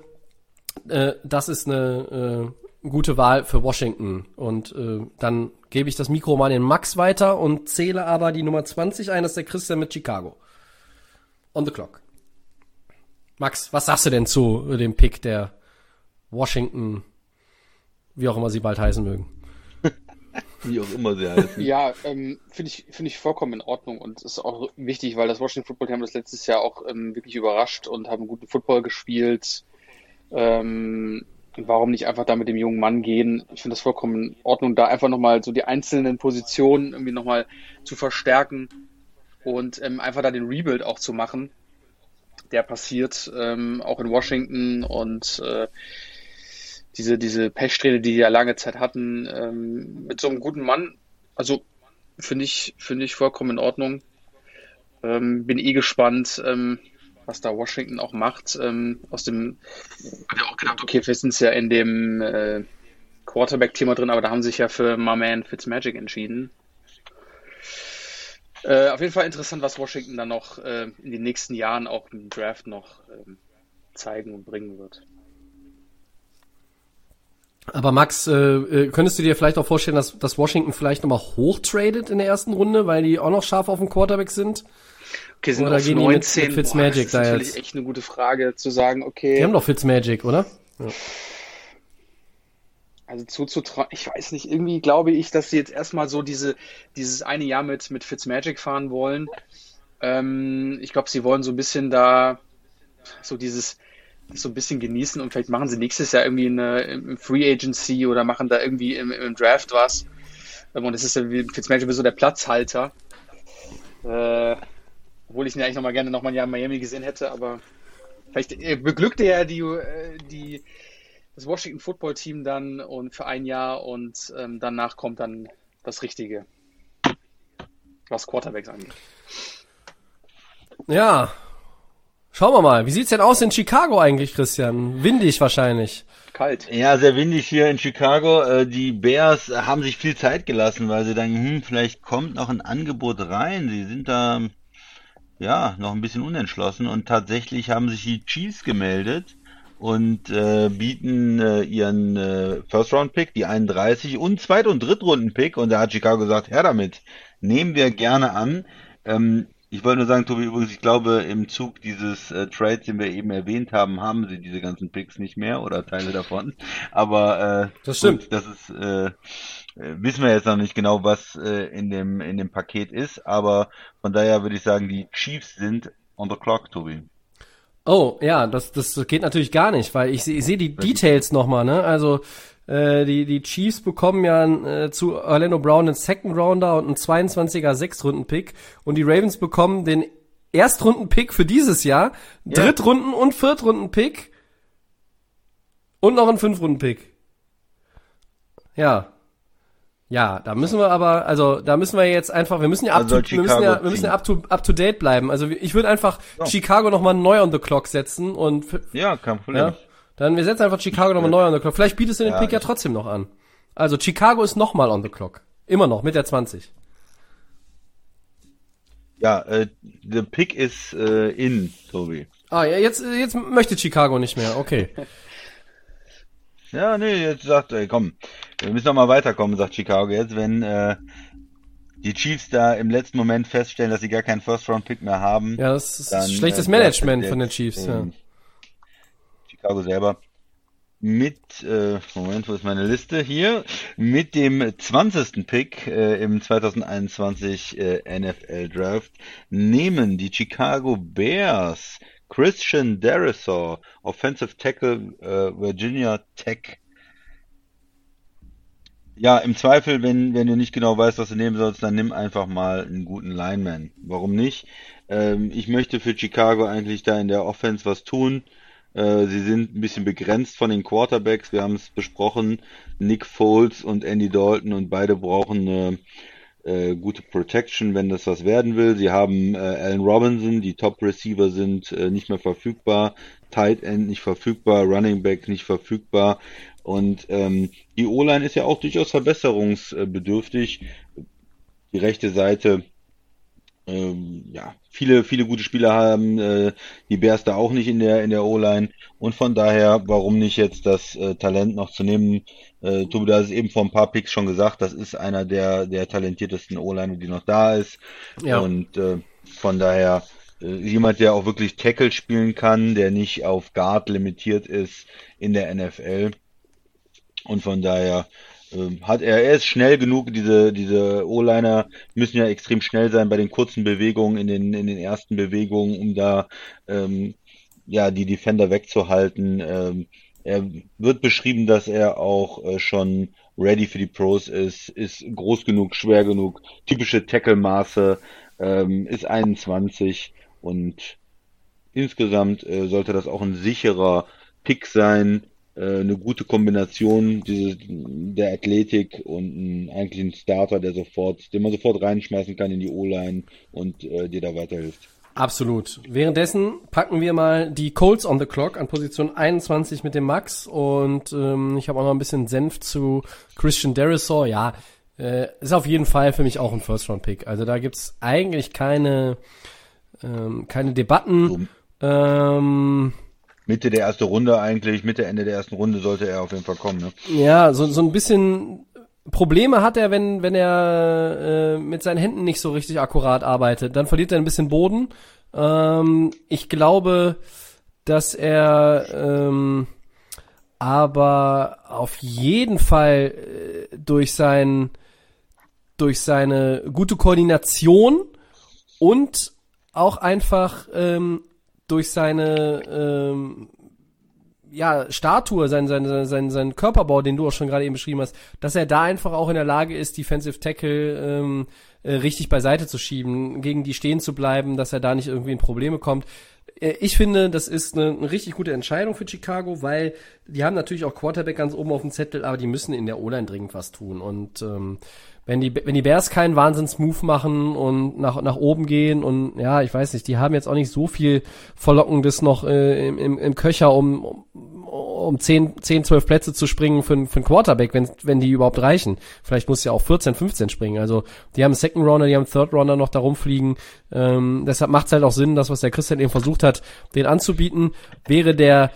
äh, das ist eine äh, gute Wahl für Washington. Und äh, dann gebe ich das Mikro mal in Max weiter und zähle aber die Nummer 20 ein, das ist der Christian mit Chicago on the clock. Max, was sagst du denn zu dem Pick der Washington, wie auch immer sie bald heißen mögen? wie auch immer sie heißen. Ja, ähm, finde ich, finde ich vollkommen in Ordnung und ist auch wichtig, weil das Washington Football Team das letztes Jahr auch ähm, wirklich überrascht und haben guten Football gespielt. Ähm, warum nicht einfach da mit dem jungen Mann gehen? Ich finde das vollkommen in Ordnung, da einfach nochmal so die einzelnen Positionen irgendwie nochmal zu verstärken und ähm, einfach da den Rebuild auch zu machen, der passiert ähm, auch in Washington und äh, diese, diese Pechsträhne, die die ja lange Zeit hatten, ähm, mit so einem guten Mann, also finde ich, finde ich vollkommen in Ordnung. Ähm, bin eh gespannt, ähm, was da Washington auch macht. Ähm, aus dem, hab ja auch gedacht, okay, wir sind ja in dem äh, Quarterback-Thema drin, aber da haben sich ja für My Man Fitzmagic entschieden. Äh, auf jeden Fall interessant, was Washington dann noch äh, in den nächsten Jahren auch im Draft noch ähm, zeigen und bringen wird. Aber Max, äh, äh, könntest du dir vielleicht auch vorstellen, dass, dass Washington vielleicht nochmal hochtradet in der ersten Runde, weil die auch noch scharf auf dem Quarterback sind? Okay, sind Oder auf gehen die 19. mit, mit Fitzmagic Boah, das ist da natürlich jetzt? echt eine gute Frage zu sagen, okay. Die haben doch Fitzmagic, oder? Also zuzutrauen, ich weiß nicht, irgendwie glaube ich, dass sie jetzt erstmal so diese, dieses eine Jahr mit, mit Fitzmagic fahren wollen. Ähm, ich glaube, sie wollen so ein bisschen da so dieses so ein bisschen genießen und vielleicht machen sie nächstes Jahr irgendwie eine im Free Agency oder machen da irgendwie im, im Draft was. Ähm, Und es ist ja wie Fitzmagic so der Platzhalter. Äh, obwohl ich ihn eigentlich noch mal gerne noch mal ein Jahr in Miami gesehen hätte, aber vielleicht äh, beglückt er ja die, äh, die das Washington Football Team dann und für ein Jahr und ähm, danach kommt dann das Richtige, was Quarterbacks angeht. Ja. Schauen wir mal. Wie sieht's denn aus in Chicago eigentlich, Christian? Windig wahrscheinlich. Kalt. Ja, sehr windig hier in Chicago. Äh, Die Bears haben sich viel Zeit gelassen, weil sie denken, hm, vielleicht kommt noch ein Angebot rein. Sie sind da, ja, noch ein bisschen unentschlossen und tatsächlich haben sich die Chiefs gemeldet und äh, bieten äh, ihren äh, First-Round-Pick, die 31 und Zweit- und Drittrunden-Pick und da hat Chicago gesagt, her damit, nehmen wir gerne an. Ähm, ich wollte nur sagen, Tobi, übrigens, ich glaube, im Zug dieses äh, Trades, den wir eben erwähnt haben, haben sie diese ganzen Picks nicht mehr oder Teile davon. Aber äh, Das stimmt. gut, das ist, äh, äh, wissen wir jetzt noch nicht genau, was äh, in dem in dem Paket ist. Aber von daher würde ich sagen, die Chiefs sind on the clock, Tobi. Oh, ja, das, das geht natürlich gar nicht, weil ich, ich sehe die Details nochmal, ne? Also äh, die, die Chiefs bekommen ja äh, zu Orlando Brown einen Second Rounder und einen 22er Sechstrunden-Pick und die Ravens bekommen den Erstrunden-Pick für dieses Jahr, Ja. Drittrunden- und Viertrunden-Pick und noch einen Fünfrunden-Pick. Ja. Ja, da müssen wir aber, also da müssen wir jetzt einfach, wir müssen ja up, Also to, wir müssen ja, wir müssen ja up to, up to date bleiben. Also ich würde einfach Chicago nochmal neu on the clock setzen und Ja, kein Problem. ja, dann wir setzen einfach Chicago nochmal neu on the clock. Vielleicht bietest du den Ja, Pick ja trotzdem noch an. Also Chicago ist nochmal on the clock. Immer noch, mit der 20. Ja, äh, the pick is äh, in, Tobi. Ah, ja, jetzt, jetzt möchte Chicago nicht mehr, okay. Ja, nee, jetzt sagt, ey, komm, wir müssen noch mal weiterkommen, sagt Chicago jetzt, wenn äh, die Chiefs da im letzten Moment feststellen, dass sie gar keinen First-Round-Pick mehr haben. Ja, das ist dann, schlechtes äh, Management von den Chiefs, ja. Chicago selber mit, äh, Moment, wo ist meine Liste? Hier, mit dem 20. Pick äh, im 2021 äh, NFL Draft nehmen die Chicago Bears Christian Derisor, Offensive Tackle äh, Virginia Tech. Ja, im Zweifel, wenn, wenn du nicht genau weißt, was du nehmen sollst, dann nimm einfach mal einen guten Lineman. Warum nicht? Ähm, ich möchte für Chicago eigentlich da in der Offense was tun. Äh, sie sind ein bisschen begrenzt von den Quarterbacks. Wir haben es besprochen. Nick Foles und Andy Dalton und beide brauchen eine äh, gute Protection, wenn das was werden will. Sie haben äh, Allen Robinson, die Top Receiver sind äh, nicht mehr verfügbar, Tight End nicht verfügbar, Running Back nicht verfügbar und ähm, die O-Line ist ja auch durchaus verbesserungsbedürftig. Die rechte Seite ähm, ja, viele, viele gute Spieler haben äh, die Bears da auch nicht in der in der O-Line und von daher, warum nicht jetzt das äh, Talent noch zu nehmen? Äh, Tobi, du hast es eben vor ein paar Picks schon gesagt, das ist einer der der talentiertesten O-Liner, die noch da ist Ja. und äh, von daher äh, jemand, der auch wirklich Tackle spielen kann, der nicht auf Guard limitiert ist in der NFL und von daher ähm, hat er, er ist schnell genug, diese, diese O-Liner müssen ja extrem schnell sein bei den kurzen Bewegungen, in den, in den ersten Bewegungen, um da ähm, ja die Defender wegzuhalten. Ähm, er wird beschrieben, dass er auch äh, schon ready für die Pros ist, ist groß genug, schwer genug, typische Tackle-Maße, ähm, ist 21 und insgesamt äh, sollte das auch ein sicherer Pick sein äh, eine gute Kombination diese, der Athletik und ein, eigentlich ein Starter, der sofort, den man sofort reinschmeißen kann in die O-Line und äh, dir da weiterhilft. Absolut. Währenddessen packen wir mal die Colts on the Clock an Position 21 mit dem Max und ähm, ich habe auch noch ein bisschen Senf zu Christian Derisor. Ja, äh, ist auf jeden Fall für mich auch ein First-Round-Pick. Also da gibt's eigentlich keine, ähm, keine Debatten. So. Ähm, Mitte der ersten Runde eigentlich, Mitte, Ende der ersten Runde sollte er auf jeden Fall kommen. Ne? ja, so, so ein bisschen Probleme hat er, wenn, wenn er äh, mit seinen Händen nicht so richtig akkurat arbeitet. Dann verliert er ein bisschen Boden. Ähm, ich glaube, dass er ähm, aber auf jeden Fall äh, durch sein durch seine gute Koordination und auch einfach ähm, durch seine ähm, ja, Statue, sein, sein, sein, sein Körperbau, den du auch schon gerade eben beschrieben hast, dass er da einfach auch in der Lage ist, Defensive Tackle ähm, äh, richtig beiseite zu schieben, gegen die stehen zu bleiben, dass er da nicht irgendwie in Probleme kommt. Äh, Ich finde, das ist eine, eine richtig gute Entscheidung für Chicago, weil die haben natürlich auch Quarterback ganz oben auf dem Zettel, aber die müssen in der O-Line dringend was tun. Und ähm, wenn die, wenn die Bears keinen Wahnsinns-Move machen und nach, nach oben gehen und ja, ich weiß nicht, die haben jetzt auch nicht so viel Verlockendes noch äh, im, im, im Köcher, um, um, um 10, 10, 12 Plätze zu springen für, für einen Quarterback, wenn, wenn die überhaupt reichen. Vielleicht muss ja auch 14, 15 springen. Also die haben Second Runner, die haben Third Runner noch da rumfliegen. Ähm, deshalb macht es halt auch Sinn, das, was der Christian eben versucht hat, den anzubieten. Wäre der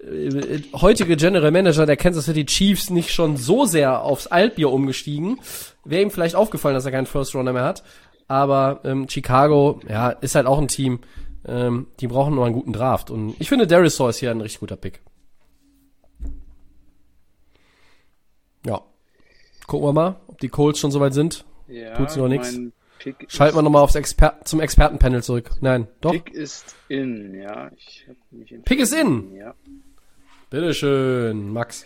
äh, heutige General Manager der Kansas City Chiefs nicht schon so sehr aufs Altbier umgestiegen, wäre ihm vielleicht aufgefallen, dass er keinen First Runner mehr hat. Aber ähm, Chicago, ja, ist halt auch ein Team, ähm, die brauchen nur einen guten Draft. Und ich finde, Darius Saw ist hier ein richtig guter Pick. Ja. Gucken wir mal, ob die Colts schon soweit sind. Ja, Tut's noch nix. mein Pick Schalten wir nochmal aufs Exper zum Expertenpanel zurück. Nein, doch. Pick ist in, ja. Ich hab mich Pick ist in. Ja. Bitteschön, Max.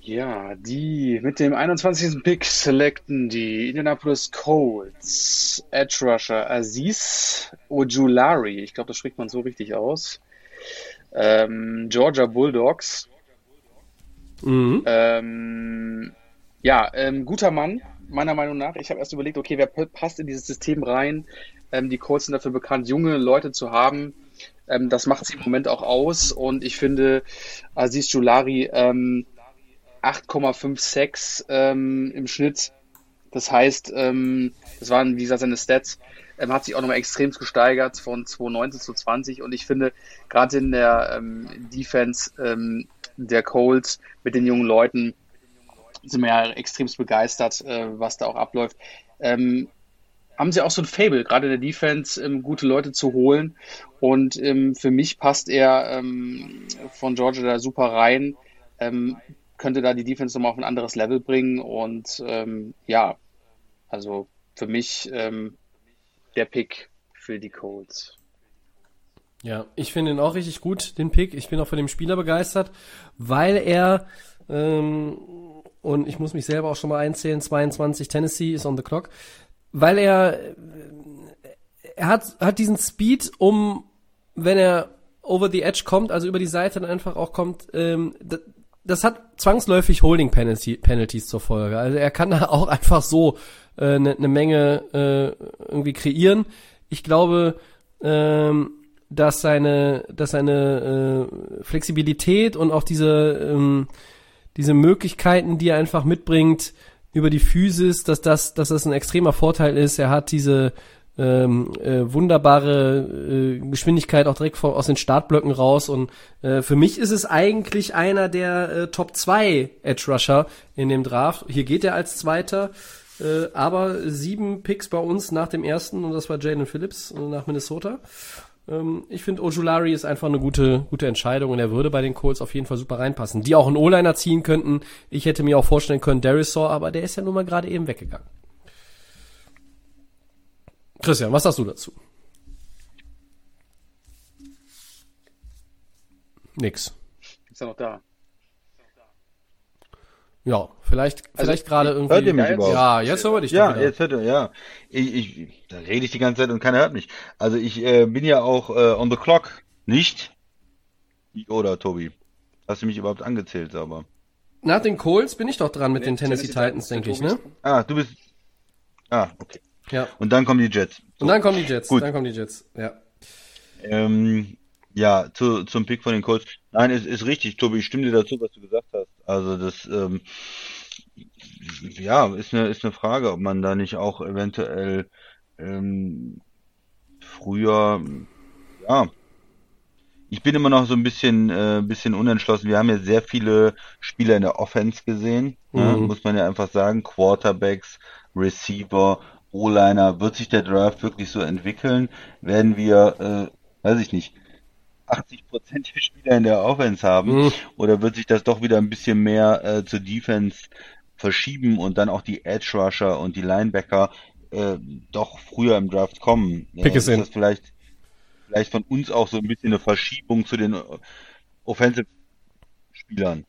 Ja, die mit dem 21. Pick selecten die Indianapolis Colts Edge Rusher Aziz Ojulari. Ich glaube, das spricht man so richtig aus. Ähm, Georgia Bulldogs. Mhm. Ähm, ja, ähm, guter Mann, meiner Meinung nach. Ich habe erst überlegt, okay, wer passt in dieses System rein? Ähm, die Colts sind dafür bekannt, junge Leute zu haben. Ähm, das macht sie im Moment auch aus. Und ich finde, Aziz Julari ähm, 8,56 ähm, im Schnitt. Das heißt, ähm, das waren, wie gesagt, seine Stats. Ähm, hat sich auch nochmal extrem gesteigert von 2019 zu 20. Und ich finde, gerade in der ähm, Defense der Colts mit den jungen Leuten sind wir ja extremst begeistert, äh, was da auch abläuft. Ähm, haben sie auch so ein Fable, gerade in der Defense, ähm, gute Leute zu holen. Und ähm, für mich passt er ähm, von Georgia da super rein, ähm, könnte da die Defense nochmal auf ein anderes Level bringen. Und ähm, ja, also für mich ähm, der Pick für die Colts. Ja, ich finde ihn auch richtig gut, den Pick. Ich bin auch von dem Spieler begeistert, weil er, und ich muss mich selber auch schon mal einzählen, 22 Tennessee ist on the clock, weil er, er hat, hat diesen Speed, um, wenn er over the edge kommt, also über die Seite dann einfach auch kommt, ähm, das, das hat zwangsläufig Holding Penalty, Penalties zur Folge. Also er kann da auch einfach so eine äh, ne, ne Menge äh, irgendwie kreieren. Ich glaube, ähm, dass seine, dass seine äh, Flexibilität und auch diese, ähm, diese Möglichkeiten, die er einfach mitbringt über die Physis, dass das, dass das ein extremer Vorteil ist. Er hat diese ähm, äh, wunderbare äh, Geschwindigkeit auch direkt vor, aus den Startblöcken raus und äh, für mich ist es eigentlich einer der äh, Top 2 Edge Rusher in dem Draft. Hier geht er als Zweiter, äh, aber sieben Picks bei uns nach dem ersten und das war Jalen Phillips äh, nach Minnesota. Ähm, ich finde Ojulari ist einfach eine gute, gute Entscheidung und er würde bei den Colts auf jeden Fall super reinpassen. Die auch einen O-Liner ziehen könnten. Ich hätte mir auch vorstellen können, Saw, aber der ist ja nun mal gerade eben weggegangen. Christian, was sagst du dazu? Nix. Ist er noch da? Ja, vielleicht, vielleicht gerade irgendwie. Hört ihr mich Ja, jetzt- überhaupt? ja, jetzt hören wir dich doch Ja, jetzt hört er, ja. Ich, ich, da rede ich die ganze Zeit und keiner hört mich. Also ich äh, bin ja auch äh, on the clock, nicht? Oder Tobi? Hast du mich überhaupt angezählt, sauber? Nach den Colts bin ich doch dran mit Nee, den Tennessee Tennessee Titans, denke ich, ne? Ah, du bist. Ah, okay. Ja. Und dann kommen die Jets. Und dann kommen die Jets. Gut. Dann kommen die Jets. Ja. Ähm, ja, zu, zum Pick von den Colts. Nein, ist, ist richtig, Tobi, ich stimme dir dazu, was du gesagt hast. Also das, ähm, ja, ist eine, ist eine Frage, ob man da nicht auch eventuell ähm, früher, ja, ich bin immer noch so ein bisschen, äh, bisschen unentschlossen. Wir haben ja sehr viele Spieler in der Offense gesehen, ne? Mhm. muss man ja einfach sagen. Quarterbacks, Receiver, O-Liner. Wird sich der Draft wirklich so entwickeln? Werden wir, äh, weiß ich nicht, 80 Prozent der Spieler in der Offense haben? Mhm. Oder wird sich das doch wieder ein bisschen mehr äh, zur Defense verschieben und dann auch die Edge Rusher und die Linebacker äh, doch früher im Draft kommen? Pick Äh, ist in. das vielleicht, vielleicht von uns auch so ein bisschen eine Verschiebung zu den äh, Offensive Spielern?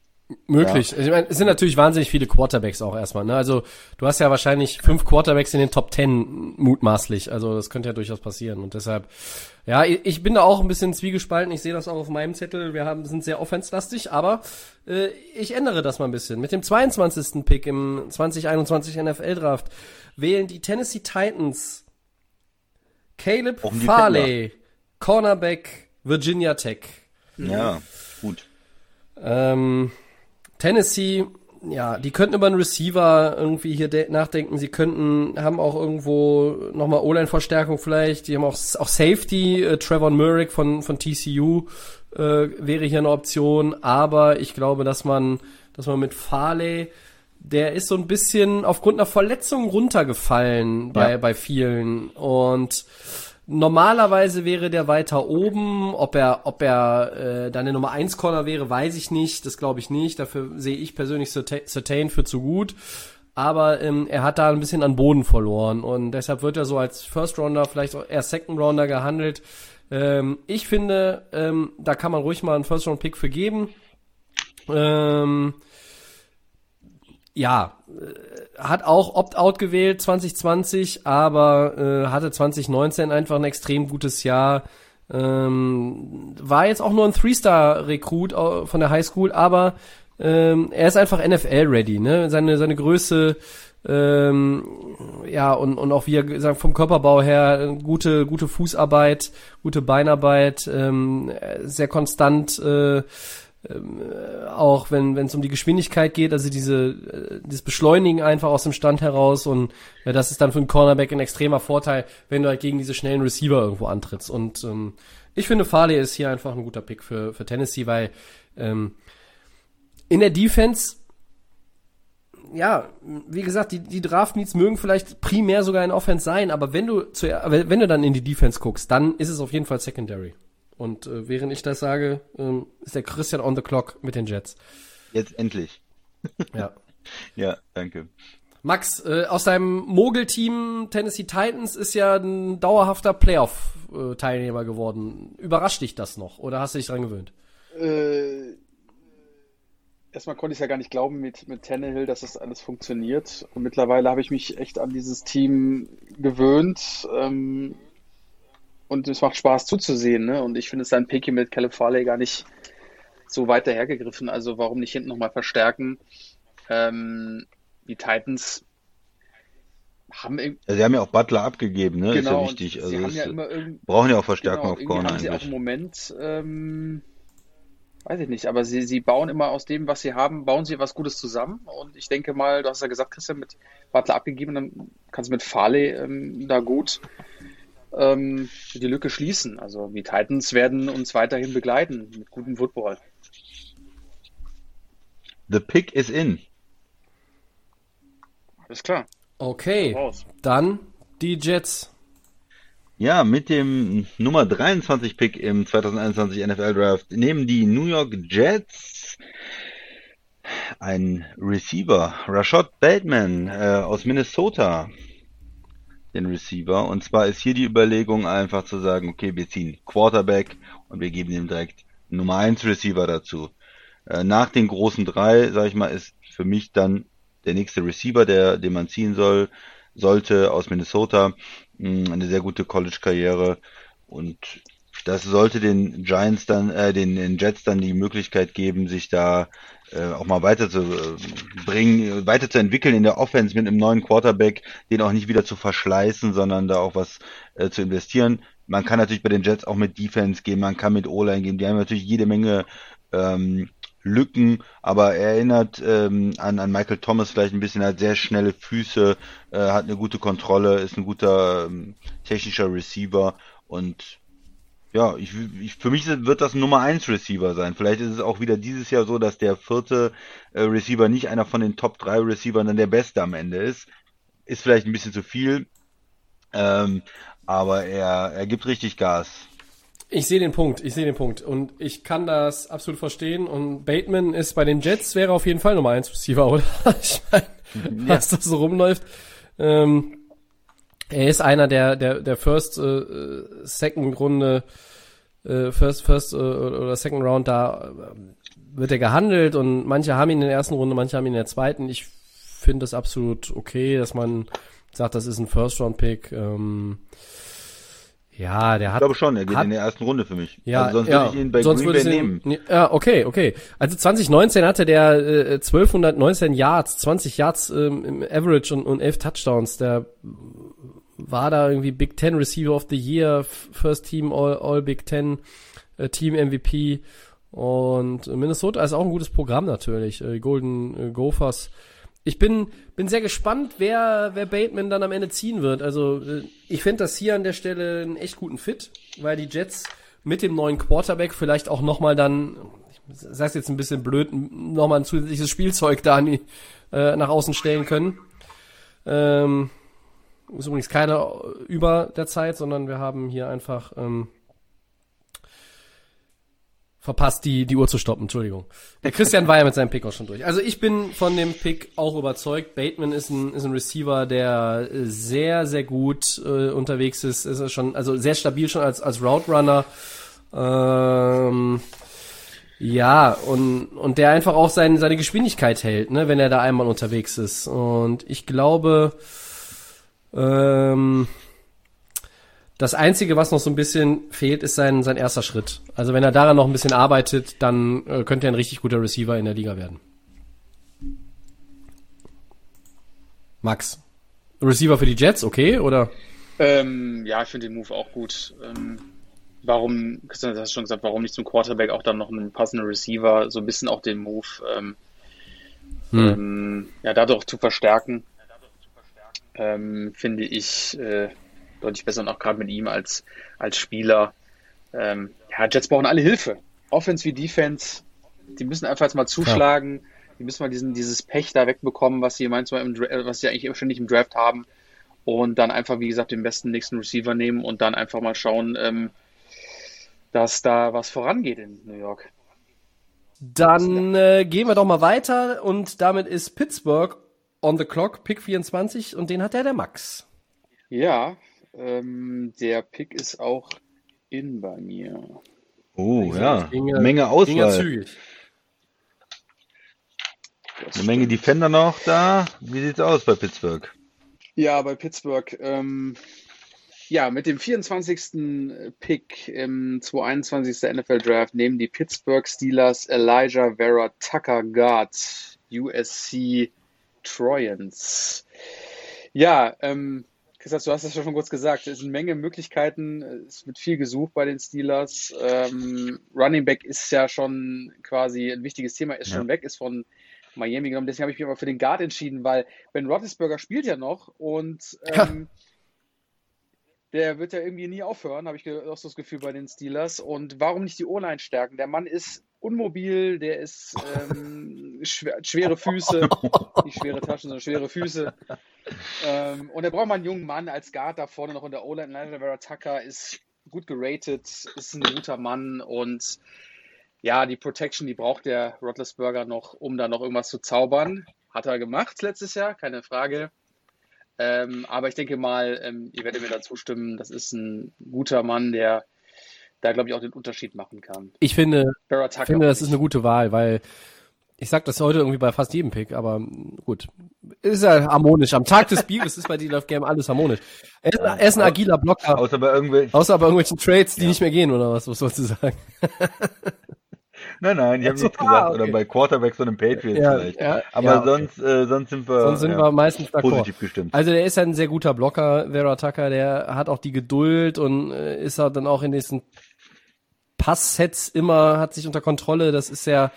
Möglich. Ich meine, es sind natürlich wahnsinnig viele Quarterbacks auch erstmal. Ne? Also du hast ja wahrscheinlich fünf Quarterbacks in den Top Ten mutmaßlich. Also das könnte ja durchaus passieren. Und deshalb, ja, ich bin da auch ein bisschen zwiegespalten. Ich sehe das auch auf meinem Zettel. Wir haben sind sehr offenslastig, aber äh, ich ändere das mal ein bisschen. Mit dem 22. Pick im 2021 NFL Draft wählen die Tennessee Titans Caleb Auch Farley, Cornerback Virginia Tech. Ja, gut. Ähm, Tennessee, ja, die könnten über einen Receiver irgendwie hier de- nachdenken. Sie könnten, haben auch irgendwo nochmal O-Line-Verstärkung vielleicht. Die haben auch, auch Safety. Äh, Trevor Murrick von, von TCU äh, wäre hier eine Option. Aber ich glaube, dass man, dass man mit Farley, der ist so ein bisschen aufgrund einer Verletzung runtergefallen bei, Ja. bei vielen. Und Normalerweise wäre der weiter oben. Ob er, ob er äh, dann der Nummer 1 Corner wäre, weiß ich nicht. Das glaube ich nicht. Dafür sehe ich persönlich Certa- Certain für zu gut. Aber ähm, er hat da ein bisschen an Boden verloren und deshalb wird er so als First Rounder, vielleicht auch eher Second Rounder gehandelt. Ähm, ich finde, ähm, da kann man ruhig mal einen First Round Pick für geben. Ähm, ja, äh, hat auch Opt-out gewählt 2020, aber äh, hatte 2019 einfach ein extrem gutes Jahr. Ähm, war jetzt auch nur ein Three-Star-Rekrut au- von der Highschool, aber ähm, er ist einfach NFL-ready, ne? Seine, seine Größe, ähm, ja, und, und auch wie er gesagt, vom Körperbau her, äh, gute, gute Fußarbeit, gute Beinarbeit, ähm, äh, sehr konstant, äh, auch wenn wenn es um die Geschwindigkeit geht, also diese äh, das Beschleunigen einfach aus dem Stand heraus und ja, das ist dann für einen Cornerback ein extremer Vorteil, wenn du halt gegen diese schnellen Receiver irgendwo antrittst. Und ähm, ich finde Farley ist hier einfach ein guter Pick für für Tennessee, weil ähm, in der Defense ja, wie gesagt, die, die Draft Needs mögen vielleicht primär sogar in Offense sein, aber wenn du zu, wenn du dann in die Defense guckst, dann ist es auf jeden Fall Secondary. Und äh, während ich das sage, ähm, ist der Christian on the clock mit den Jets. Jetzt endlich. Ja. Ja, danke. Max, äh, aus deinem Mogel-Team Tennessee Titans ist ja ein dauerhafter Playoff-Teilnehmer geworden. Überrascht dich das noch oder hast du dich dran gewöhnt? Äh, erstmal konnte ich es ja gar nicht glauben mit, mit Tannehill, dass das alles funktioniert. Und mittlerweile habe ich mich echt an dieses Team gewöhnt. Ähm, und es macht Spaß zuzusehen. Ne? Und ich finde sein Picky mit Caleb Farley gar nicht so weit dahergegriffen. Also warum nicht hinten nochmal verstärken? Ähm, die Titans haben irgendwie Ja, sie haben ja auch Butler abgegeben, ne? genau, ist ja wichtig. und Also es, ja immer irgendwie brauchen ja auch Verstärkung Genau, auf Corner haben sie auch im Moment, ähm, weiß ich nicht, aber sie, sie bauen immer aus dem, was sie haben, bauen sie was Gutes zusammen. Und ich denke mal, du hast ja gesagt, Christian, mit Butler abgegeben, dann kannst du mit Farley ähm, da gut ähm, die Lücke schließen. Also die Titans werden uns weiterhin begleiten mit gutem Football. The pick is in. Alles klar, Okay, dann die Jets. Ja, mit dem Nummer 23 Pick im 2021 NFL Draft nehmen die New York Jets ein Receiver, Rashad Bateman äh, aus Minnesota, den Receiver. Und zwar ist hier die Überlegung einfach zu sagen, okay, wir ziehen Quarterback und wir geben ihm direkt Nummer 1 Receiver dazu. Äh, nach den großen drei, sag ich mal, ist für mich dann der nächste Receiver, der, den man ziehen soll, sollte aus Minnesota. Mh, Eine sehr gute College-Karriere und das sollte den Giants dann, äh, den, den Jets dann die Möglichkeit geben, sich da äh, auch mal weiterzubringen, weiterzuentwickeln in der Offense mit einem neuen Quarterback, den auch nicht wieder zu verschleißen, sondern da auch was äh, zu investieren. Man kann natürlich bei den Jets auch mit Defense gehen, man kann mit O-Line gehen, die haben natürlich jede Menge ähm, Lücken, aber er erinnert ähm, an, an Michael Thomas vielleicht ein bisschen, hat sehr schnelle Füße, äh, hat eine gute Kontrolle, ist ein guter ähm, technischer Receiver und ja, ich, ich, für mich wird das ein Nummer 1 Receiver sein. Vielleicht ist es auch wieder dieses Jahr so, dass der vierte äh, Receiver nicht einer von den Top 3 Receivern dann der beste am Ende ist. Ist vielleicht ein bisschen zu viel, ähm, aber er, er gibt richtig Gas. Ich sehe den Punkt, ich sehe den Punkt und ich kann das absolut verstehen und Bateman ist bei den Jets wäre auf jeden Fall Nummer 1 Receiver, oder? ich meine, ja. was da so rumläuft. Ähm, er ist einer der der der First äh, Second Runde äh, First First äh, oder Second Round da äh, wird er gehandelt und manche haben ihn in der ersten Runde, manche haben ihn in der zweiten. Ich finde es absolut okay, dass man sagt, das ist ein First Round Pick. Ähm, ja, der hat. Ich glaube schon, er geht hat, in der ersten Runde für mich. Ja, also sonst ja, würde ich ihn bei sonst Green Bay nehmen. Ja, okay, okay. Also 2019 hatte der äh, 1219 Yards, 20 Yards ähm, im Average und, und 11 Touchdowns. Der war da irgendwie Big Ten Receiver of the Year, First Team All, All Big Ten äh, Team MVP. Und Minnesota ist auch ein gutes Programm natürlich. Äh, Golden äh, Gophers ich bin, bin sehr gespannt, wer, wer Bateman dann am Ende ziehen wird. Also äh, ich finde das hier an der Stelle einen echt guten Fit, weil die Jets mit dem neuen Quarterback vielleicht auch nochmal dann, ich sag's jetzt ein bisschen blöd, nochmal ein zusätzliches Spielzeug da die, äh, nach außen stellen können. Ähm, ist übrigens keiner über der Zeit, sondern wir haben hier einfach ähm, verpasst, die, die Uhr zu stoppen, Entschuldigung. Der Christian war ja mit seinem Pick auch schon durch. Also ich bin von dem Pick auch überzeugt. Bateman ist ein, ist ein Receiver, der sehr, sehr gut äh, unterwegs ist. Ist schon, also sehr stabil schon als, als Route Runner. Ähm, ja, und, und der einfach auch sein, seine Geschwindigkeit hält, ne, wenn er da einmal unterwegs ist. Und ich glaube, ähm, das Einzige, was noch so ein bisschen fehlt, ist sein, sein erster Schritt. Also wenn er daran noch ein bisschen arbeitet, dann äh, könnte er ein richtig guter Receiver in der Liga werden. Max, Receiver für die Jets, okay, oder? Ähm, ja, ich finde den Move auch gut. Ähm, warum, Christian, du hast schon gesagt, warum nicht zum Quarterback auch dann noch einen passenden Receiver, so ein bisschen auch den Move, ähm, hm. ähm, ja, dadurch zu verstärken, ähm, finde ich, äh, deutlich besser und auch gerade mit ihm als, als Spieler. Ähm, ja, Jets brauchen alle Hilfe. Offense wie Defense. Die müssen einfach jetzt mal zuschlagen. Ja. Die müssen mal diesen, dieses Pech da wegbekommen, was sie manchmal im, was sie eigentlich ständig im Draft haben. Und dann einfach, wie gesagt, den besten nächsten Receiver nehmen und dann einfach mal schauen, ähm, dass da was vorangeht in New York. Dann äh, gehen wir doch mal weiter und damit ist Pittsburgh on the clock, Pick 24 und den hat ja der Max. Ja, ähm, der Pick ist auch in bei mir. Oh ja, eine Menge Auswahl. Eine Menge Defender noch da. Wie sieht's aus bei Pittsburgh? Ja, bei Pittsburgh. Ähm, ja, mit dem 24. Pick im 221. NFL Draft nehmen die Pittsburgh Steelers Elijah Vera Tucker Guard, USC Trojans. Ja, ähm, Christoph, du hast es schon kurz gesagt, es sind eine Menge Möglichkeiten, es wird viel gesucht bei den Steelers. Ähm, Running Back ist ja schon quasi ein wichtiges Thema, ist ja. schon weg, ist von Miami genommen. Deswegen habe ich mich aber für den Guard entschieden, weil Ben Roethlisberger spielt ja noch und ähm, ja. Der wird ja irgendwie nie aufhören, habe ich auch so das Gefühl bei den Steelers. Und warum nicht die O-Line stärken? Der Mann ist unmobil, der ist ähm, schwer, schwere Füße, nicht schwere Taschen, sondern schwere Füße. Ähm, und er braucht mal einen jungen Mann als Guard da vorne noch in der O-Line. Vera Tucker ist gut geratet, ist ein guter Mann und ja, die Protection, die braucht der Roethlisberger noch, um da noch irgendwas zu zaubern. Hat er gemacht letztes Jahr, keine Frage. Ähm, aber ich denke mal, ähm, ihr werdet mir da zustimmen, das ist ein guter Mann, der da, glaube ich, auch den Unterschied machen kann. Ich finde, finde das ist eine gute Wahl, weil Ich sag das heute irgendwie bei fast jedem Pick, aber gut. Ist ja harmonisch. Am Tag des Bieres ist bei D-Love Game alles harmonisch. Er ist, er ist ein agiler Blocker. Außer bei irgendwelchen. Außer bei irgendwelchen Trades, die nicht mehr gehen, oder was, was sollst du sagen? Nein, nein, ich habe so, nichts gesagt. ah, okay. Oder bei Quarterbacks und den Patriots Ja, vielleicht. ja, Aber ja, okay. sonst, äh, sonst sind wir, Sonst sind ja, wir meistens positiv gestimmt. Also der ist ja ein sehr guter Blocker, Vera Tucker, der hat auch die Geduld und äh, ist halt dann auch in diesen Passsets immer, hat sich unter Kontrolle, das ist sehr,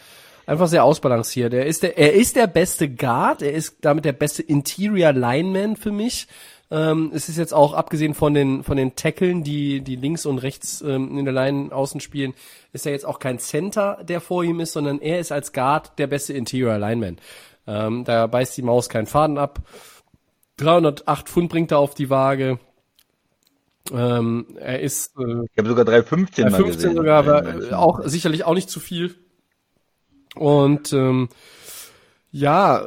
einfach sehr ausbalanciert. Er ist der, er ist der beste Guard, er ist damit der beste Interior Lineman für mich. Ähm, es ist jetzt auch abgesehen von den von den Tackeln, die die links und rechts ähm, in der Line außen spielen, ist er jetzt auch kein Center, der vor ihm ist, sondern er ist als Guard der beste Interior Lineman. Ähm, da beißt die Maus keinen Faden ab. 308 Pfund bringt er auf die Waage. Ähm, er ist äh, Ich habe sogar 315 bei mal 15 gesehen. sogar, aber äh, auch sicherlich auch nicht zu viel. Und ähm, ja,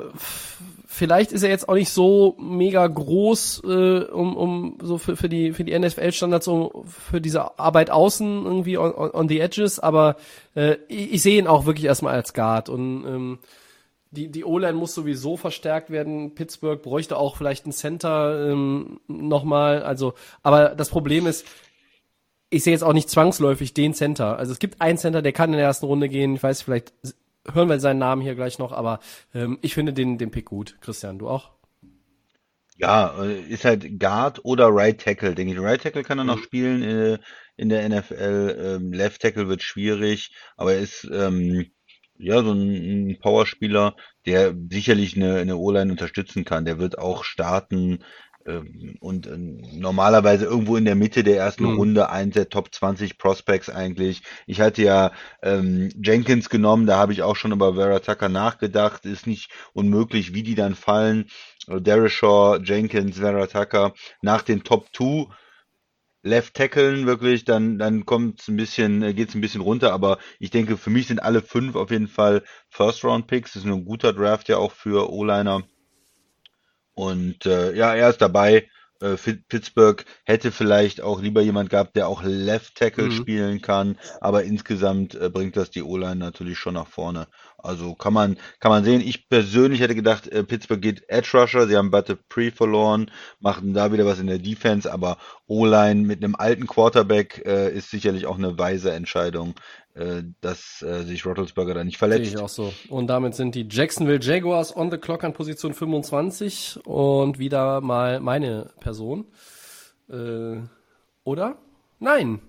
vielleicht ist er jetzt auch nicht so mega groß, äh, um, um so für, für die für die NFL-Standards, um für diese Arbeit außen irgendwie on, on, the edges, aber äh, ich, ich sehe ihn auch wirklich erstmal als Guard und ähm, die, die O-Line muss sowieso verstärkt werden. Pittsburgh bräuchte auch vielleicht einen Center ähm, nochmal. Also, aber das Problem ist, ich sehe jetzt auch nicht zwangsläufig den Center. Also es gibt einen Center, der kann in der ersten Runde gehen. Ich weiß, vielleicht hören wir seinen Namen hier gleich noch, aber ähm, ich finde den, den Pick gut. Christian, du auch? Ja, äh, ist halt Guard oder Right Tackle, denke ich. Right Tackle kann er Mhm. noch spielen äh, in der NFL. Ähm, Left Tackle wird schwierig, aber er ist ähm, ja so ein, ein Powerspieler, der sicherlich eine, eine O-Line unterstützen kann. Der wird auch starten und äh, normalerweise irgendwo in der Mitte der ersten Mhm. Runde eins der Top 20 Prospects eigentlich. Ich hatte ja ähm, Jenkins genommen, da habe ich auch schon über Vera Tucker nachgedacht. Ist nicht unmöglich, wie die dann fallen. Äh, Shaw, Jenkins, Vera Tucker nach den Top 2 Left Tacklen wirklich, dann, dann kommt's ein bisschen, äh, geht's ein bisschen runter, aber ich denke, für mich sind alle fünf auf jeden Fall First Round Picks. Das ist ein guter Draft ja auch für O-Liner. Und äh, ja, er ist dabei. Äh, Pittsburgh hätte vielleicht auch lieber jemand gehabt, der auch Left Tackle Mhm. spielen kann, aber insgesamt äh, bringt das die O-Line natürlich schon nach vorne. Also kann man kann man sehen. Ich persönlich hätte gedacht, äh, Pittsburgh geht Edge Rusher. Sie haben Butte Pre verloren, machten da wieder was in der Defense, aber O-Line mit einem alten Quarterback äh, ist sicherlich auch eine weise Entscheidung, dass äh, sich Roethlisberger da nicht Sehe verletzt. ich auch so. Und damit sind die Jacksonville Jaguars on the clock an Position 25 und wieder mal meine Person. Äh, oder? Nein.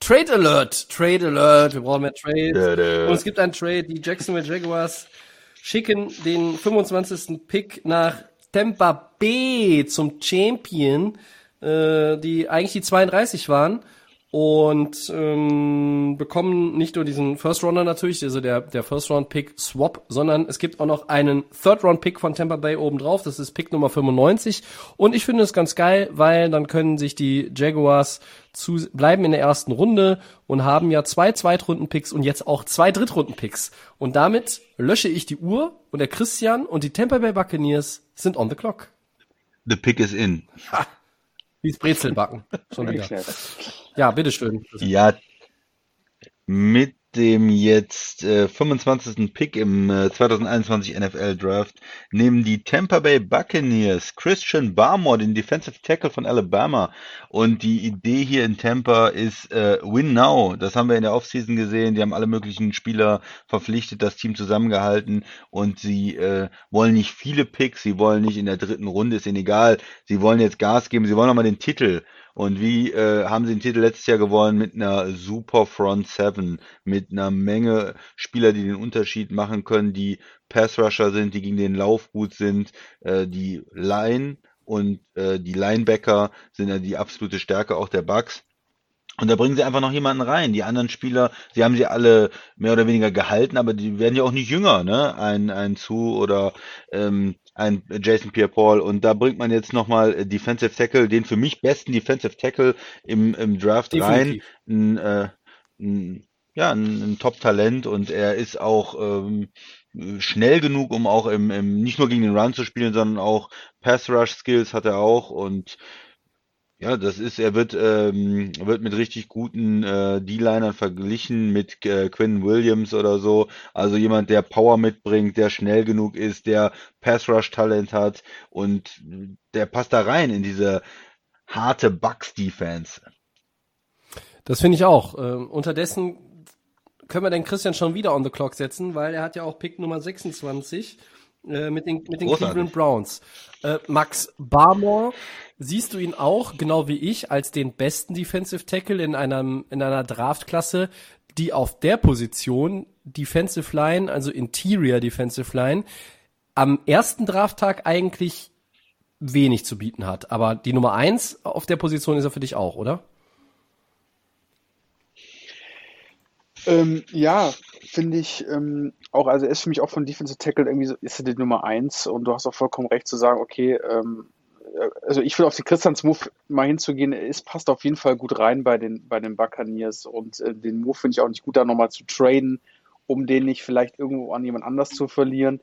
Trade Alert, Trade Alert, wir brauchen mehr Trades. Und es gibt einen Trade, die Jacksonville Jaguars schicken den 25. Pick nach Tampa Bay zum Champion, äh, die eigentlich die 32 waren und ähm, bekommen nicht nur diesen First Rounder natürlich, also der der First Round Pick Swap, sondern es gibt auch noch einen Third Round Pick von Tampa Bay oben drauf. Das ist Pick Nummer 95 und ich finde es ganz geil, weil dann können sich die Jaguars zu bleiben in der ersten Runde und haben ja zwei Zweitrunden-Picks und jetzt auch zwei Drittrunden-Picks und damit lösche ich die Uhr und der Christian und die Tampa Bay Buccaneers sind on the clock. The pick is in. Wie's Brezelbacken. Schon wieder. Ja, bitteschön. Ja, mit dem jetzt äh, 25. Pick im äh, 2021 NFL Draft nehmen die Tampa Bay Buccaneers Christian Barmore, den Defensive Tackle von Alabama. Und die Idee hier in Tampa ist äh, Win Now. Das haben wir in der Offseason gesehen. Die haben alle möglichen Spieler verpflichtet, das Team zusammengehalten und sie äh, wollen nicht viele Picks, sie wollen nicht in der dritten Runde, ist ihnen egal. Sie wollen jetzt Gas geben, sie wollen nochmal den Titel. Und wie äh, haben sie den Titel letztes Jahr gewonnen? Mit einer super Front Seven, mit einer Menge Spieler, die den Unterschied machen können, die Pass Rusher sind, die gegen den Lauf gut sind, äh, die Line und äh, die Linebacker sind ja die absolute Stärke auch der Bucks. Und da bringen sie einfach noch jemanden rein. Die anderen Spieler, sie haben sie alle mehr oder weniger gehalten, aber die werden ja auch nicht jünger, ne? Ein, ein Zu oder ähm, ein Jason Pierre-Paul. Und da bringt man jetzt nochmal Defensive Tackle, den für mich besten Defensive Tackle im, im Draft rein. Definitiv. Ein, äh, ein, ja, ein, ein Top-Talent und er ist auch ähm, schnell genug, um auch im, im, nicht nur gegen den Run zu spielen, sondern auch Pass-Rush-Skills hat er auch und Ja, das ist, er wird, ähm, wird mit richtig guten äh, D-Linern verglichen mit äh, Quinn Williams oder so. Also jemand, der Power mitbringt, der schnell genug ist, der Pass-Rush-Talent hat und der passt da rein in diese harte Bucks-Defense. Das finde ich auch. Ähm, unterdessen können wir den Christian schon wieder on the clock setzen, weil er hat ja auch Pick Nummer 26 äh, mit den, mit den Cleveland Browns. Äh, Max Barmore, siehst du ihn auch, genau wie ich, als den besten Defensive Tackle in, einem, in einer Draftklasse, die auf der Position Defensive Line, also Interior Defensive Line, am ersten Drafttag eigentlich wenig zu bieten hat. Aber die Nummer eins auf der Position ist er für dich auch, oder? Ähm, ja, finde ich ähm, auch, also er ist für mich auch von Defensive Tackle irgendwie so, ist er die Nummer eins und du hast auch vollkommen recht zu sagen, okay, ähm, äh, also ich will auf die Christians Move mal hinzugehen, es passt auf jeden Fall gut rein bei den, bei den Buccaneers und äh, den Move finde ich auch nicht gut, da nochmal zu traden, um den nicht vielleicht irgendwo an jemand anders zu verlieren.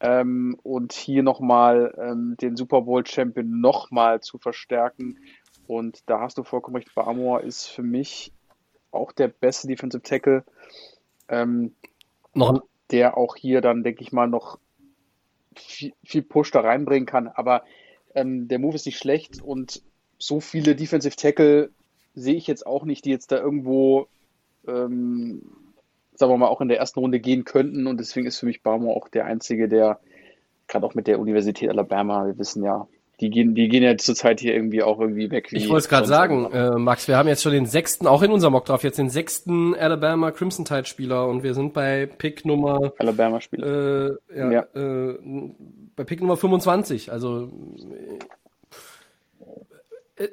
Ähm, und hier nochmal ähm, den Super Bowl Champion nochmal zu verstärken. Und da hast du vollkommen recht, Barmore ist für mich auch der beste Defensive Tackle. Ähm, noch der auch hier dann, denke ich mal, noch viel, viel, Push da reinbringen kann. Aber ähm, der Move ist nicht schlecht und so viele Defensive Tackle sehe ich jetzt auch nicht, die jetzt da irgendwo, ähm, sagen wir mal, auch in der ersten Runde gehen könnten. Und deswegen ist für mich Barmore auch der Einzige, der gerade auch mit der Universität Alabama, wir wissen ja, die gehen, die gehen ja zurzeit hier irgendwie auch irgendwie weg. ich wollte es gerade sagen, äh, Max, wir haben jetzt schon den sechsten, auch in unserem Mock drauf, jetzt den sechsten Alabama Crimson Tide Spieler und wir sind bei Pick Nummer Alabama Spieler. Äh, ja, ja. Äh, bei Pick Nummer 25. Also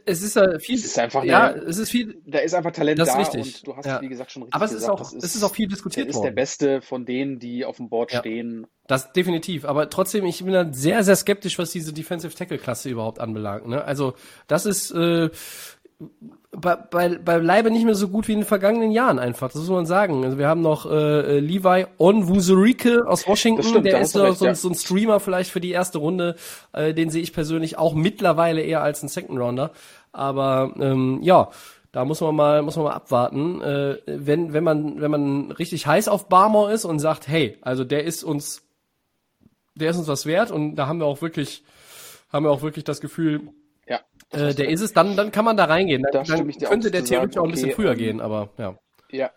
es ist ja viel. Es ist einfach eine, ja, es ist viel. Da ist einfach Talent das ist da richtig. und du hast, ja. wie gesagt, schon richtig Aber es gesagt, ist auch, ist, es ist auch viel diskutiert worden. ist der Beste von denen, die auf dem Board ja. stehen. Das definitiv. Aber trotzdem, ich bin da sehr, sehr skeptisch, was diese Defensive Tackle Klasse überhaupt anbelangt. Ne? Also das ist äh, bei, bei, bei Leibe nicht mehr so gut wie in den vergangenen Jahren einfach. Das muss man sagen. Also wir haben noch äh, Levi Onwuzurike aus Washington, stimmt, der ist so, recht, so, ja. so ein Streamer vielleicht für die erste Runde. Äh, den sehe ich persönlich auch mittlerweile eher als ein Second Rounder. Aber ähm, ja, da muss man mal, muss man mal abwarten. Äh, wenn, wenn man, wenn man richtig heiß auf Barmore ist und sagt, hey, also der ist uns, der ist uns was wert und da haben wir auch wirklich, haben wir auch wirklich das Gefühl, äh, der ist es, dann, dann kann man da reingehen. Dann, Da dann könnte auch der theoretisch sagen, auch ein bisschen okay, früher ähm, gehen, aber ja. Ja,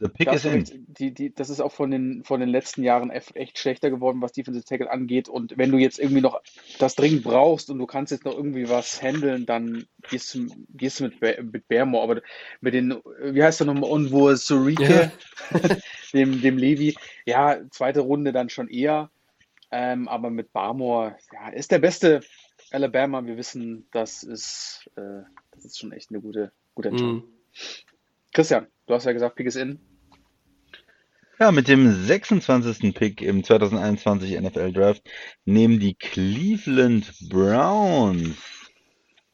The pick is in. Die, die, das ist auch von den, von den letzten Jahren echt schlechter geworden, was Defensive Tackle angeht. Und wenn du jetzt irgendwie noch das dringend brauchst und du kannst jetzt noch irgendwie was handeln, dann gehst du, gehst du mit, Ba- mit Bearmore. Aber mit den, wie heißt der nochmal, Onwo Surike, dem, dem Levi, ja, zweite Runde dann schon eher. Ähm, aber mit Barmore, ja, ist der beste Alabama. Wir wissen, das ist, äh, das ist schon echt eine gute, gute Entscheidung. Mhm. Christian, du hast ja gesagt, Pick is in. Ja, mit dem 26. Pick im 2021 NFL Draft nehmen die Cleveland Browns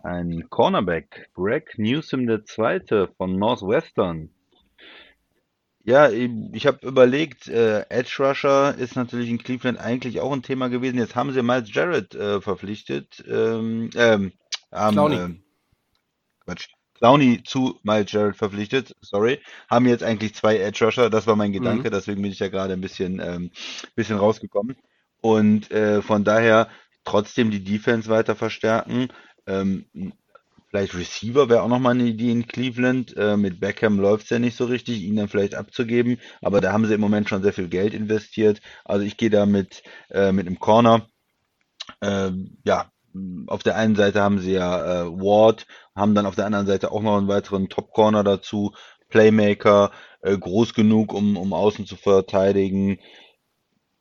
einen Cornerback, Greg Newsom II. von Northwestern. Ja, ich habe überlegt, äh, Edge Rusher ist natürlich in Cleveland eigentlich auch ein Thema gewesen. Jetzt haben sie Miles Jarrett äh, verpflichtet. Ähm, ähm, haben, ähm, Quatsch. Clowney zu Miles Jarrett verpflichtet, sorry. Haben jetzt eigentlich zwei Edge Rusher, das war mein Gedanke, deswegen bin ich ja gerade ein bisschen, ähm, bisschen rausgekommen. Und äh, von daher trotzdem die Defense weiter verstärken. Ähm, vielleicht Receiver wäre auch nochmal eine Idee in Cleveland. Äh, mit Beckham läuft's ja nicht so richtig, ihn dann vielleicht abzugeben. Aber da haben sie im Moment schon sehr viel Geld investiert. Also ich gehe da mit, äh, mit einem Corner. Ähm, ja, auf der einen Seite haben sie ja äh, Ward, haben dann auf der anderen Seite auch noch einen weiteren Top Corner dazu, Playmaker, äh, groß genug, um, um außen zu verteidigen,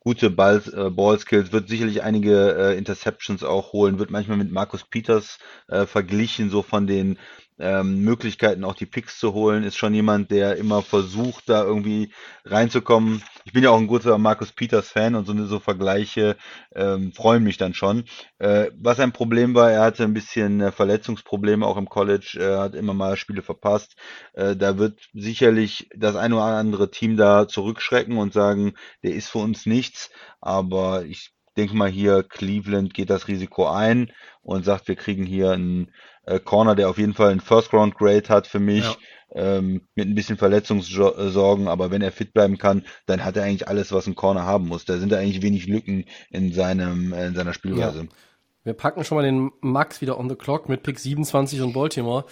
gute Ball, äh, Ballskills, wird sicherlich einige äh, Interceptions auch holen, wird manchmal mit Markus Peters äh, verglichen, so von den ähm, Möglichkeiten auch die Picks zu holen, ist schon jemand, der immer versucht, da irgendwie reinzukommen. Ich bin ja auch ein guter Markus Peters Fan und so so Vergleiche ähm, freuen mich dann schon. Äh, was ein Problem war, er hatte ein bisschen äh, Verletzungsprobleme auch im College, er hat immer mal Spiele verpasst. Äh, da wird sicherlich das ein oder andere Team da zurückschrecken und sagen, der ist für uns nichts, aber ich denke mal hier, Cleveland geht das Risiko ein und sagt, wir kriegen hier einen äh, Corner, der auf jeden Fall einen First Round Grade hat für mich. Ja. Ähm, mit ein bisschen Verletzungssorgen, aber wenn er fit bleiben kann, dann hat er eigentlich alles, was ein Corner haben muss. Da sind da eigentlich wenig Lücken in seinem äh, in seiner Spielweise. Wir packen schon mal den Max wieder on the clock mit Pick 27 und Baltimore.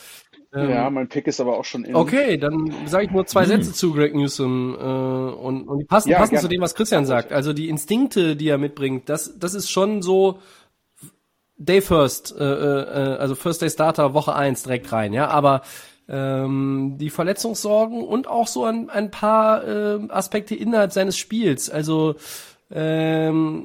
Ähm, Ja, mein Pick ist aber auch schon in. Okay, dann sage ich nur zwei Sätze zu Greg Newsom äh, und, und die passen, Ja, passen gerne. zu dem, was Christian sagt. Also die Instinkte, die er mitbringt, das, das ist schon so Day First, äh, äh, also First Day Starter, Woche eins direkt rein, ja, aber ähm, die Verletzungssorgen und auch so ein, ein paar äh, Aspekte innerhalb seines Spiels, also ähm,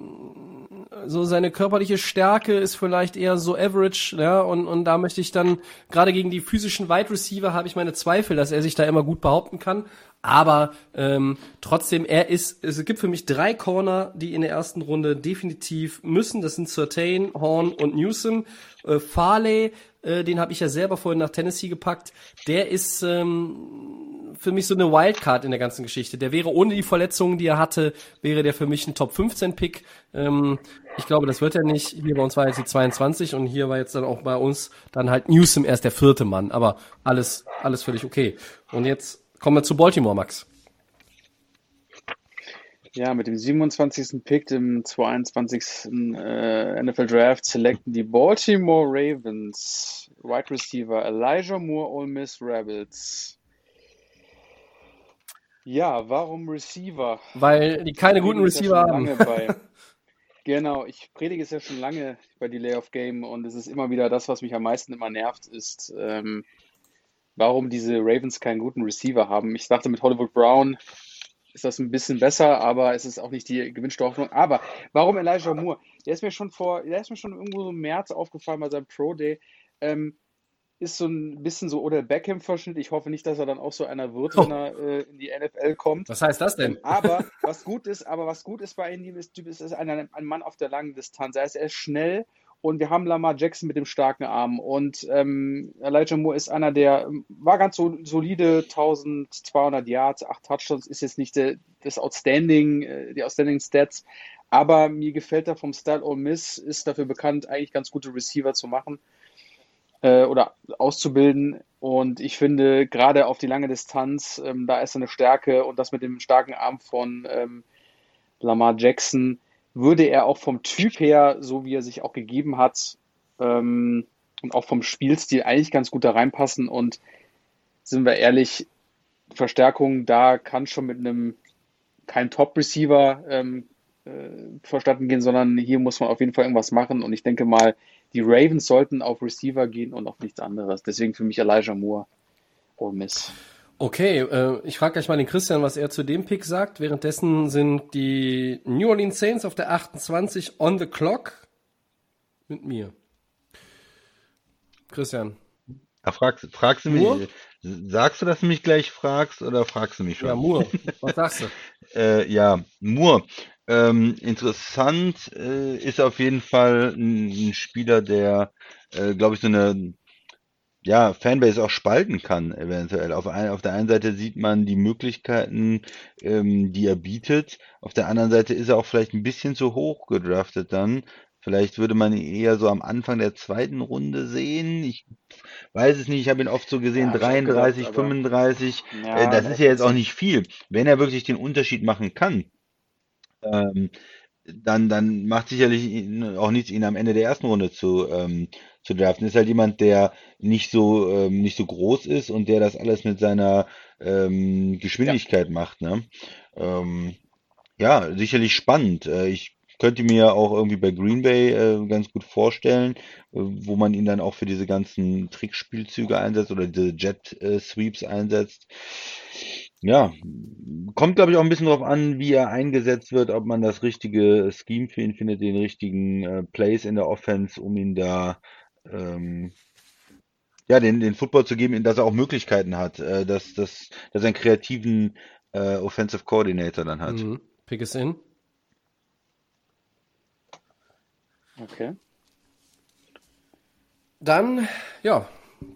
so seine körperliche Stärke ist vielleicht eher so average, ja, und, und da möchte ich dann, gerade gegen die physischen Wide Receiver habe ich meine Zweifel, dass er sich da immer gut behaupten kann. Aber ähm, trotzdem, er ist, es gibt für mich drei Corner, die in der ersten Runde definitiv müssen. Das sind Certain, Horn und Newsom. Äh, Farley, äh, den habe ich ja selber vorhin nach Tennessee gepackt. Der ist ähm, für mich so eine Wildcard in der ganzen Geschichte. Der wäre ohne die Verletzungen, die er hatte, wäre der für mich ein Top 15 Pick. Ähm, ich glaube, das wird er nicht. Hier bei uns war jetzt die 22 und hier war jetzt dann auch bei uns dann halt Newsom erst der vierte Mann. Aber alles, alles völlig okay. Und jetzt kommen wir zu Baltimore, Max. Ja, mit dem 27. Pick im 22. Äh, NFL Draft selecten die Baltimore Ravens Wide Receiver Elijah Moore, Ole Miss Rebels. Ja, warum Receiver? Weil die keine guten Receiver haben. Genau, ich predige es ja schon lange bei Delay of Game und es ist immer wieder das, was mich am meisten immer nervt, ist, ähm, warum diese Ravens keinen guten Receiver haben. Ich dachte, mit Hollywood Brown ist das ein bisschen besser, aber es ist auch nicht die gewünschte Hoffnung. Aber warum Elijah Moore? Der ist mir schon vor, der ist mir schon irgendwo so im März aufgefallen bei seinem Pro Day. Ähm, ist so ein bisschen so oder Beckham-Verschnitt. Ich hoffe nicht, dass er dann auch so einer wird, wenn er äh, in die NFL kommt. Was heißt das denn? Aber was gut ist, aber was gut ist bei ihm ist, Typ ist, ist ein, ein Mann auf der langen Distanz. Er ist, er ist schnell und wir haben Lamar Jackson mit dem starken Arm und ähm, Elijah Moore ist einer, der ähm, war ganz so solide, 1200 Yards, 8 Touchdowns, ist jetzt nicht der, das Outstanding, äh, die Outstanding Stats, aber mir gefällt er vom Style Ole Miss, ist dafür bekannt, eigentlich ganz gute Receiver zu machen äh, oder auszubilden. Und ich finde, gerade auf die lange Distanz, ähm, da ist eine Stärke und das mit dem starken Arm von ähm, Lamar Jackson, würde er auch vom Typ her, so wie er sich auch gegeben hat, ähm, und auch vom Spielstil eigentlich ganz gut da reinpassen. Und sind wir ehrlich, Verstärkung da kann schon mit einem kein Top-Receiver ähm, äh, verstatten gehen, sondern hier muss man auf jeden Fall irgendwas machen. Und ich denke mal, die Ravens sollten auf Receiver gehen und auf nichts anderes. Deswegen für mich Elijah Moore. Oh Miss. Okay, äh, ich frage gleich mal den Christian, was er zu dem Pick sagt. Währenddessen sind die New Orleans Saints auf der 28 on the clock mit mir. Christian. Ja, fragst, fragst du mich, Moore? sagst du, dass du mich gleich fragst oder fragst du mich schon? Ja, Moore. Was sagst du? Äh, ja, Moore. Ähm, interessant äh, ist auf jeden Fall ein, ein Spieler, der, äh, glaube ich, so eine ja, Fanbase auch spalten kann, eventuell. Auf, ein, auf der einen Seite sieht man die Möglichkeiten, ähm, die er bietet. Auf der anderen Seite ist er auch vielleicht ein bisschen zu hoch gedraftet dann. Vielleicht würde man ihn eher so am Anfang der zweiten Runde sehen. Ich weiß es nicht, ich habe ihn oft so gesehen, Ja, hab ich auch 33, gedacht, aber- 35. Ja, äh, das ist ja jetzt auch nicht viel. Wenn er wirklich den Unterschied machen kann, ähm, dann, dann macht sicherlich auch nichts, ihn am Ende der ersten Runde zu, ähm, zu draften. Ist halt jemand, der nicht so, ähm, nicht so groß ist und der das alles mit seiner ähm, Geschwindigkeit macht, ne? Ähm, ja, sicherlich spannend. Äh, ich könnte mir auch irgendwie bei Green Bay äh, ganz gut vorstellen, äh, wo man ihn dann auch für diese ganzen Trickspielzüge einsetzt oder diese Jet äh, Sweeps einsetzt. Ja, kommt glaube ich auch ein bisschen drauf an, wie er eingesetzt wird, ob man das richtige Scheme für ihn findet, den richtigen äh, Plays in der Offense, um ihn da ähm, ja, den, den Football zu geben, in dass er auch Möglichkeiten hat, äh, dass, dass, dass er einen kreativen äh, Offensive Coordinator dann hat. Mhm. Pick is in. Okay. Dann, ja,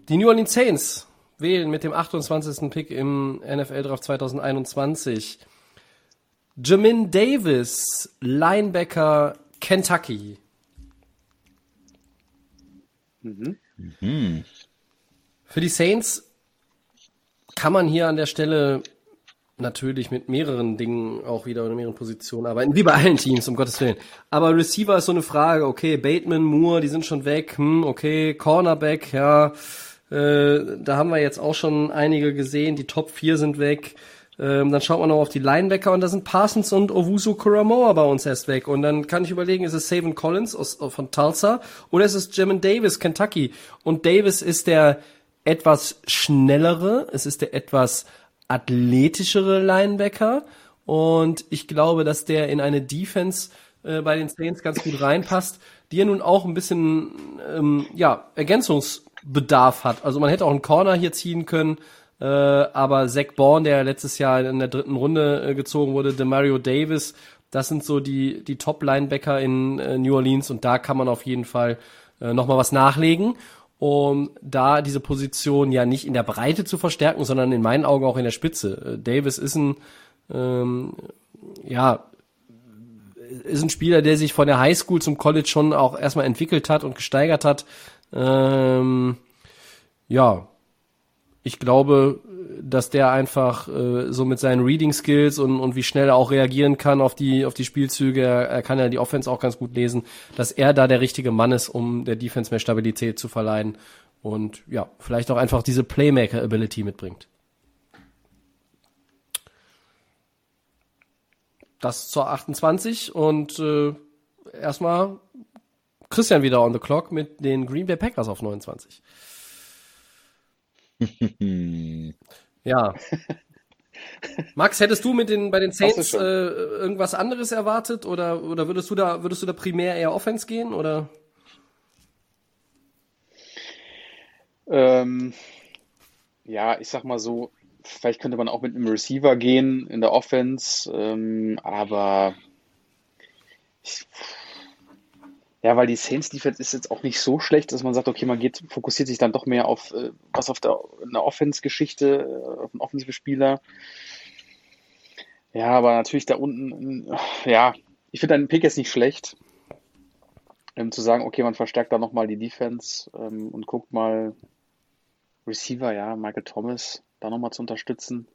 die New Orleans Saints wählen mit dem 28. Pick im NFL Draft 2021 Jamin Davis, Linebacker Kentucky. Mhm. Hm. Für die Saints kann man hier an der Stelle natürlich mit mehreren Dingen auch wieder oder mehreren Positionen arbeiten, wie bei allen Teams, um Gottes Willen. Aber Receiver ist so eine Frage, okay, Bateman, Moore, die sind schon weg, hm, okay, Cornerback, ja, äh, da haben wir jetzt auch schon einige gesehen, die Top 4 sind weg. Ähm, dann schaut man noch auf die Linebacker und da sind Parsons und Owusu Kuramoa bei uns erst weg. Und dann kann ich überlegen, ist es Savin Collins aus, von Tulsa oder ist es Jamin Davis, Kentucky? Und Davis ist der etwas schnellere, es ist der etwas athletischere Linebacker und ich glaube, dass der in eine Defense äh, bei den Saints ganz gut reinpasst, die ja nun auch ein bisschen ähm, ja, Ergänzungsbedarf hat. Also man hätte auch einen Corner hier ziehen können, äh, aber Zach Bourne, der letztes Jahr in der dritten Runde äh, gezogen wurde, Demario Davis, das sind so die, die Top-Linebacker in äh, New Orleans und da kann man auf jeden Fall äh, nochmal was nachlegen um da diese Position ja nicht in der Breite zu verstärken, sondern in meinen Augen auch in der Spitze. Äh, Davis ist ein, ähm, ja, ist ein Spieler, der sich von der Highschool zum College schon auch erstmal entwickelt hat und gesteigert hat. Ähm, ja, ich glaube, dass der einfach äh, so mit seinen Reading Skills und, und wie schnell er auch reagieren kann auf die auf die Spielzüge, er, er kann ja die Offense auch ganz gut lesen, dass er da der richtige Mann ist, um der Defense mehr Stabilität zu verleihen und ja, vielleicht auch einfach diese Playmaker Ability mitbringt. Das zur 28 und äh, erstmal Christian wieder on the clock mit den Green Bay Packers auf 29. ja. Max, hättest du mit den bei den Saints äh, irgendwas anderes erwartet oder oder würdest du da würdest du da primär eher Offense gehen oder? Ähm, ja, ich sag mal so, vielleicht könnte man auch mit einem Receiver gehen in der Offense, ähm, aber ich, ja, weil die Saints Defense ist jetzt auch nicht so schlecht, dass man sagt, okay, man geht, fokussiert sich dann doch mehr auf äh, was auf der eine Offense-Geschichte, äh, auf einen offensive Spieler. Ja, aber natürlich da unten, ja, ich finde deinen Pick jetzt nicht schlecht. Ähm, zu sagen, okay, man verstärkt da nochmal die Defense ähm, und guckt mal Receiver, ja, Michael Thomas da nochmal zu unterstützen.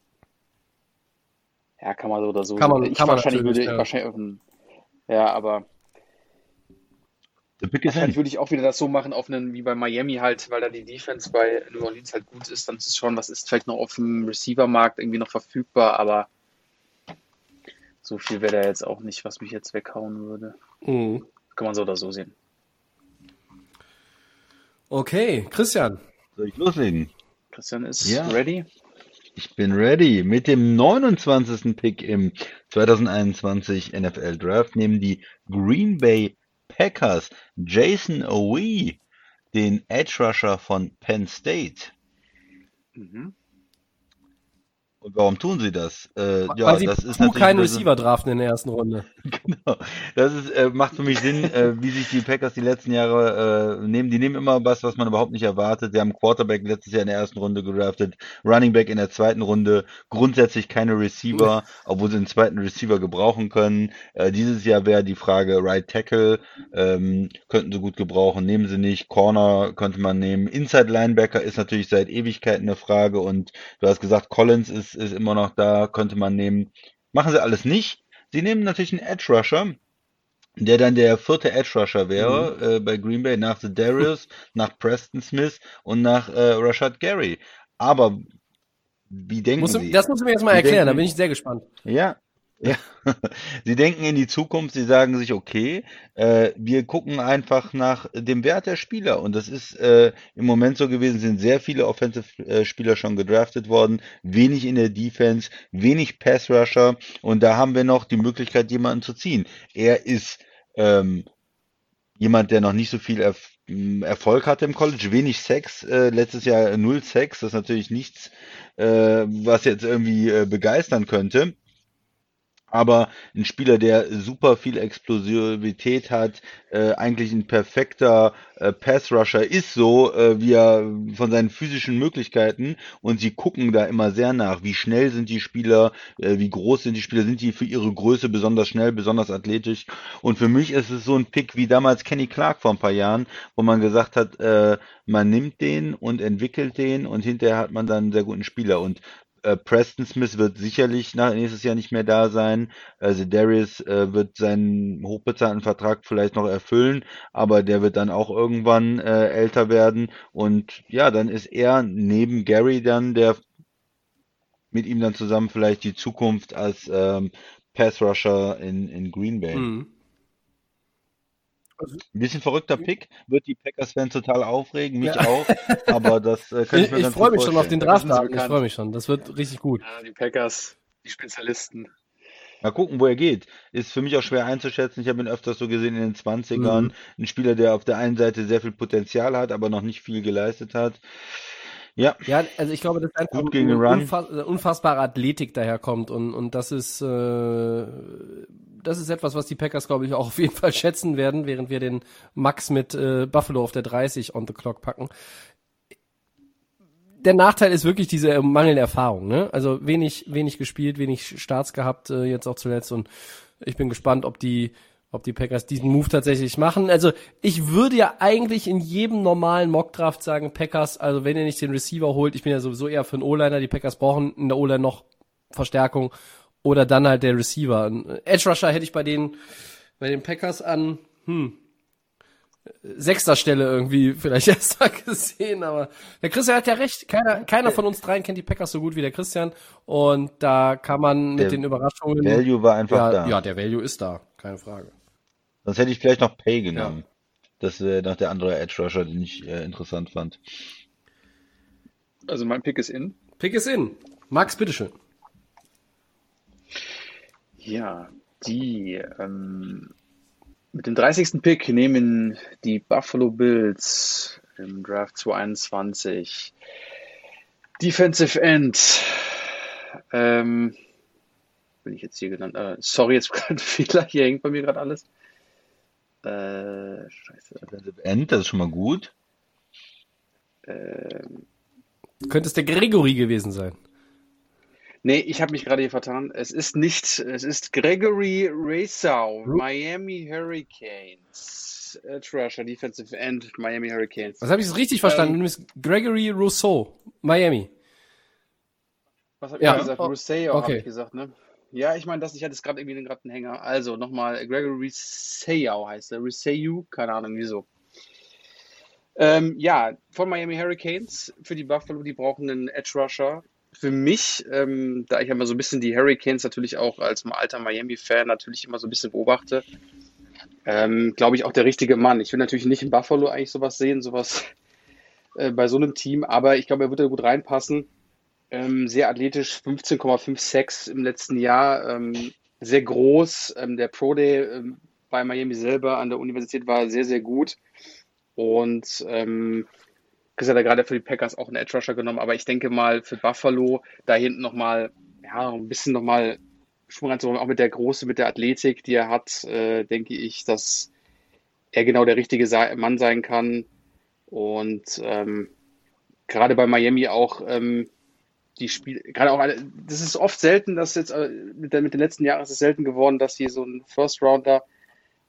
Ja, kann man so oder so. Kann man, ich kann man wahrscheinlich würde, ja. wahrscheinlich auf einen, ja, aber Wahrscheinlich hin. würde ich auch wieder das so machen, auf einen, wie bei Miami halt, weil da die Defense bei New Orleans halt gut ist, dann ist es schon, was ist vielleicht noch auf dem Receiver-Markt irgendwie noch verfügbar, aber so viel wäre da jetzt auch nicht, was mich jetzt weghauen würde. Mhm. Kann man so oder so sehen. Okay, Christian. Soll ich loslegen? Christian ist Ja. ready. Ich bin ready. Mit dem 29. Pick im 2021 NFL Draft nehmen die Green Bay Packers Jason Owe, den Edge Rusher von Penn State. Mhm. Und warum tun sie das? Äh, ja, Weil sie das ist natürlich keinen Receiver draften in der ersten Runde. Genau. Das ist, äh, macht für mich Sinn, äh, wie sich die Packers die letzten Jahre äh, nehmen. Die nehmen immer was, was man überhaupt nicht erwartet. Sie haben Quarterback letztes Jahr in der ersten Runde gedraftet, Running Back in der zweiten Runde, grundsätzlich keine Receiver, obwohl sie einen zweiten Receiver gebrauchen können. Äh, dieses Jahr wäre die Frage Right Tackle, ähm, könnten sie gut gebrauchen, nehmen sie nicht. Corner könnte man nehmen. Inside Linebacker ist natürlich seit Ewigkeiten eine Frage und du hast gesagt, Collins ist, ist immer noch da, könnte man nehmen. Machen sie alles nicht. Sie nehmen natürlich einen Edge Rusher, der dann der vierte Edge Rusher wäre äh, bei Green Bay nach The Darius, nach Preston Smith und nach äh, Rashad Gary. Aber wie denken Musst du, Sie? das musst du mir jetzt mal erklären, da denken- bin ich sehr gespannt. Ja, ja. Sie denken in die Zukunft, sie sagen sich, okay, äh, wir gucken einfach nach dem Wert der Spieler. Und das ist äh, im Moment so gewesen, sind sehr viele Offensive-Spieler schon gedraftet worden, wenig in der Defense, wenig Pass-Rusher. Und da haben wir noch die Möglichkeit, jemanden zu ziehen. Er ist ähm, jemand, der noch nicht so viel Erf Erfolg hatte im College, wenig Sex, äh, letztes Jahr null Sex, das ist natürlich nichts, äh, was jetzt irgendwie äh, begeistern könnte. Aber ein Spieler, der super viel Explosivität hat, äh, eigentlich ein perfekter äh, Pass-Rusher ist so, äh, wie er von seinen physischen Möglichkeiten und sie gucken da immer sehr nach, wie schnell sind die Spieler, äh, wie groß sind die Spieler, sind die für ihre Größe besonders schnell, besonders athletisch. Und für mich ist es so ein Pick wie damals Kenny Clark vor ein paar Jahren, wo man gesagt hat, äh, man nimmt den und entwickelt den und hinterher hat man dann einen sehr guten Spieler. Und äh, Preston Smith wird sicherlich nach, nächstes Jahr nicht mehr da sein. Also Darius äh, wird seinen hochbezahlten Vertrag vielleicht noch erfüllen, aber der wird dann auch irgendwann äh, älter werden. Und ja, dann ist er neben Gary dann der mit ihm dann zusammen vielleicht die Zukunft als ähm, Pass Rusher in, in Green Bay. Mhm. Ein bisschen verrückter Pick, wird die Packers-Fans total aufregen, mich Ja. auch, aber das äh, kann ich Ich, mir ich freue mich schon auf den Draft. Ich freue mich schon. Das wird richtig gut. Ja, die Packers, die Spezialisten. Mal gucken, wo er geht. Ist für mich auch schwer einzuschätzen. Ich habe ihn öfters so gesehen in den 20ern. Mhm. Ein Spieler, der auf der einen Seite sehr viel Potenzial hat, aber noch nicht viel geleistet hat. Ja, Ja, also ich glaube, dass einfach Gut gegen den Run. unfass, eine unfassbare Athletik daherkommt und, und das ist äh, das ist etwas, was die Packers, glaube ich, auch auf jeden Fall schätzen werden, während wir den Max mit äh, Buffalo auf der 30 on the clock packen. Der Nachteil ist wirklich diese mangelnde Erfahrung, ne? Also wenig, wenig gespielt, wenig Starts gehabt, äh, jetzt auch zuletzt und ich bin gespannt, ob die, ob die Packers diesen Move tatsächlich machen. Also ich würde ja eigentlich in jedem normalen Mockdraft sagen, Packers, also wenn ihr nicht den Receiver holt, ich bin ja sowieso eher für einen O-Liner, die Packers brauchen in der O-Line noch Verstärkung oder dann halt der Receiver. Ein Edge Rusher hätte ich bei den, bei den Packers an, hm, sechster Stelle irgendwie vielleicht erst mal gesehen, aber der Christian hat ja recht. Keiner, keiner von uns dreien kennt die Packers so gut wie der Christian und da kann man mit Der den Überraschungen. Value war einfach ja, da. ja, der Value ist da, keine Frage. Sonst hätte ich vielleicht noch Pay genommen. Das wäre noch der andere Edge Rusher, den ich äh, interessant fand. Also mein Pick ist in. Pick es in. Max, bitteschön. Ja, die ähm, mit dem 30. Pick nehmen die Buffalo Bills im Draft 2021 Defensive End. Ähm, bin ich jetzt hier genannt? Äh, sorry, jetzt gerade ein Fehler. Hier hängt bei mir gerade alles. Äh, scheiße. Defensive End, das ist schon mal gut. Ähm, Könnte es der Gregory gewesen sein. Nee, ich habe mich gerade hier vertan. Es ist nicht, es ist Gregory Racau, Miami Hurricanes. Edge Rusher, Defensive End, Miami Hurricanes. Was habe ich das richtig verstanden? Ähm, Du bist Gregory Rousseau, Miami. Was habe Ja, ich gesagt? oh, Rousseau habe okay. ich gesagt, ne? Ja, ich meine, das, ich hatte es gerade irgendwie gerade einen Hänger. Also nochmal, Gregory Rousseau heißt er. Rousseau, keine Ahnung, wieso. Ähm, ja, von Miami Hurricanes für die Buffalo, die brauchen einen Edge Rusher. Für mich, ähm, da ich ja immer so ein bisschen die Hurricanes natürlich auch als alter Miami-Fan natürlich immer so ein bisschen beobachte, ähm, glaube ich auch der richtige Mann. Ich will natürlich nicht in Buffalo eigentlich sowas sehen, sowas äh, bei so einem Team, aber ich glaube, er wird da gut reinpassen. Ähm, sehr athletisch, 15,56 im letzten Jahr, ähm, sehr groß. Ähm, der Pro Day ähm, bei Miami selber an der Universität war sehr, sehr gut. Und ähm, Chris hat ja gerade für die Packers auch einen Edge Rusher genommen, aber ich denke mal für Buffalo da hinten nochmal, ja, ein bisschen nochmal Schwung reinzuholen, auch mit der Große, mit der Athletik, die er hat, äh, denke ich, dass er genau der richtige Mann sein kann. Und ähm, gerade bei Miami auch ähm, die Spiele, gerade auch, eine, das ist oft selten, dass jetzt äh, mit, der, mit den letzten Jahren ist es selten geworden, dass sie so einen First Rounder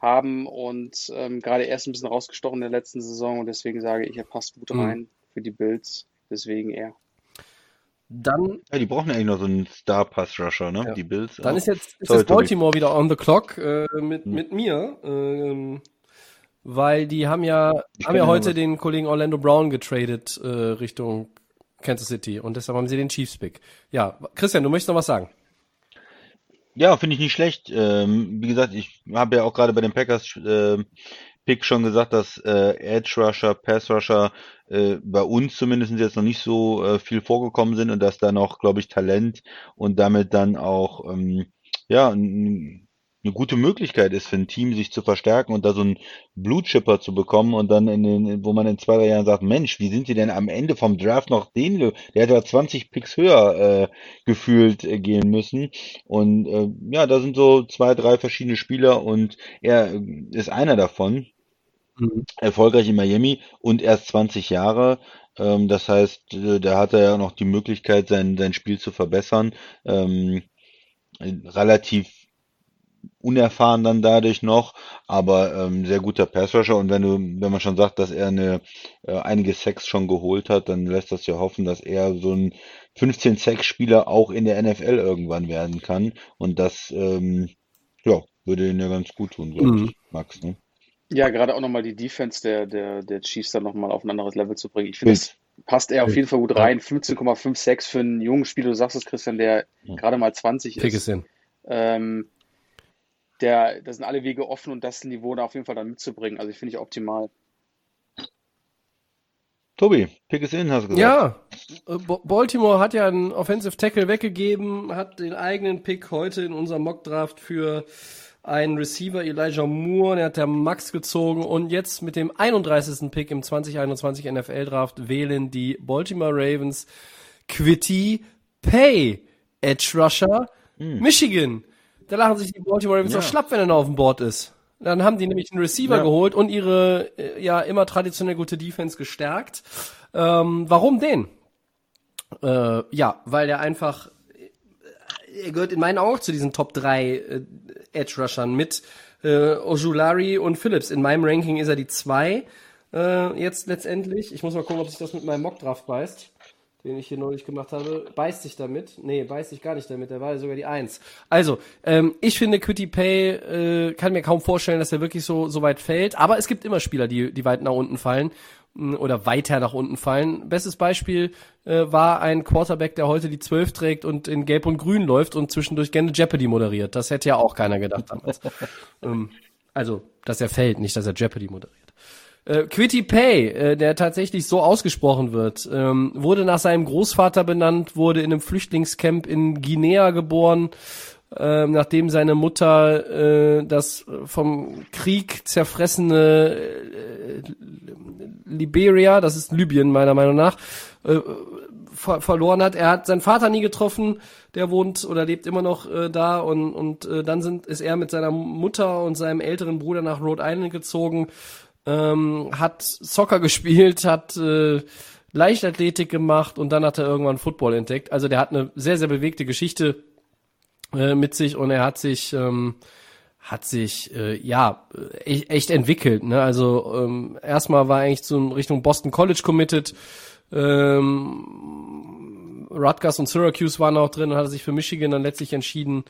haben und ähm, gerade erst ein bisschen rausgestochen in der letzten Saison und deswegen sage ich, er passt gut Mhm. rein für die Bills, deswegen er. Dann, Ja, die brauchen eigentlich noch so einen Star-Pass-Rusher, ne? Ja. Die Bills. dann auch. ist jetzt, ist Sorry. Baltimore wieder on the clock äh, mit, Hm. mit mir. Ähm, weil die haben ja, Ich haben ja heute den Kollegen Orlando Brown getradet äh, Richtung Kansas City und deshalb haben sie den Chiefs Pick. Ja, Christian, du möchtest noch was sagen? Ja, finde ich nicht schlecht. Ähm, wie gesagt, ich habe ja auch gerade bei den Packers ähm, Pick schon gesagt, dass äh, Edge Rusher, Pass Rusher äh, bei uns zumindest jetzt noch nicht so äh, viel vorgekommen sind und dass da noch, glaube ich, Talent und damit dann auch ähm, ja ein eine gute Möglichkeit ist für ein Team, sich zu verstärken und da so einen Blutchipper zu bekommen und dann in den, wo man in zwei, drei Jahren sagt, Mensch, wie sind die denn am Ende vom Draft noch den, der hätte ja 20 Picks höher äh, gefühlt äh, gehen müssen. Und äh, ja, da sind so zwei, drei verschiedene Spieler und er ist einer davon. Mhm. Erfolgreich in Miami und erst 20 Jahre. Ähm, das heißt, äh, da hat er ja noch die Möglichkeit, sein, sein Spiel zu verbessern. Ähm, relativ unerfahren dann dadurch noch, aber ähm, sehr guter Passrusher und wenn du, wenn man schon sagt, dass er eine äh, einige Sacks schon geholt hat, dann lässt das ja hoffen, dass er so ein 15 Sacks Spieler auch in der NFL irgendwann werden kann und das ähm, ja, würde ihn ja ganz gut tun, glaube Mhm. ich, Max, ne? Ja, gerade auch nochmal die Defense der, der, der Chiefs dann nochmal auf ein anderes Level zu bringen. Ich finde, das passt er auf jeden Fall gut rein. 15,56 für einen jungen Spieler, du sagst es, Christian, der Ja. gerade mal 20 Pick ist. es in. Ähm, der, da sind alle Wege offen und das Niveau da auf jeden Fall dann mitzubringen. Also ich finde ich optimal. Tobi, pick es in, hast du gesagt. Ja, äh, Baltimore hat ja einen Offensive Tackle weggegeben, hat den eigenen Pick heute in unserem Mockdraft für einen Receiver Elijah Moore, der hat der Max gezogen und jetzt mit dem 31. Pick im 2021 NFL Draft wählen die Baltimore Ravens Quitty Pay Edge Rusher Michigan. Da lachen sich die Baltimore Ravens Ja. doch schlapp, wenn er noch auf dem Board ist. Dann haben die nämlich einen Receiver Ja. geholt und ihre äh, ja immer traditionell gute Defense gestärkt. Ähm, warum den? Äh, ja, weil der einfach, äh, er gehört in meinen Augen auch zu diesen Top 3 äh, Edge Rushern mit äh, Ojulari und Phillips. In meinem Ranking ist er die 2 äh, jetzt letztendlich. Ich muss mal gucken, ob sich das mit meinem Mockdraft beißt, den ich hier neulich gemacht habe. Beißt sich damit? Nee, beißt sich gar nicht damit. Der war ja sogar die 1. Also, ähm, ich finde, Quitty Pay äh, kann mir kaum vorstellen, dass er wirklich so, so weit fällt. Aber es gibt immer Spieler, die, die weit nach unten fallen mh, oder weiter nach unten fallen. Bestes Beispiel äh, war ein Quarterback, der heute die 12 trägt und in Gelb und Grün läuft und zwischendurch gerne Jeopardy moderiert. Das hätte ja auch keiner gedacht damals. ähm, also, dass er fällt, nicht, dass er Jeopardy moderiert. Äh, Quitty Pay, äh, der tatsächlich so ausgesprochen wird, ähm, wurde nach seinem Großvater benannt, wurde in einem Flüchtlingscamp in Guinea geboren, ähm, nachdem seine Mutter äh, das vom Krieg zerfressene äh, Liberia, das ist Libyen meiner Meinung nach, äh, ver verloren hat. Er hat seinen Vater nie getroffen, der wohnt oder lebt immer noch äh, da und, und äh, dann sind, ist er mit seiner Mutter und seinem älteren Bruder nach Rhode Island gezogen, ähm, hat Soccer gespielt, hat äh, Leichtathletik gemacht und dann hat er irgendwann Football entdeckt. Also der hat eine sehr, sehr bewegte Geschichte äh, mit sich und er hat sich ähm, hat sich äh, ja echt, echt entwickelt. Ne? Also ähm, erstmal war er eigentlich zu Richtung Boston College committed. Ähm, Rutgers und Syracuse waren auch drin und hat sich für Michigan dann letztlich entschieden.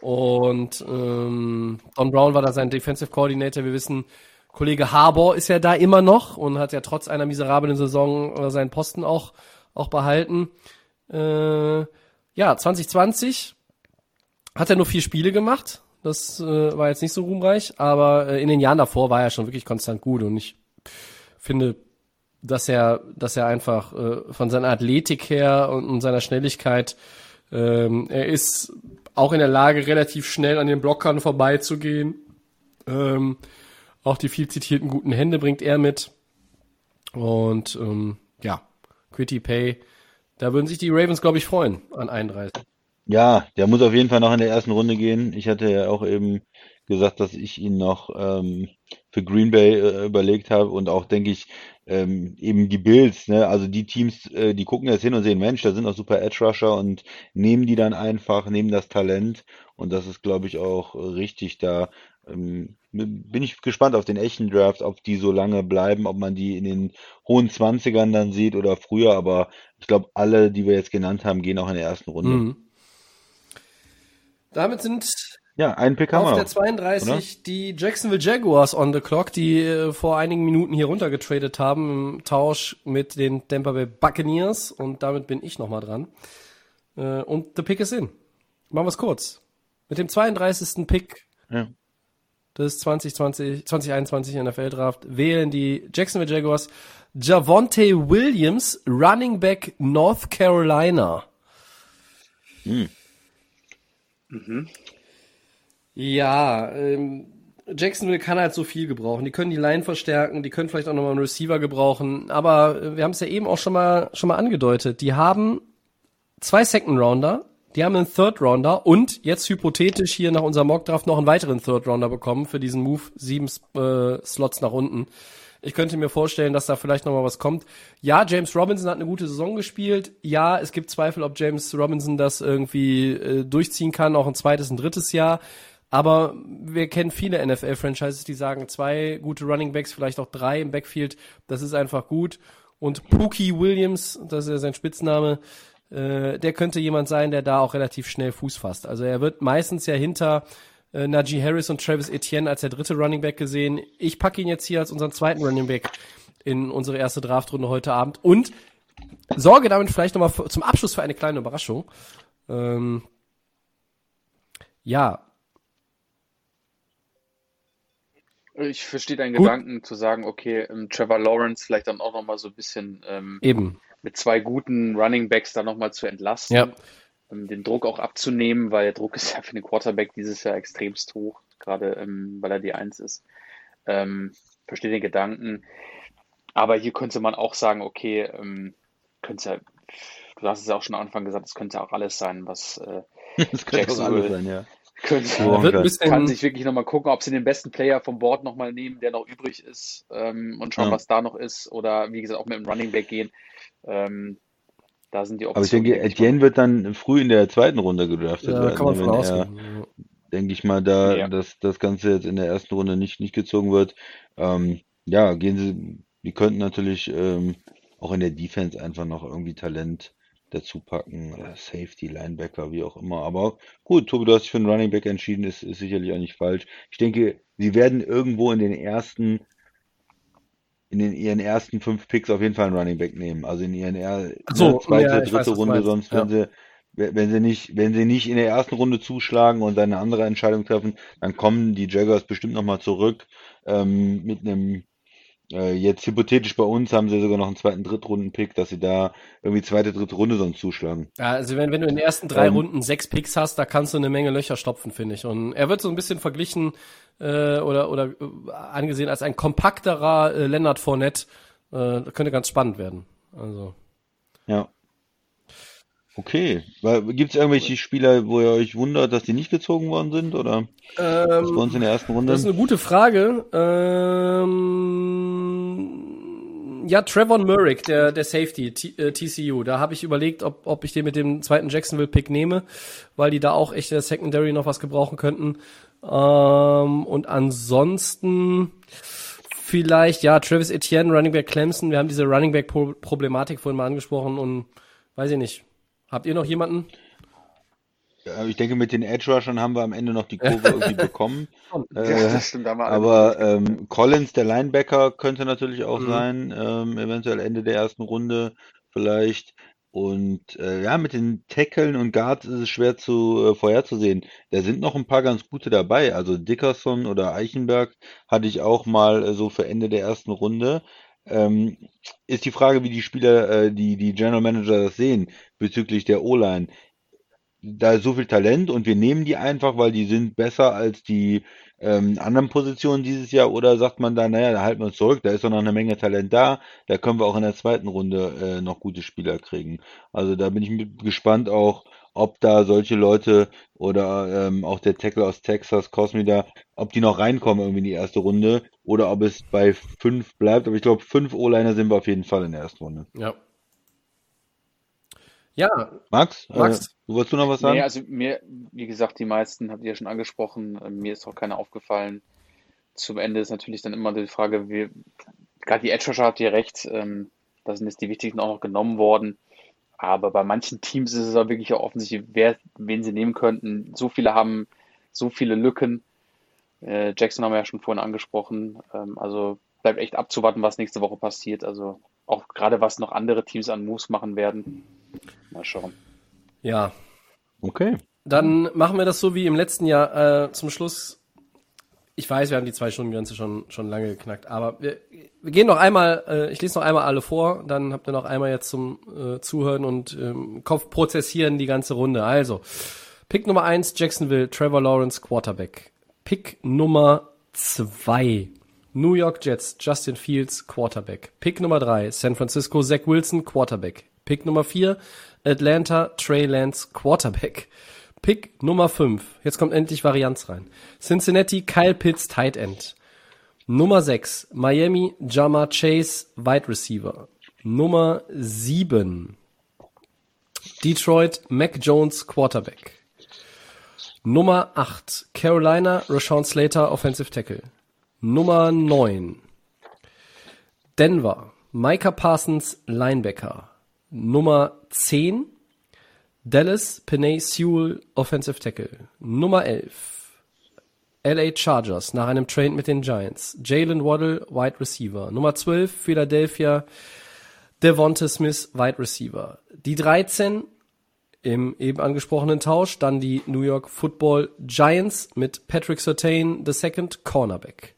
Und ähm, Don Brown war da sein Defensive Coordinator. Wir wissen, Kollege Harbour ist ja da immer noch und hat ja trotz einer miserablen Saison äh, seinen Posten auch, auch behalten. Äh, ja, 2020 hat er nur vier Spiele gemacht. Das äh, war jetzt nicht so ruhmreich, aber äh, in den Jahren davor war er schon wirklich konstant gut und ich finde, dass er, dass er einfach äh, von seiner Athletik her und, und seiner Schnelligkeit, ähm, er ist auch in der Lage, relativ schnell an den Blockern vorbeizugehen. Ähm, auch die viel zitierten guten Hände bringt er mit. Und ähm, ja, Quitty Pay, da würden sich die Ravens, glaube ich, freuen an 31. Ja, der muss auf jeden Fall noch in der ersten Runde gehen. Ich hatte ja auch eben gesagt, dass ich ihn noch ähm, für Green Bay äh, überlegt habe und auch denke ich ähm, eben die Bills, ne? Also die Teams, äh, die gucken jetzt hin und sehen, Mensch, da sind noch super Edge Rusher und nehmen die dann einfach, nehmen das Talent und das ist, glaube ich, auch richtig. Da ähm, bin ich gespannt auf den echten Draft, ob die so lange bleiben, ob man die in den hohen Zwanzigern dann sieht oder früher, aber ich glaube, alle, die wir jetzt genannt haben, gehen auch in der ersten Runde. Mhm. Damit sind Ja, einen Pick haben auf der noch. 32 die Jacksonville Jaguars on the clock, die äh, vor einigen Minuten hier runtergetradet haben im Tausch mit den Tampa Bay Buccaneers und damit bin ich nochmal dran. Äh, und the pick is in. Machen wir es kurz. Mit dem 32. Pick Ja. Des 2020, 2021 NFL Draft wählen die Jacksonville Jaguars Javonte Williams, Running Back North Carolina. Ja, ähm, Jacksonville kann halt so viel gebrauchen. Die können die Line verstärken, die können vielleicht auch nochmal einen Receiver gebrauchen. Aber äh, wir haben es ja eben auch schon mal schon mal angedeutet. Die haben zwei Second Rounder, die haben einen Third Rounder und jetzt hypothetisch hier nach unserem Mockdraft noch einen weiteren Third Rounder bekommen für diesen Move, sieben äh, Slots nach unten. Ich könnte mir vorstellen, dass da vielleicht noch mal was kommt. Ja, James Robinson hat eine gute Saison gespielt. Ja, es gibt Zweifel, ob James Robinson das irgendwie äh, durchziehen kann, auch ein zweites, ein drittes Jahr. Aber wir kennen viele NFL-Franchises, die sagen, zwei gute Running Backs, vielleicht auch drei im Backfield, das ist einfach gut. Und Pookie Williams, das ist ja sein Spitzname, äh, der könnte jemand sein, der da auch relativ schnell Fuß fasst. Also er wird meistens ja hinter äh, Najee Harris und Travis Etienne als der dritte Running Back gesehen. Ich packe ihn jetzt hier als unseren zweiten Running Back in unsere erste Draftrunde heute Abend und sorge damit vielleicht nochmal zum Abschluss für eine kleine Überraschung. Ähm, ja. Ich verstehe deinen Gut. Gedanken zu sagen, okay, ähm, Trevor Lawrence vielleicht dann auch nochmal so ein bisschen ähm, Eben. Mit zwei guten Running Backs dann nochmal zu entlasten. Ja um den Druck auch abzunehmen, weil der Druck ist ja für den Quarterback dieses Jahr extremst hoch, gerade ähm, weil er die Eins ist. Ähm, verstehe den Gedanken. Aber hier könnte man auch sagen, okay, ähm, könnte ja, du hast es ja auch schon am Anfang gesagt, es könnte auch alles sein, was äh, alles sein, ja. Könnte, ja, wird ein bisschen, kann sich wirklich nochmal gucken, ob sie den besten Player vom Board nochmal nehmen, der noch übrig ist ähm, und schauen, ja. was da noch ist. Oder wie gesagt, auch mit dem Running Back gehen. Ähm, da sind die Optionen. Aber ich denke, Etienne wird dann früh in der zweiten Runde gedraftet ja, werden. Kann man von ausgehen. Denke ich mal, da ja. dass das Ganze jetzt in der ersten Runde nicht, nicht gezogen wird. Ähm, ja, gehen sie, die könnten natürlich ähm, auch in der Defense einfach noch irgendwie Talent dazu packen, Safety, Linebacker, wie auch immer. Aber gut, Tobi, du hast dich für einen Running Back entschieden, ist, ist sicherlich auch nicht falsch. Ich denke, sie werden irgendwo in den ersten in den, ihren ersten fünf Picks auf jeden Fall einen Running Back nehmen. Also in ihren er, so, ne, zweite, ja, dritte weiß, Runde, sonst ja. wenn sie wenn sie nicht, wenn sie nicht in der ersten Runde zuschlagen und dann eine andere Entscheidung treffen, dann kommen die Jaguars bestimmt nochmal zurück ähm, mit einem äh, jetzt hypothetisch bei uns haben sie sogar noch einen zweiten Drittrunden-Pick, dass sie da irgendwie zweite, dritte Runde sonst zuschlagen. Ja, also wenn, wenn du in den ersten drei ähm, Runden sechs Picks hast, da kannst du eine Menge Löcher stopfen, finde ich. Und er wird so ein bisschen verglichen äh, oder, oder äh, angesehen als ein kompakterer äh, Leonard Fournette. Äh, könnte ganz spannend werden. Also. Ja. Okay. Gibt es irgendwelche Spieler, wo ihr euch wundert, dass die nicht gezogen worden sind? Oder ähm, bei uns in der ersten Runde? Das ist eine gute Frage. Ähm, ja, Trevor Murrick, der, der Safety, T, äh, TCU. Da habe ich überlegt, ob, ob ich den mit dem zweiten Jacksonville-Pick nehme, weil die da auch echt in der Secondary noch was gebrauchen könnten. Ähm, und ansonsten vielleicht, ja, Travis Etienne, Running Back Clemson. Wir haben diese Running Back-Problematik vorhin mal angesprochen und weiß ich nicht Habt ihr noch jemanden? Ja, ich denke, mit den Edge Rushern haben wir am Ende noch die Kurve irgendwie bekommen. ja, das äh, stimmt, aber ähm, Collins, der Linebacker, könnte natürlich auch mhm. sein, ähm, eventuell Ende der ersten Runde vielleicht. Und äh, ja, mit den Tackeln und Guards ist es schwer zu äh, vorherzusehen. Da sind noch ein paar ganz gute dabei. Also Dickerson oder Eichenberg hatte ich auch mal äh, so für Ende der ersten Runde. Ähm, ist die Frage, wie die Spieler, äh, die, die General Manager das sehen bezüglich der O-Line. Da ist so viel Talent und wir nehmen die einfach, weil die sind besser als die ähm, anderen Positionen dieses Jahr oder sagt man da, naja, da halten wir uns zurück, da ist doch noch eine Menge Talent da, da können wir auch in der zweiten Runde äh, noch gute Spieler kriegen. Also da bin ich gespannt auch, ob da solche Leute oder ähm, auch der Tackle aus Texas, Cosmi da, ob die noch reinkommen irgendwie in die erste Runde oder ob es bei fünf bleibt. Aber ich glaube, fünf O-Liner sind wir auf jeden Fall in der ersten Runde. Ja. Ja. Max, äh, Max. Äh, du wolltest du noch was sagen? Nee, also mir, wie gesagt, die meisten habt ihr ja schon angesprochen. Äh, mir ist auch keiner aufgefallen. Zum Ende ist natürlich dann immer die Frage, wie, gerade die Edge habt ihr recht, ähm, da sind jetzt die wichtigsten auch noch genommen worden. Aber bei manchen Teams ist es auch wirklich auch offensichtlich, wer, wen sie nehmen könnten. So viele haben so viele Lücken. Äh, Jackson haben wir ja schon vorhin angesprochen. Ähm, also bleibt echt abzuwarten, was nächste Woche passiert. Also auch gerade was noch andere Teams an Moves machen werden. Mal schauen. Ja. Okay. Dann machen wir das so wie im letzten Jahr. Äh, zum Schluss ich weiß, wir haben die zwei Stunden Grenze schon schon lange geknackt, aber wir, wir gehen noch einmal, äh, ich lese noch einmal alle vor, dann habt ihr noch einmal jetzt zum äh, Zuhören und ähm, Kopf prozessieren die ganze Runde. Also Pick Nummer eins Jacksonville, Trevor Lawrence, Quarterback. Pick Nummer zwei New York Jets, Justin Fields, Quarterback. Pick Nummer drei San Francisco, Zach Wilson, Quarterback. Pick Nummer vier Atlanta, Trey Lance, Quarterback. Pick Nummer fünf jetzt kommt endlich Varianz rein. Cincinnati, Kyle Pitts, Tight End. Nummer 6, Miami, Jama Chase, Wide Receiver. Nummer 7, Detroit, Mac Jones, Quarterback. Nummer 8, Carolina, Rashawn Slater, Offensive Tackle. Nummer 9, Denver, Micah Parsons, Linebacker. Nummer 10, Dallas, Penay Sewell, Offensive Tackle. Nummer 11, LA Chargers nach einem Trade mit den Giants. Jalen Waddle, Wide Receiver. Nummer 12, Philadelphia, Devonta Smith, Wide Receiver. Die 13 im eben angesprochenen Tausch, dann die New York Football Giants mit Patrick Surtain, the second Cornerback.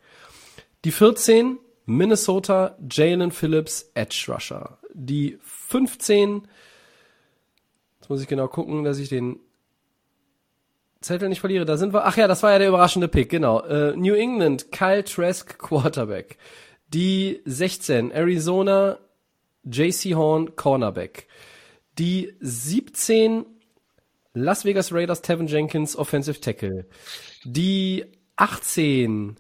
Die 14, Minnesota, Jalen Phillips, Edge Rusher. Die 15, jetzt muss ich genau gucken, dass ich den Zettel nicht verliere, da sind wir. Ach ja, das war ja der überraschende Pick, genau. Äh, New England, Kyle Trask, Quarterback. Die 16, Arizona, JC Horn, Cornerback. Die 17, Las Vegas Raiders, Tevin Jenkins, Offensive Tackle. Die 18,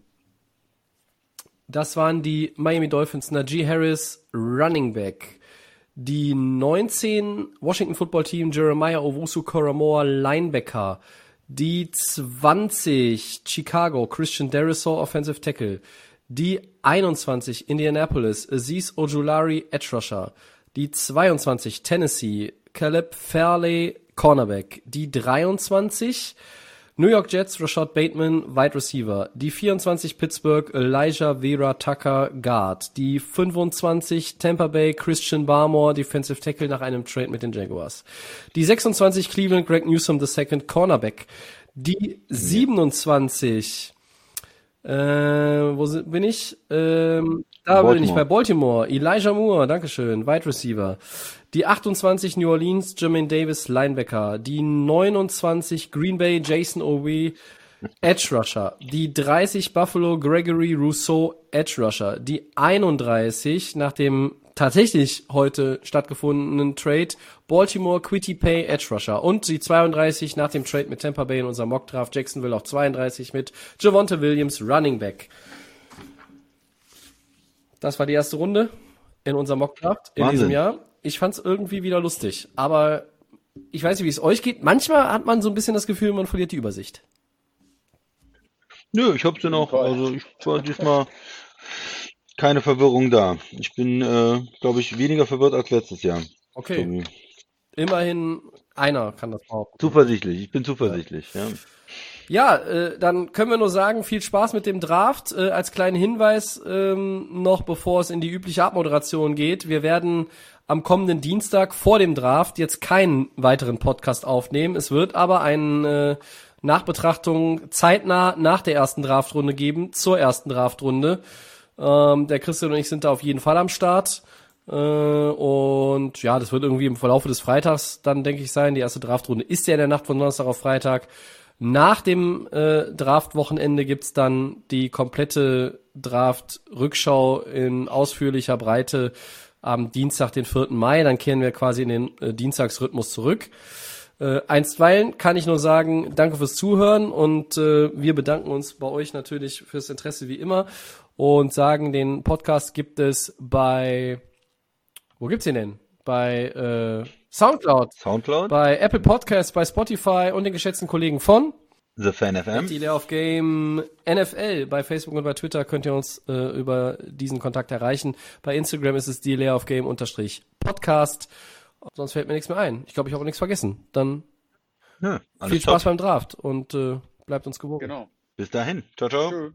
das waren die Miami Dolphins, Najee Harris, Running Back. Die 19, Washington Football Team, Jeremiah Owusu Koramoa, Linebacker. Die 20 Chicago, Christian Derisor, Offensive Tackle. Die 21 Indianapolis, Aziz Ojulari, Edge Rusher. Die 22 Tennessee, Caleb Fairley, Cornerback. Die 23 New York Jets, Rashad Bateman, Wide Receiver. Die 24 Pittsburgh, Elijah Vera Tucker, Guard. Die 25 Tampa Bay, Christian Barmore, Defensive Tackle nach einem Trade mit den Jaguars. Die 26 Cleveland, Greg Newsom II, Cornerback. Die 27 äh, wo bin ich? Ähm, da bin ich bei Baltimore. Elijah Moore, Dankeschön, Wide Receiver. Die 28 New Orleans, Jermaine Davis, Linebacker. Die 29 Green Bay, Jason Owe, Edge Rusher. Die 30 Buffalo, Gregory Rousseau, Edge Rusher. Die 31 nach dem tatsächlich heute stattgefundenen Trade, Baltimore, Quitty Pay, Edge Rusher. Und die 32 nach dem Trade mit Tampa Bay in unserem Mock Draft, Jacksonville auf 32 mit Javonte Williams, Running Back. Das war die erste Runde in unserem Mock Draft in Wahnsinn. diesem Jahr. Ich fand's irgendwie wieder lustig, aber ich weiß nicht, wie es euch geht. Manchmal hat man so ein bisschen das Gefühl, man verliert die Übersicht. Nö, ich hab's ja noch. Also ich war diesmal keine Verwirrung da. Ich bin, äh, glaube ich, weniger verwirrt als letztes Jahr. Okay, immerhin einer kann das behaupten. Zuversichtlich, ich bin zuversichtlich, ja. Ja, äh, dann können wir nur sagen, viel Spaß mit dem Draft. Äh, als kleinen Hinweis ähm, noch, bevor es in die übliche Abmoderation geht. Wir werden am kommenden Dienstag vor dem Draft jetzt keinen weiteren Podcast aufnehmen. Es wird aber eine äh, Nachbetrachtung zeitnah nach der ersten Draftrunde geben, zur ersten Draftrunde. Ähm, der Christian und ich sind da auf jeden Fall am Start. Äh, und ja, das wird irgendwie im Verlauf des Freitags dann, denke ich, sein. Die erste Draftrunde ist ja in der Nacht von Donnerstag auf Freitag. Nach dem äh, Draft-Wochenende gibt's dann die komplette Draft-Rückschau in ausführlicher Breite am Dienstag, den 4. Mai. Dann kehren wir quasi in den äh, Dienstagsrhythmus zurück. Äh, einstweilen kann ich nur sagen, danke fürs Zuhören und äh, wir bedanken uns bei euch natürlich fürs Interesse wie immer und sagen, den Podcast gibt es bei, wo gibt's ihn denn? Bei äh, Soundcloud, Soundcloud, bei Apple Podcasts, bei Spotify und den geschätzten Kollegen von The Fan FM. die Layoff Game NFL. Bei Facebook und bei Twitter könnt ihr uns äh, über diesen Kontakt erreichen. Bei Instagram ist es die Layoff Game unterstrich Podcast. Sonst fällt mir nichts mehr ein. Ich glaube, ich habe auch nichts vergessen. Dann Ja, alles viel Spaß top. beim Draft und äh, bleibt uns gewogen. Genau. Bis dahin. Ciao, ciao. Tschö.